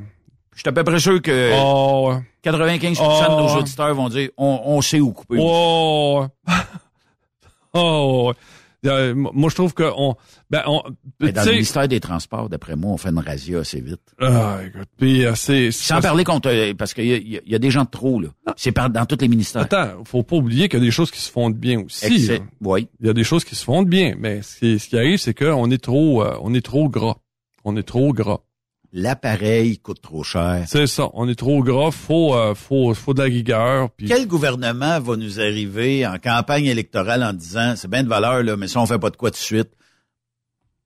Je suis à peu près sûr que Oh, ouais. 95% de nos auditeurs vont dire on, on sait où couper. Oh, ouais. oh, ouais. Euh, moi, je trouve que on, ben, on, Mais dans le ministère des Transports, d'après moi, on fait une razzia assez vite. ah, écoute, puis euh, c'est, Sans c'est- parler contre... euh, Parce qu'il y, y a- il y a des gens de trop, là. C'est par- dans tous les ministères. Attends, faut pas oublier qu'il y a des choses qui se font de bien aussi. Oui. Il y a des choses qui se font de bien, mais ce qui, ce qui arrive, c'est qu'on est trop, euh, on est trop gras. On est trop gras. L'appareil coûte trop cher. C'est ça, on est trop gras. Faut, euh, faut, faut de la rigueur. Puis Quel gouvernement va nous arriver en campagne électorale en disant c'est bien de valeur, là, mais si on fait pas de quoi tout de suite,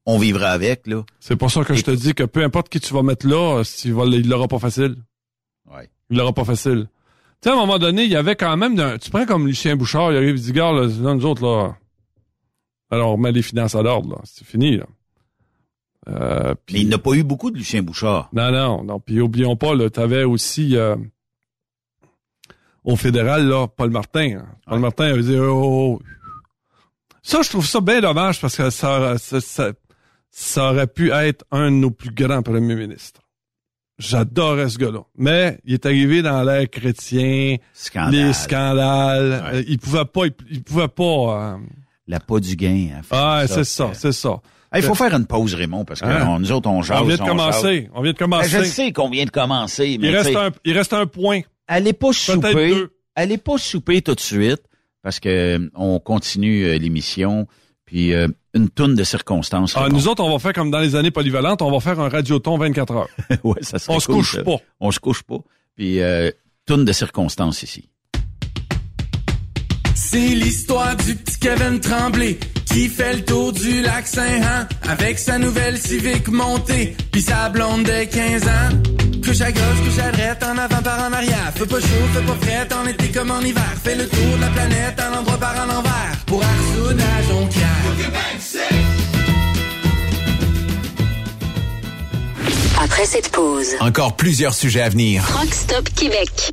on vivra avec, là? c'est pour ça que je te dis que peu importe qui tu vas mettre là, euh, il l'aura pas facile. Ouais. Il l'aura pas facile. Tu sais, à un moment donné, il y avait quand même, tu prends comme Lucien Bouchard, il arrive, il dit, gars, là, nous autres, là, alors on remet les finances à l'ordre, là. C'est fini, là. Euh, Mais il n'a pas eu beaucoup de Lucien Bouchard. Non, non, non. Puis oublions pas, là, t'avais aussi euh, au fédéral, là, Paul Martin. hein. Paul Martin avait dit oh, oh. Ça, je trouve ça bien dommage parce que ça, ça, ça, ça aurait pu être un de nos plus grands premiers ministres. J'adorais ce gars-là. Mais il est arrivé dans l'ère chrétien, Scandale. les scandales. Ouais. Euh, il pouvait pas, il, il pouvait pas. euh, La pas du gain. Hein, Ah, ça. c'est ça, c'est ça. Il faut faire une pause, Raymond, parce que Hein? on- nous autres, on jase. On vient de commencer. On vient de Ben, commencer. je sais qu'on vient de commencer, mais il, reste un, il reste un point. allez pas souper. deux. Allez pas souper tout de suite, parce que euh, on continue euh, l'émission, puis euh, une toune de circonstances. Ah, nous autres, on va faire comme dans les années polyvalentes, on va faire un radioton 24 heures. ouais, ça serait On se couche ça. pas. On se couche pas. Puis euh, toune de circonstances ici. C'est l'histoire du petit Kevin Tremblay qui fait le tour du lac Saint-Han avec sa nouvelle Civic montée puis sa blonde de 15 ans. Couche à gauche, couche à droite, en avant par en arrière. Fais pas chaud, fais pas frais, en été comme en hiver. Fais le tour de la planète en endroit par en envers. Pour Arsoun à Jonquière. Après cette pause, Encore plusieurs sujets à venir. Rock Stop Québec.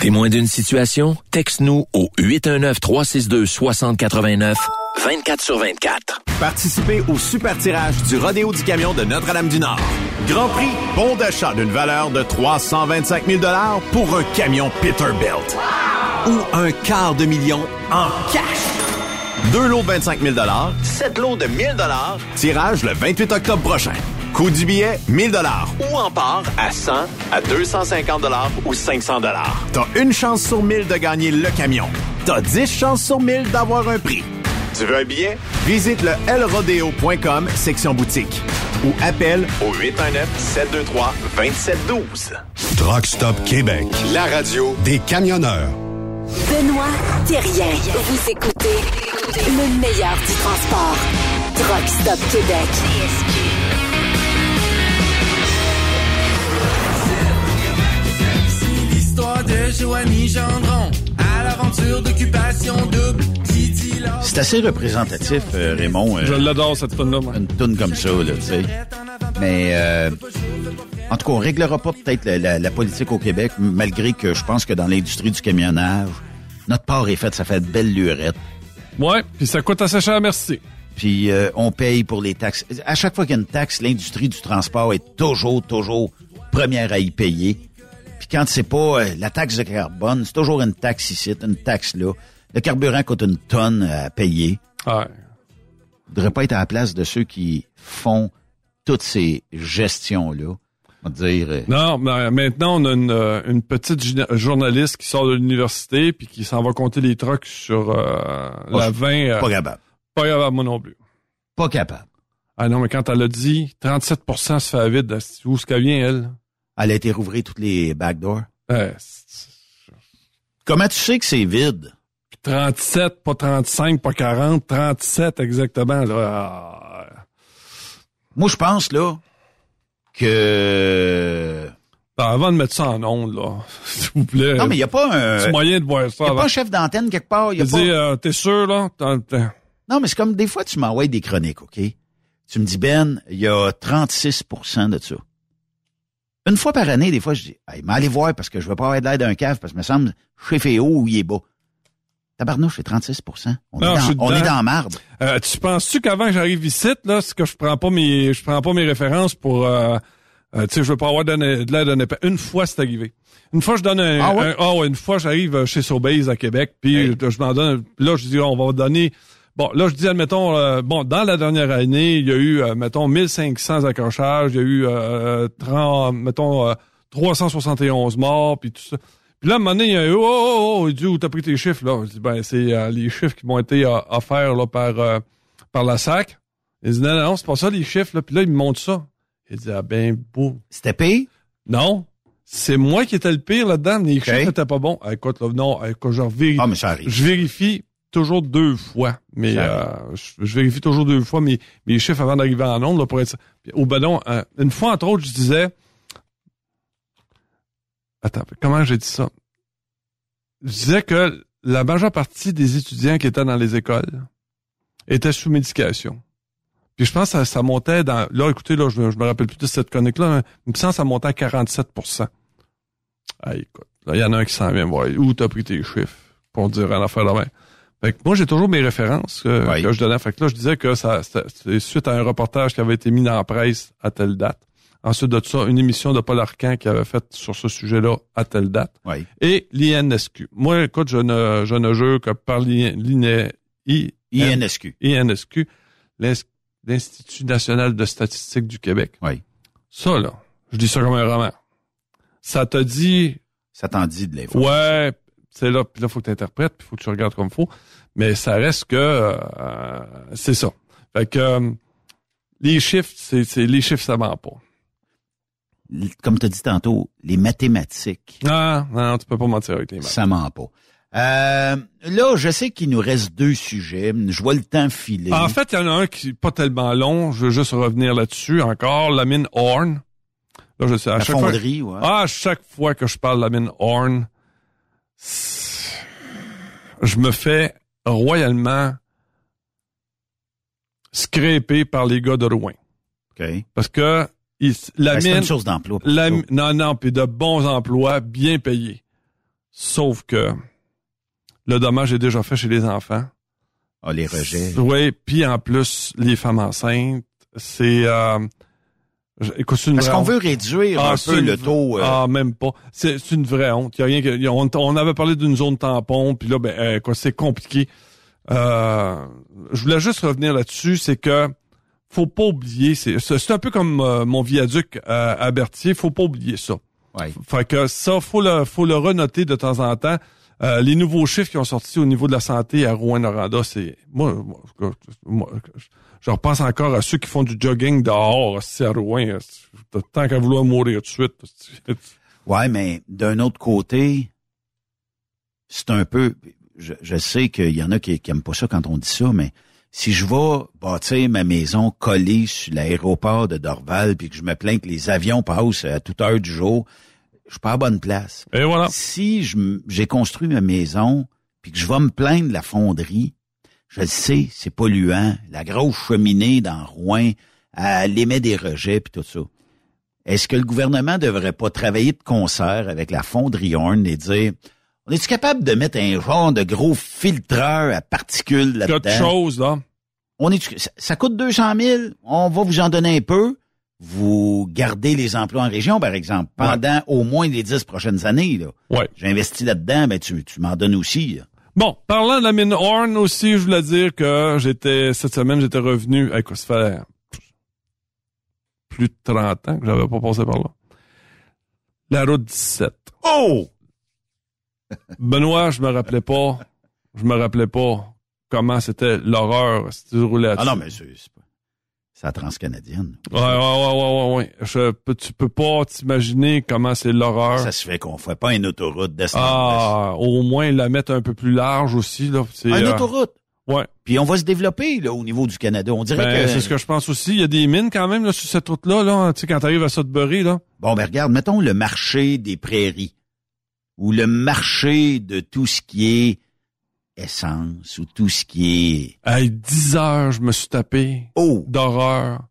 Témoin d'une situation? Texte-nous au 819-362-6089, 24 sur 24. Participez au super tirage du Rodéo du Camion de Notre-Dame-du-Nord. Grand prix, bon d'achat d'une valeur de 325 000 pour un camion Peterbilt. Ou un quart de million en cash. Deux lots de 25 000 sept lots de 1000 tirage le 28 octobre prochain. Coût du billet, 1000 Ou en part à 100, à 250 ou 500 T'as une chance sur 1000 de gagner le camion. T'as 10 chances sur 1000 d'avoir un prix. Tu veux un billet? Visite le lrodeo.com, section boutique. Ou appelle au 819-723-2712. Truck Stop Québec. La radio des camionneurs. Benoît Thérien. Vous écoutez le meilleur du transport. Truck Stop Québec. C'est assez représentatif, euh, Raymond. euh, Je l'adore, cette tune-là. moi. Une toune comme ça, là, tu sais. Mais, euh, en tout cas, on réglera pas peut-être la, la- la politique au Québec, malgré que je pense que dans l'industrie du camionnage, notre part est faite, ça fait de belles lurettes. Ouais, puis ça coûte assez cher, merci. Puis euh, on paye pour les taxes. À chaque fois qu'il y a une taxe, l'industrie du transport est toujours, toujours première à y payer. Puis quand c'est pas euh, la taxe de carbone, c'est toujours une taxe ici, une taxe là. Le carburant coûte une tonne à payer. Ouais. Il devrait pas être à la place de ceux qui font toutes ces gestions-là. On va dire, euh, Non, mais maintenant, on a une, euh, une petite journaliste qui sort de l'université puis qui s'en va compter les trucks sur euh, la 20. euh, pas capable. Pas capable, moi non plus. Pas capable. Ah non, mais quand elle a dit 37 se fait à vide, où est-ce qu'elle vient, elle? Elle a été rouvrir toutes les backdoors. Euh, Comment tu sais que c'est vide? puis 37, pas 35, pas 40, 37 exactement. Là. Ah. Moi, je pense, là, que... Ben, avant de mettre ça en onde, là, s'il vous plaît. Non, mais il n'y a pas un... C'est moyen de voir ça Il n'y a avant. pas un chef d'antenne quelque part. Y a pas... euh, t'es sûr, là? Non, mais c'est comme des fois, tu m'envoies des chroniques, OK? Tu me dis, Ben, il y a 36% de ça. Une fois par année, des fois, je dis, hey, mais allez voir parce que je veux pas avoir de l'air d'un cave parce que me semble, chez Féo, il est bas. Tabarnouche, c'est 36 On, Non, est, dans, on est dans marde. Euh, tu penses-tu qu'avant que j'arrive ici, là, c'est que je prends pas mes, je prends pas mes références pour, euh, euh, tu sais, je veux pas avoir donné- de l'air d'un épais. Une fois, c'est arrivé. Une fois, je donne un, Ah ouais? un- ah une fois, j'arrive chez Sobeys à Québec, puis je, je m'en donne, là, je dis, on va donner, bon, là, je dis, admettons, euh, bon, dans la dernière année, il y a eu, euh, mettons, 1500 accrochages, il y a eu, euh, 30, mettons, euh, 371 morts, puis tout ça. Puis là, à un moment donné, il y a eu, oh, oh, oh, il dit, où t'as pris tes chiffres, là? Je dis, ben, c'est euh, les chiffres qui m'ont été euh, offerts, là, par, euh, par la SAC. Il dit, non, non, non, c'est pas ça, les chiffres, là. Puis là, il me montre ça. Il dit, ah, ben, beau. C'était pire? Non. C'est moi qui étais le pire là-dedans. Les chiffres étaient pas bons. Écoute, là, non, écoute, je vérifie. Ah, mais ça arrive. Je vérifie toujours deux fois. Mais euh, je, je vérifie toujours deux fois mes, mes chiffres avant d'arriver en onde, là, pour être. Au ballon, euh, une fois, entre autres, je disais. Attends, comment j'ai dit ça? Je disais que la majeure partie des étudiants qui étaient dans les écoles étaient sous médication. Puis je pense que ça, ça montait dans... Là, écoutez, là, je, je me rappelle plus de cette chronique-là, mais me semble ça montait à 47% Ah, écoute, là, il y en a un qui s'en vient voir. Où t'as pris tes chiffres pour dire une affaire de même? Fait que moi, j'ai toujours mes références euh, Oui. que je donnais. Fait que là, je disais que ça, c'était c'était suite à un reportage qui avait été mis dans la presse à telle date. Ensuite de ça, une émission de Paul Arcan qui avait fait sur ce sujet-là à telle date. Oui. Et l'INSQ. Moi, écoute, je ne, je ne jure que par l'INSQ. INSQ. INSQ, l'Ins- l'Institut national de statistique du Québec. Oui. Ça, là, je dis ça comme un roman. Ça te dit, Ça t'en dit de l'info. ouais, c'est là, puis là, faut que tu interprètes, puis faut que tu regardes comme faut. Mais ça reste que euh, c'est ça. Fait que euh, les chiffres, c'est, c'est les chiffres, ça ment pas. Comme tu as dit tantôt, les mathématiques, Ah, non, non, tu peux pas mentir avec les maths. ça ment pas. Euh, là, je sais qu'il nous reste deux sujets. Je vois le temps filer. En fait, il y en a un qui est pas tellement long. Je veux juste revenir là-dessus encore. La mine Horn. Là, je sais, à La chaque fonderie, fois, ouais. Ah, à chaque fois que je parle de la mine Horn, je me fais royalement scraper par les gars de Rouen. OK. Parce que ils- la Ben, mine... une source d'emploi. non, non, puis de bons emplois bien payés. Sauf que le dommage est déjà fait chez les enfants. Ah, les rejets. Oui, puis en plus, les femmes enceintes, c'est... Euh, écoute, Parce qu'on veut réduire Ah, un peu le taux. euh, Ah, même pas. C'est une vraie honte. Y a rien que, on, on avait parlé d'une zone tampon, puis là, ben, euh, quoi, c'est compliqué. Euh, je voulais juste revenir là-dessus, c'est que faut pas oublier, c'est un peu comme euh, mon viaduc à, à Berthier, faut pas oublier ça. ouais. Fait que ça, faut le, faut le renoter de temps en temps. Euh, les nouveaux chiffres qui ont sorti au niveau de la santé à Rouen-Noranda, c'est moi, moi, moi, je repense encore à ceux qui font du jogging dehors, à Rouen. c'est- Tant qu'à vouloir mourir tout de suite. Ouais, mais d'un autre côté, c'est un peu. Je, je sais qu'il y en a qui, qui aiment pas ça quand on dit ça, mais si je vais bâtir ma maison collée sur l'aéroport de Dorval, puis que je me plains que les avions passent à toute heure du jour, je suis pas à bonne place. Et voilà. Si j'ai construit ma maison, puis que je vais me plaindre de la fonderie, je le sais, c'est polluant. La grosse cheminée dans Rouen, elle émet des rejets, puis tout ça. Est-ce que le gouvernement devrait pas travailler de concert avec la fonderie Horn et dire, on est-tu capable de mettre un genre de gros filtreur à particules là-dedans? Quelque chose, là. On est, ça, ça coûte 200 000, on va vous en donner un peu. Vous gardez les emplois en région, par exemple, pendant au moins les dix prochaines années. Là. Ouais. J'ai investi là-dedans, mais tu, tu m'en donnes aussi. là. Bon, parlant de la mine Horn aussi, je voulais dire que j'étais cette semaine, j'étais revenu. Ça fait plus de 30 ans que j'avais pas passé par là. La route 17. Oh! Benoît, je me rappelais pas. Je me rappelais pas comment c'était l'horreur si tu roulais Ah non, mais c'est c'est la transcanadienne. Ouais, ouais, ouais, ouais, ouais, ouais. Je tu peux pas t'imaginer comment c'est l'horreur. Ça se fait qu'on fait pas une autoroute d'est Ah, au moins la mettre un peu plus large aussi, là. C'est. Une euh, autoroute? Ouais. Puis on va se développer là, au niveau du Canada. On dirait Ben, que... c'est ce que je pense aussi. Il y a des mines quand même là, sur cette route-là, là. Tu sais, quand t'arrives à Sudbury, là. Bon, ben regarde, mettons le marché des prairies ou le marché de tout ce qui est essence ou tout ce qui est... Hey, 10 heures, je me suis tapé Oh! d'horreur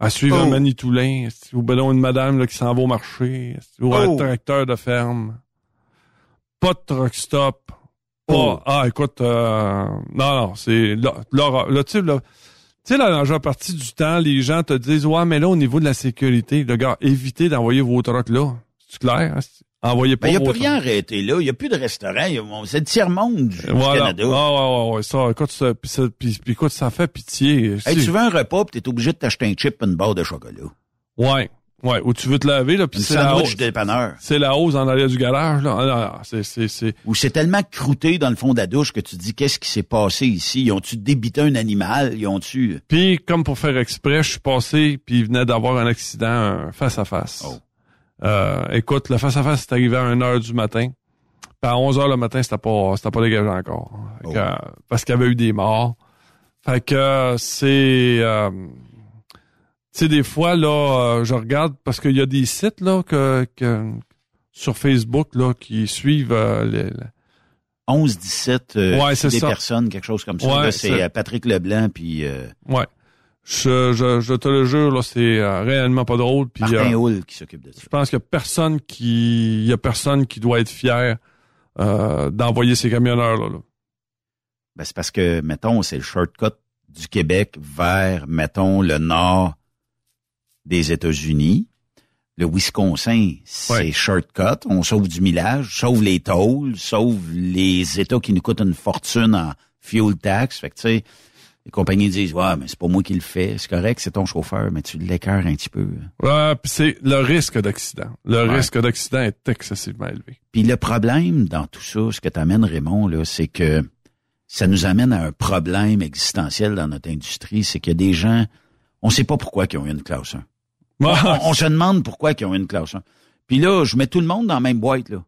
à suivre Oh. un manitoulin, esti, ou ben non, une madame là, qui s'en va au marché, ou un Oh. tracteur de ferme. Pas de truck stop, Pas, ah, écoute, euh, non, non, c'est là, là, là, tu sais, là, tu sais, la majeure partie du temps, les gens te disent, ouais, mais là, au niveau de la sécurité, le gars, évitez d'envoyer vos trucks là. C'est clair? hein? Envoyez pas Ben, il n'y a plus rien arrêté là. Il n'y a plus de restaurant. C'est le tiers-monde du, Voilà. Canada. Ah, ouais, ouais, ouais, ça, écoute, ça, pis ça, pis- pis écoute, ça fait pitié. Hey, tu veux un repas puis t'es obligé de t'acheter un chip et une barre de chocolat. Ouais. Ouais, ou tu veux te laver, là, pis Une c'est la hausse. C'est la hausse en arrière du garage, là. Ah, c'est, c'est, c'est. Ou c'est tellement croûté dans le fond de la douche que tu te dis qu'est-ce qui s'est passé ici? Ils ont-tu débité un animal? Ils ont-tu. Puis, comme pour faire exprès, je suis passé, puis il venait d'avoir un accident un face-à-face. Oh. Euh, écoute, le face-à-face est arrivé à 1h du matin. Puis à 11h le matin, c'était pas, c'était pas dégagé encore. Que, euh, parce qu'il y avait eu des morts. Fait que euh, c'est... euh, tu sais, des fois, là, euh, je regarde, parce qu'il y a des sites, là, que, que sur Facebook, là, qui suivent euh, les, les- 11, 17 euh, Ouais, c'est des ça. personnes, quelque chose comme ça. Ouais, Là, c'est c'est- Patrick Leblanc puis euh, Ouais. Je, je, je te le jure, là, c'est euh, réellement pas drôle. Puis, Martin euh, Hull qui s'occupe de ça. Je pense qu'il y a personne qui, il y a personne qui doit être fier euh, d'envoyer ces camionneurs là. là. Ben, c'est parce que, mettons, c'est le shortcut du Québec vers, mettons, le nord des États-Unis. Le Wisconsin, c'est shortcut. On sauve du millage, sauve les tolls, sauve les États qui nous coûtent une fortune en fuel tax. Fait que, tu sais, les compagnies disent, ouais, mais c'est pas moi qui le fais. C'est correct, c'est ton chauffeur, mais tu l'écœures un petit peu. Ouais, puis c'est le risque d'accident. Le Ouais. risque d'accident est excessivement élevé. Puis le problème dans tout ça, ce que t'amènes, Raymond, là, c'est que ça nous amène à un problème existentiel dans notre industrie, c'est qu'il y a des gens, on sait pas pourquoi ils ont eu une classe 1. On, on- on se demande pourquoi ils ont eu une classe 1. Puis là, je mets tout le monde dans la même boîte, là.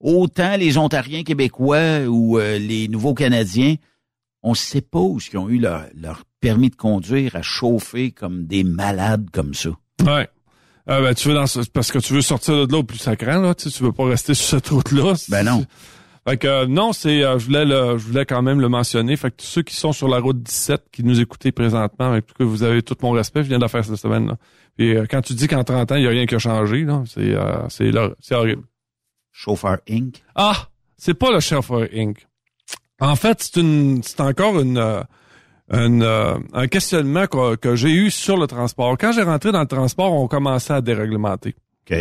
Autant les Ontariens québécois ou euh, les nouveaux Canadiens, on sait pas où ils ont eu leur, leur permis de conduire à chauffer comme des malades comme ça. Ouais. Ah, ben, tu veux dans ce- parce que tu veux sortir de là au plus sacrant, là, tu sais, tu veux pas rester sur cette route-là. Ben non. Fait que euh, non, c'est euh, je voulais le, je voulais quand même le mentionner. Fait que tous ceux qui sont sur la route 17, qui nous écoutez présentement, avec tout que vous avez tout mon respect, je viens de la faire cette semaine. Là. Puis euh, quand tu dis qu'en 30 ans, il n'y a rien qui a changé, là, c'est euh, c'est là, c'est horrible. Chauffeur Inc. Ah, c'est pas le chauffeur Inc. En fait, c'est une, c'est encore une, euh, une, euh, un questionnement que, que j'ai eu sur le transport. Quand j'ai rentré dans le transport, on commençait à déréglementer. OK.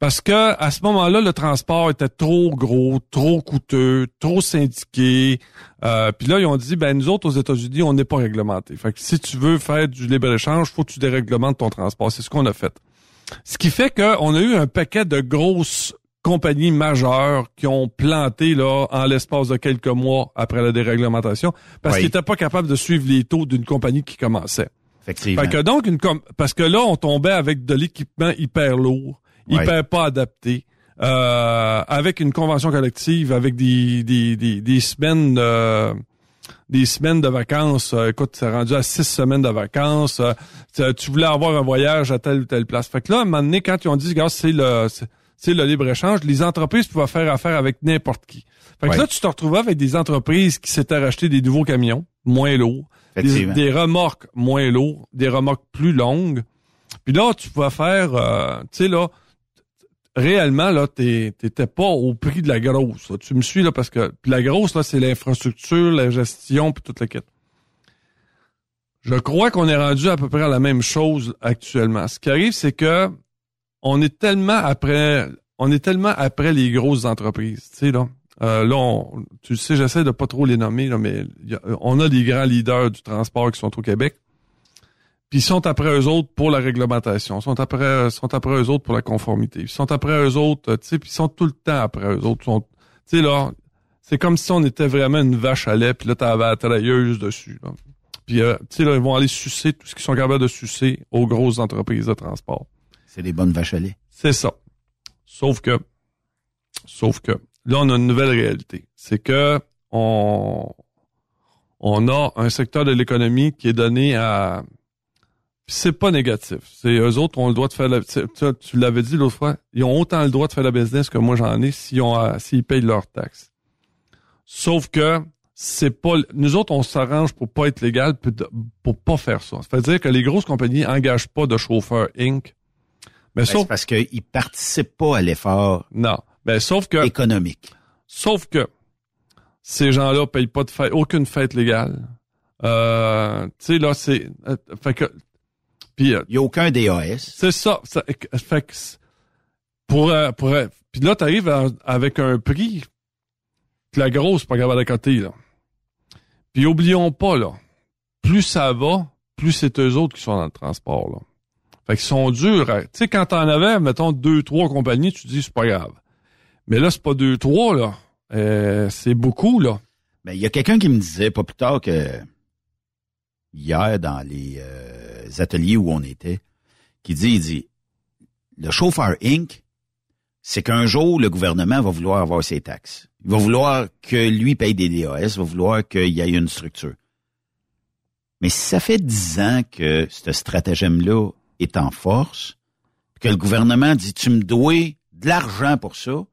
Parce que à ce moment-là, le transport était trop gros, trop coûteux, trop syndiqué. Euh, Puis là, ils ont dit, ben nous autres aux États-Unis, on n'est pas réglementé. Fait que si tu veux faire du libre échange, faut que tu déréglementes ton transport. C'est ce qu'on a fait. Ce qui fait qu'on a eu un paquet de grosses compagnies majeures qui ont planté là en l'espace de quelques mois après la déréglementation parce Oui. qu'ils n'étaient pas capables de suivre les taux d'une compagnie qui commençait. Effectivement. Fait que donc une com- parce que là on tombait avec de l'équipement hyper lourd, hyper pas adapté, euh, avec une convention collective, avec des des des, des semaines euh, des semaines de vacances. Euh, écoute, c'est rendu à six semaines de vacances. Euh, tu- tu voulais avoir un voyage à telle ou telle place. Fait que là, à un moment donné, quand ils ont dit, regarde, c'est le c'est- le libre-échange, les entreprises pouvaient faire affaire avec n'importe qui. Fait que Ouais. là, tu te retrouvais avec des entreprises qui s'étaient racheté des nouveaux camions, moins lourds, des, remorques moins lourdes, des remorques plus longues. Puis là, tu pouvais faire, euh, tu sais, là, réellement, là, t'étais pas au prix de la grosse. là. Tu me suis, là, parce que puis la grosse, là, c'est l'infrastructure, la gestion, puis toute la quête. Je crois qu'on est rendu à peu près à la même chose actuellement. Ce qui arrive, c'est que on est tellement après, on est tellement après les grosses entreprises, tu sais, là. Euh, là, tu sais, j'essaie de pas trop les nommer, mais on a des grands leaders du transport qui sont au Québec. Puis ils sont après eux autres pour la réglementation, sont après, sont après eux autres pour la conformité, ils sont après eux autres, tu sais, puis ils sont tout le temps après eux autres. Tu sais, là, c'est comme si on était vraiment une vache à lait, puis là, t'avais la trailleuse dessus. Puis, euh, tu sais, là, ils vont aller sucer tout ce qu'ils sont capables de sucer aux grosses entreprises de transport. C'est des bonnes vaches à lait. C'est ça. Sauf que, sauf que, là, on a une nouvelle réalité. C'est que on, on a un secteur de l'économie qui est donné à, c'est pas négatif. C'est eux autres ont le droit de faire la, tu, l'avais dit l'autre fois, ils ont autant le droit de faire la business que moi j'en ai s'ils s'ils payent leurs taxes. Sauf que, c'est pas, nous autres, on s'arrange pour pas être légal, de- pour pas faire ça. Ça veut dire que les grosses compagnies engagent pas de chauffeurs Inc. Mais Ben, sauf c'est parce qu'ils participent pas à l'effort non. Ben, sauf que. économique. Sauf que. Ces gens-là payent pas de fête, aucune fête légale. Euh, tu sais, là, c'est... euh, fait que... Puis... euh, Il n'y a aucun DAS. c'est ça. ça fait que pour, euh, pour, puis là, t'arrives à- avec un prix que la grosse pas capable d'accoter, là. Puis oublions pas, là, plus ça va, plus c'est eux autres qui sont dans le transport, là. Fait qu'ils sont durs. Tu sais, quand t'en avais, mettons, deux, trois compagnies, tu te dis, c'est pas grave. Mais là, c'est pas deux, trois, là. Euh, c'est beaucoup, là. Ben, il y a quelqu'un qui me disait pas plus tard que hier dans les euh, ateliers où on était, qui dit, il dit, le chauffeur Inc., c'est qu'un jour, le gouvernement va vouloir avoir ses taxes. Il va vouloir que lui paye des DAS, va vouloir qu'il y ait une structure. Mais si ça fait dix ans que ce stratagème-là est en force, que le gouvernement dit, tu me dois de l'argent pour ça,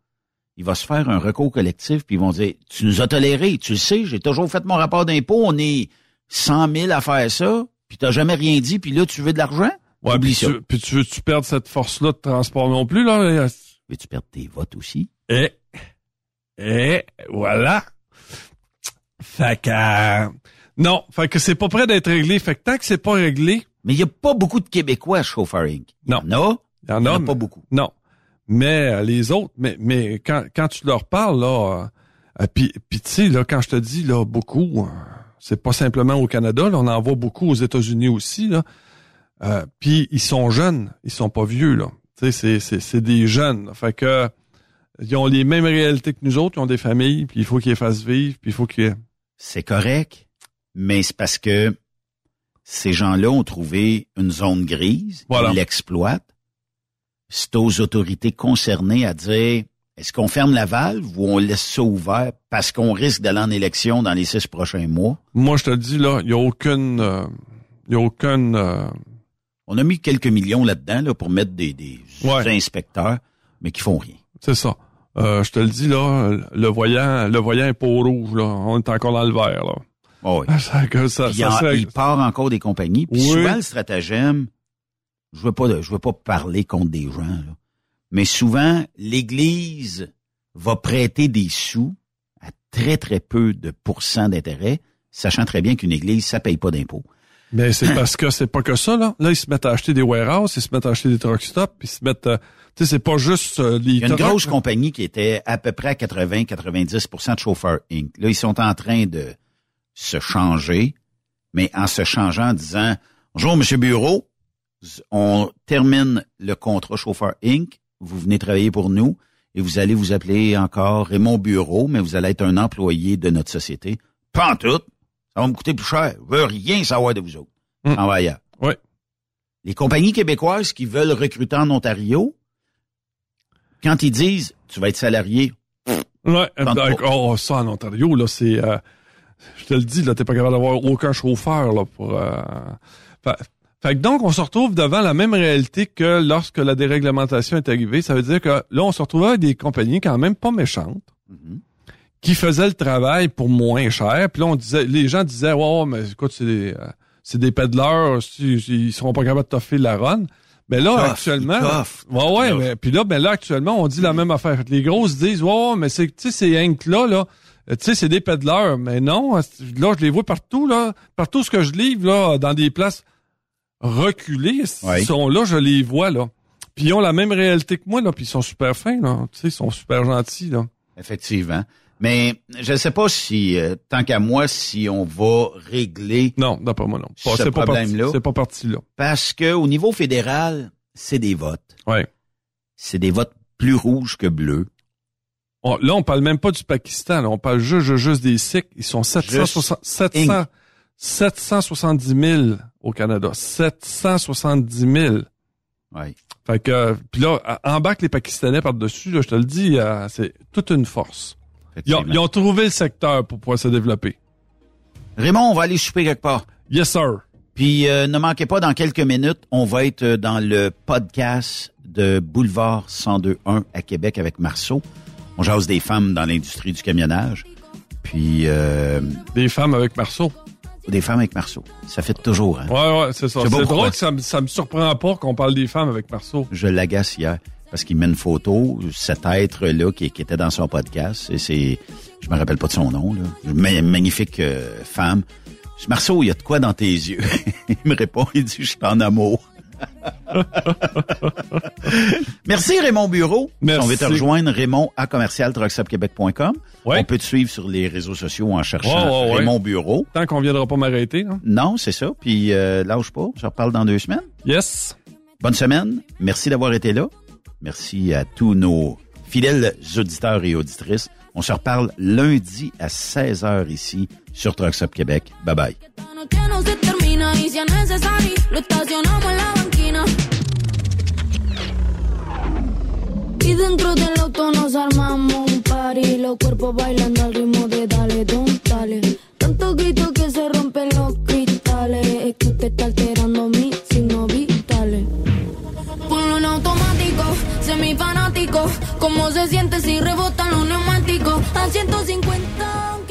il va se faire un recours collectif, puis ils vont dire, tu nous as toléré, tu le sais, j'ai toujours fait mon rapport d'impôt, on est 100 000 à faire ça, puis t'as jamais rien dit, puis là, tu veux de l'argent? Ouais, Oublie puis ça. tu, puis tu veux tu perds cette force-là de transport non plus, là? Veux-tu perdre tes votes aussi? Et, et voilà. Fait que, euh, non, fait que c'est pas prêt d'être réglé. Fait que tant que c'est pas réglé. Mais il y a pas beaucoup de Québécois chauffeur Inc. Non. Il y en a? Il y en a. en a mais- pas beaucoup. Non. Mais euh, les autres, mais, mais quand, quand tu leur parles, là, euh, euh, puis, puis tu sais, là, quand je te dis, là, beaucoup, euh, c'est pas simplement au Canada, là, on en voit beaucoup aux États-Unis aussi, là. Euh, puis ils sont jeunes, ils sont pas vieux, là. Tu sais, c'est, c'est, c'est des jeunes. là. Fait que ils ont les mêmes réalités que nous autres, ils ont des familles, puis il faut qu'ils les fassent vivre, puis il faut qu'ils... C'est correct, mais c'est parce que ces gens-là ont trouvé une zone grise, Voilà. ils l'exploitent. C'est aux autorités concernées à dire est-ce qu'on ferme la valve ou on laisse ça ouvert parce qu'on risque d'aller en élection dans les six prochains mois? Moi, je te le dis, là, il y a aucune... euh, Il y a aucune... euh, On a mis quelques millions là-dedans là, pour mettre des, des Ouais. inspecteurs, mais qui font rien. C'est ça. Euh, je te le dis, là, le voyant, le voyant est pas au rouge, là. On est encore dans le vert, là. Oh oui. Ça, que ça, il, ça en- serait- il part encore des compagnies. Puis Oui. souvent, le stratagème, je veux pas, je veux pas parler contre des gens, là. mais souvent, l'Église va prêter des sous à très, très peu de pourcents d'intérêt, sachant très bien qu'une Église, ça paye pas d'impôts. Mais c'est parce que c'est pas que ça, là. Là, ils se mettent à acheter des warehouses, ils se mettent à acheter des truck stops, ils se mettent... euh, tu sais, c'est pas juste euh, les... Il y a une grosse compagnie qui était à peu près à 80-90% de chauffeurs Inc. Là, ils sont en train de se changer, mais en se changeant en disant Bonjour, Monsieur Bureau, on termine le contrat chauffeur Inc. Vous venez travailler pour nous et vous allez vous appeler encore Raymond Bureau, mais vous allez être un employé de notre société. Pas en tout. Ça va me coûter plus cher. Je veux rien savoir de vous autres. Mm. En ailleurs. Ouais. Les compagnies québécoises qui veulent recruter en Ontario, quand ils disent tu vas être salarié, Ouais, oh, ça, en Ontario, là, c'est... euh, je te le dis, là, t'es pas capable d'avoir aucun chauffeur, là, pour... euh, fait, fait que donc, on se retrouve devant la même réalité que lorsque la déréglementation est arrivée. Ça veut dire que là, on se retrouvait avec des compagnies quand même pas méchantes, qui faisaient le travail pour moins cher. Puis là, on disait, les gens disaient, ouais, mais écoute, c'est des, euh, c'est des pédaleurs, ils seront pas capables de toffer la run. Mais là, Tough, actuellement, ouais, ouais, mais puis là, ben là, actuellement, on dit la même affaire. Les grosses disent, ouais, mais c'est, tu sais, ces Hank là, là, tu sais, c'est des pédaleurs. Mais non, là, je les vois partout, là, partout ce que je livre, là, dans des places reculées, Ouais. ils sont là, je les vois, là. Puis ils ont la même réalité que moi, là, puis ils sont super fins, là. Tu sais, ils sont super gentils, là. effectivement. Mais je ne sais pas si, euh, tant qu'à moi, si on va régler Non, d'après moi, non. Pas- ce c'est pas parti, problème-là. c'est pas parti, là. Parce que au niveau fédéral, c'est des votes. Ouais. C'est des votes plus rouges que bleus. On- là, on parle même pas du Pakistan, là. On parle juste, juste, des Sikhs. Ils sont 760, 700, 770 000 au Canada. 770 000. Ouais. Fait que, puis là, embarque les Pakistanais par-dessus, là, je te le dis, euh, c'est toute une force. Ils ont, ils ont trouvé le secteur pour pouvoir se développer. Raymond, on va aller souper quelque part. Yes, sir. Puis euh, ne manquez pas, dans quelques minutes, on va être euh, dans le podcast de Boulevard 1021 à Québec avec Marceau. On jase des femmes dans l'industrie du camionnage. Puis euh, Des femmes avec Marceau. des femmes avec Marceau. Ça fait toujours, hein? Ouais, ouais, c'est ça. C'est pourquoi. drôle que ça, me- ça me surprend pas qu'on parle des femmes avec Marceau. Je l'agace hier parce qu'il met une photo, cet être-là qui, qui était dans son podcast. Et c'est je me rappelle pas de son nom, là. Ma- magnifique euh, femme. Marceau, il y a de quoi dans tes yeux? il me répond, il dit, je suis en amour. Merci Raymond Bureau. Merci. On va te rejoindre Raymond à commercial truckstopquebec.com. On peut te suivre sur les réseaux sociaux en cherchant Ouais, ouais, ouais. Raymond Bureau. Tant qu'on viendra pas m'arrêter. hein. Non, c'est ça. Puis euh, lâche pas. Je reparle dans deux semaines. Yes. Bonne semaine. Merci d'avoir été là. Merci à tous nos fidèles auditeurs et auditrices. On se reparle lundi à 16h ici sur Truck Stop Québec. Bye bye. Y dentro del auto nos armamos un party, los cuerpos bailando al ritmo de dale, don, dale. Tanto grito que se rompen los cristales, es que usted está alterando mis signos vitales. Ponlo en automático, semifanático, cómo se siente si rebotan los neumáticos. A 150, aunque no hay...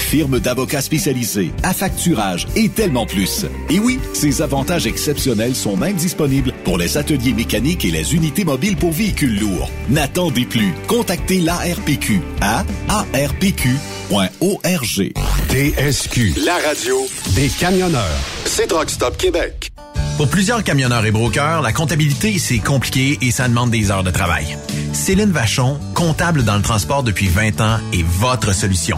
firme d'avocats spécialisés, affacturage et tellement plus. Et oui, ces avantages exceptionnels sont même disponibles pour les ateliers mécaniques et les unités mobiles pour véhicules lourds. N'attendez plus. Contactez l'ARPQ à arpq.org. TSQ, la radio des camionneurs. C'est Truck Stop Québec. Pour plusieurs camionneurs et brokers, la comptabilité, c'est compliqué et ça demande des heures de travail. Céline Vachon, comptable dans le transport depuis 20 ans, est votre solution.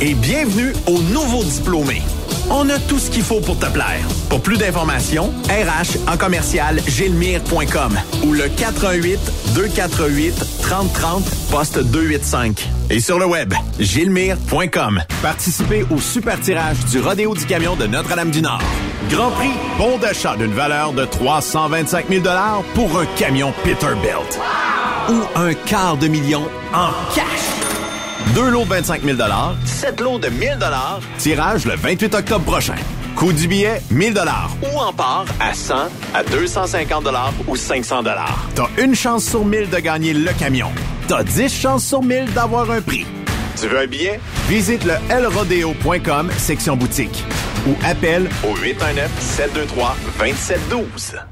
Et bienvenue aux nouveaux diplômés. On a tout ce qu'il faut pour te plaire. Pour plus d'informations, RH en commercial gilmire.com ou le 418 248 3030 poste 285. Et sur le web, gilmire.com. Participez au super tirage du Rodéo du camion de Notre-Dame-du-Nord. Grand prix, bon d'achat d'une valeur de 325 000 pour un camion Peterbilt. Ou un quart de million en cash. Deux lots de 25 000 sept lots de 1000 tirage le 28 octobre prochain. Coût du billet, 1000 ou en part à 100, à 250 ou 500 T'as une chance sur 1000 de gagner le camion. T'as 10 chances sur 1000 d'avoir un prix. Tu veux un billet? Visite le lrodeo.com, section boutique. Ou appelle au 819-723-2712.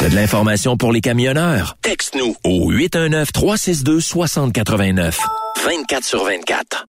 T'as de l'information pour les camionneurs? Texte-nous au 819-362-6089. 24 sur 24.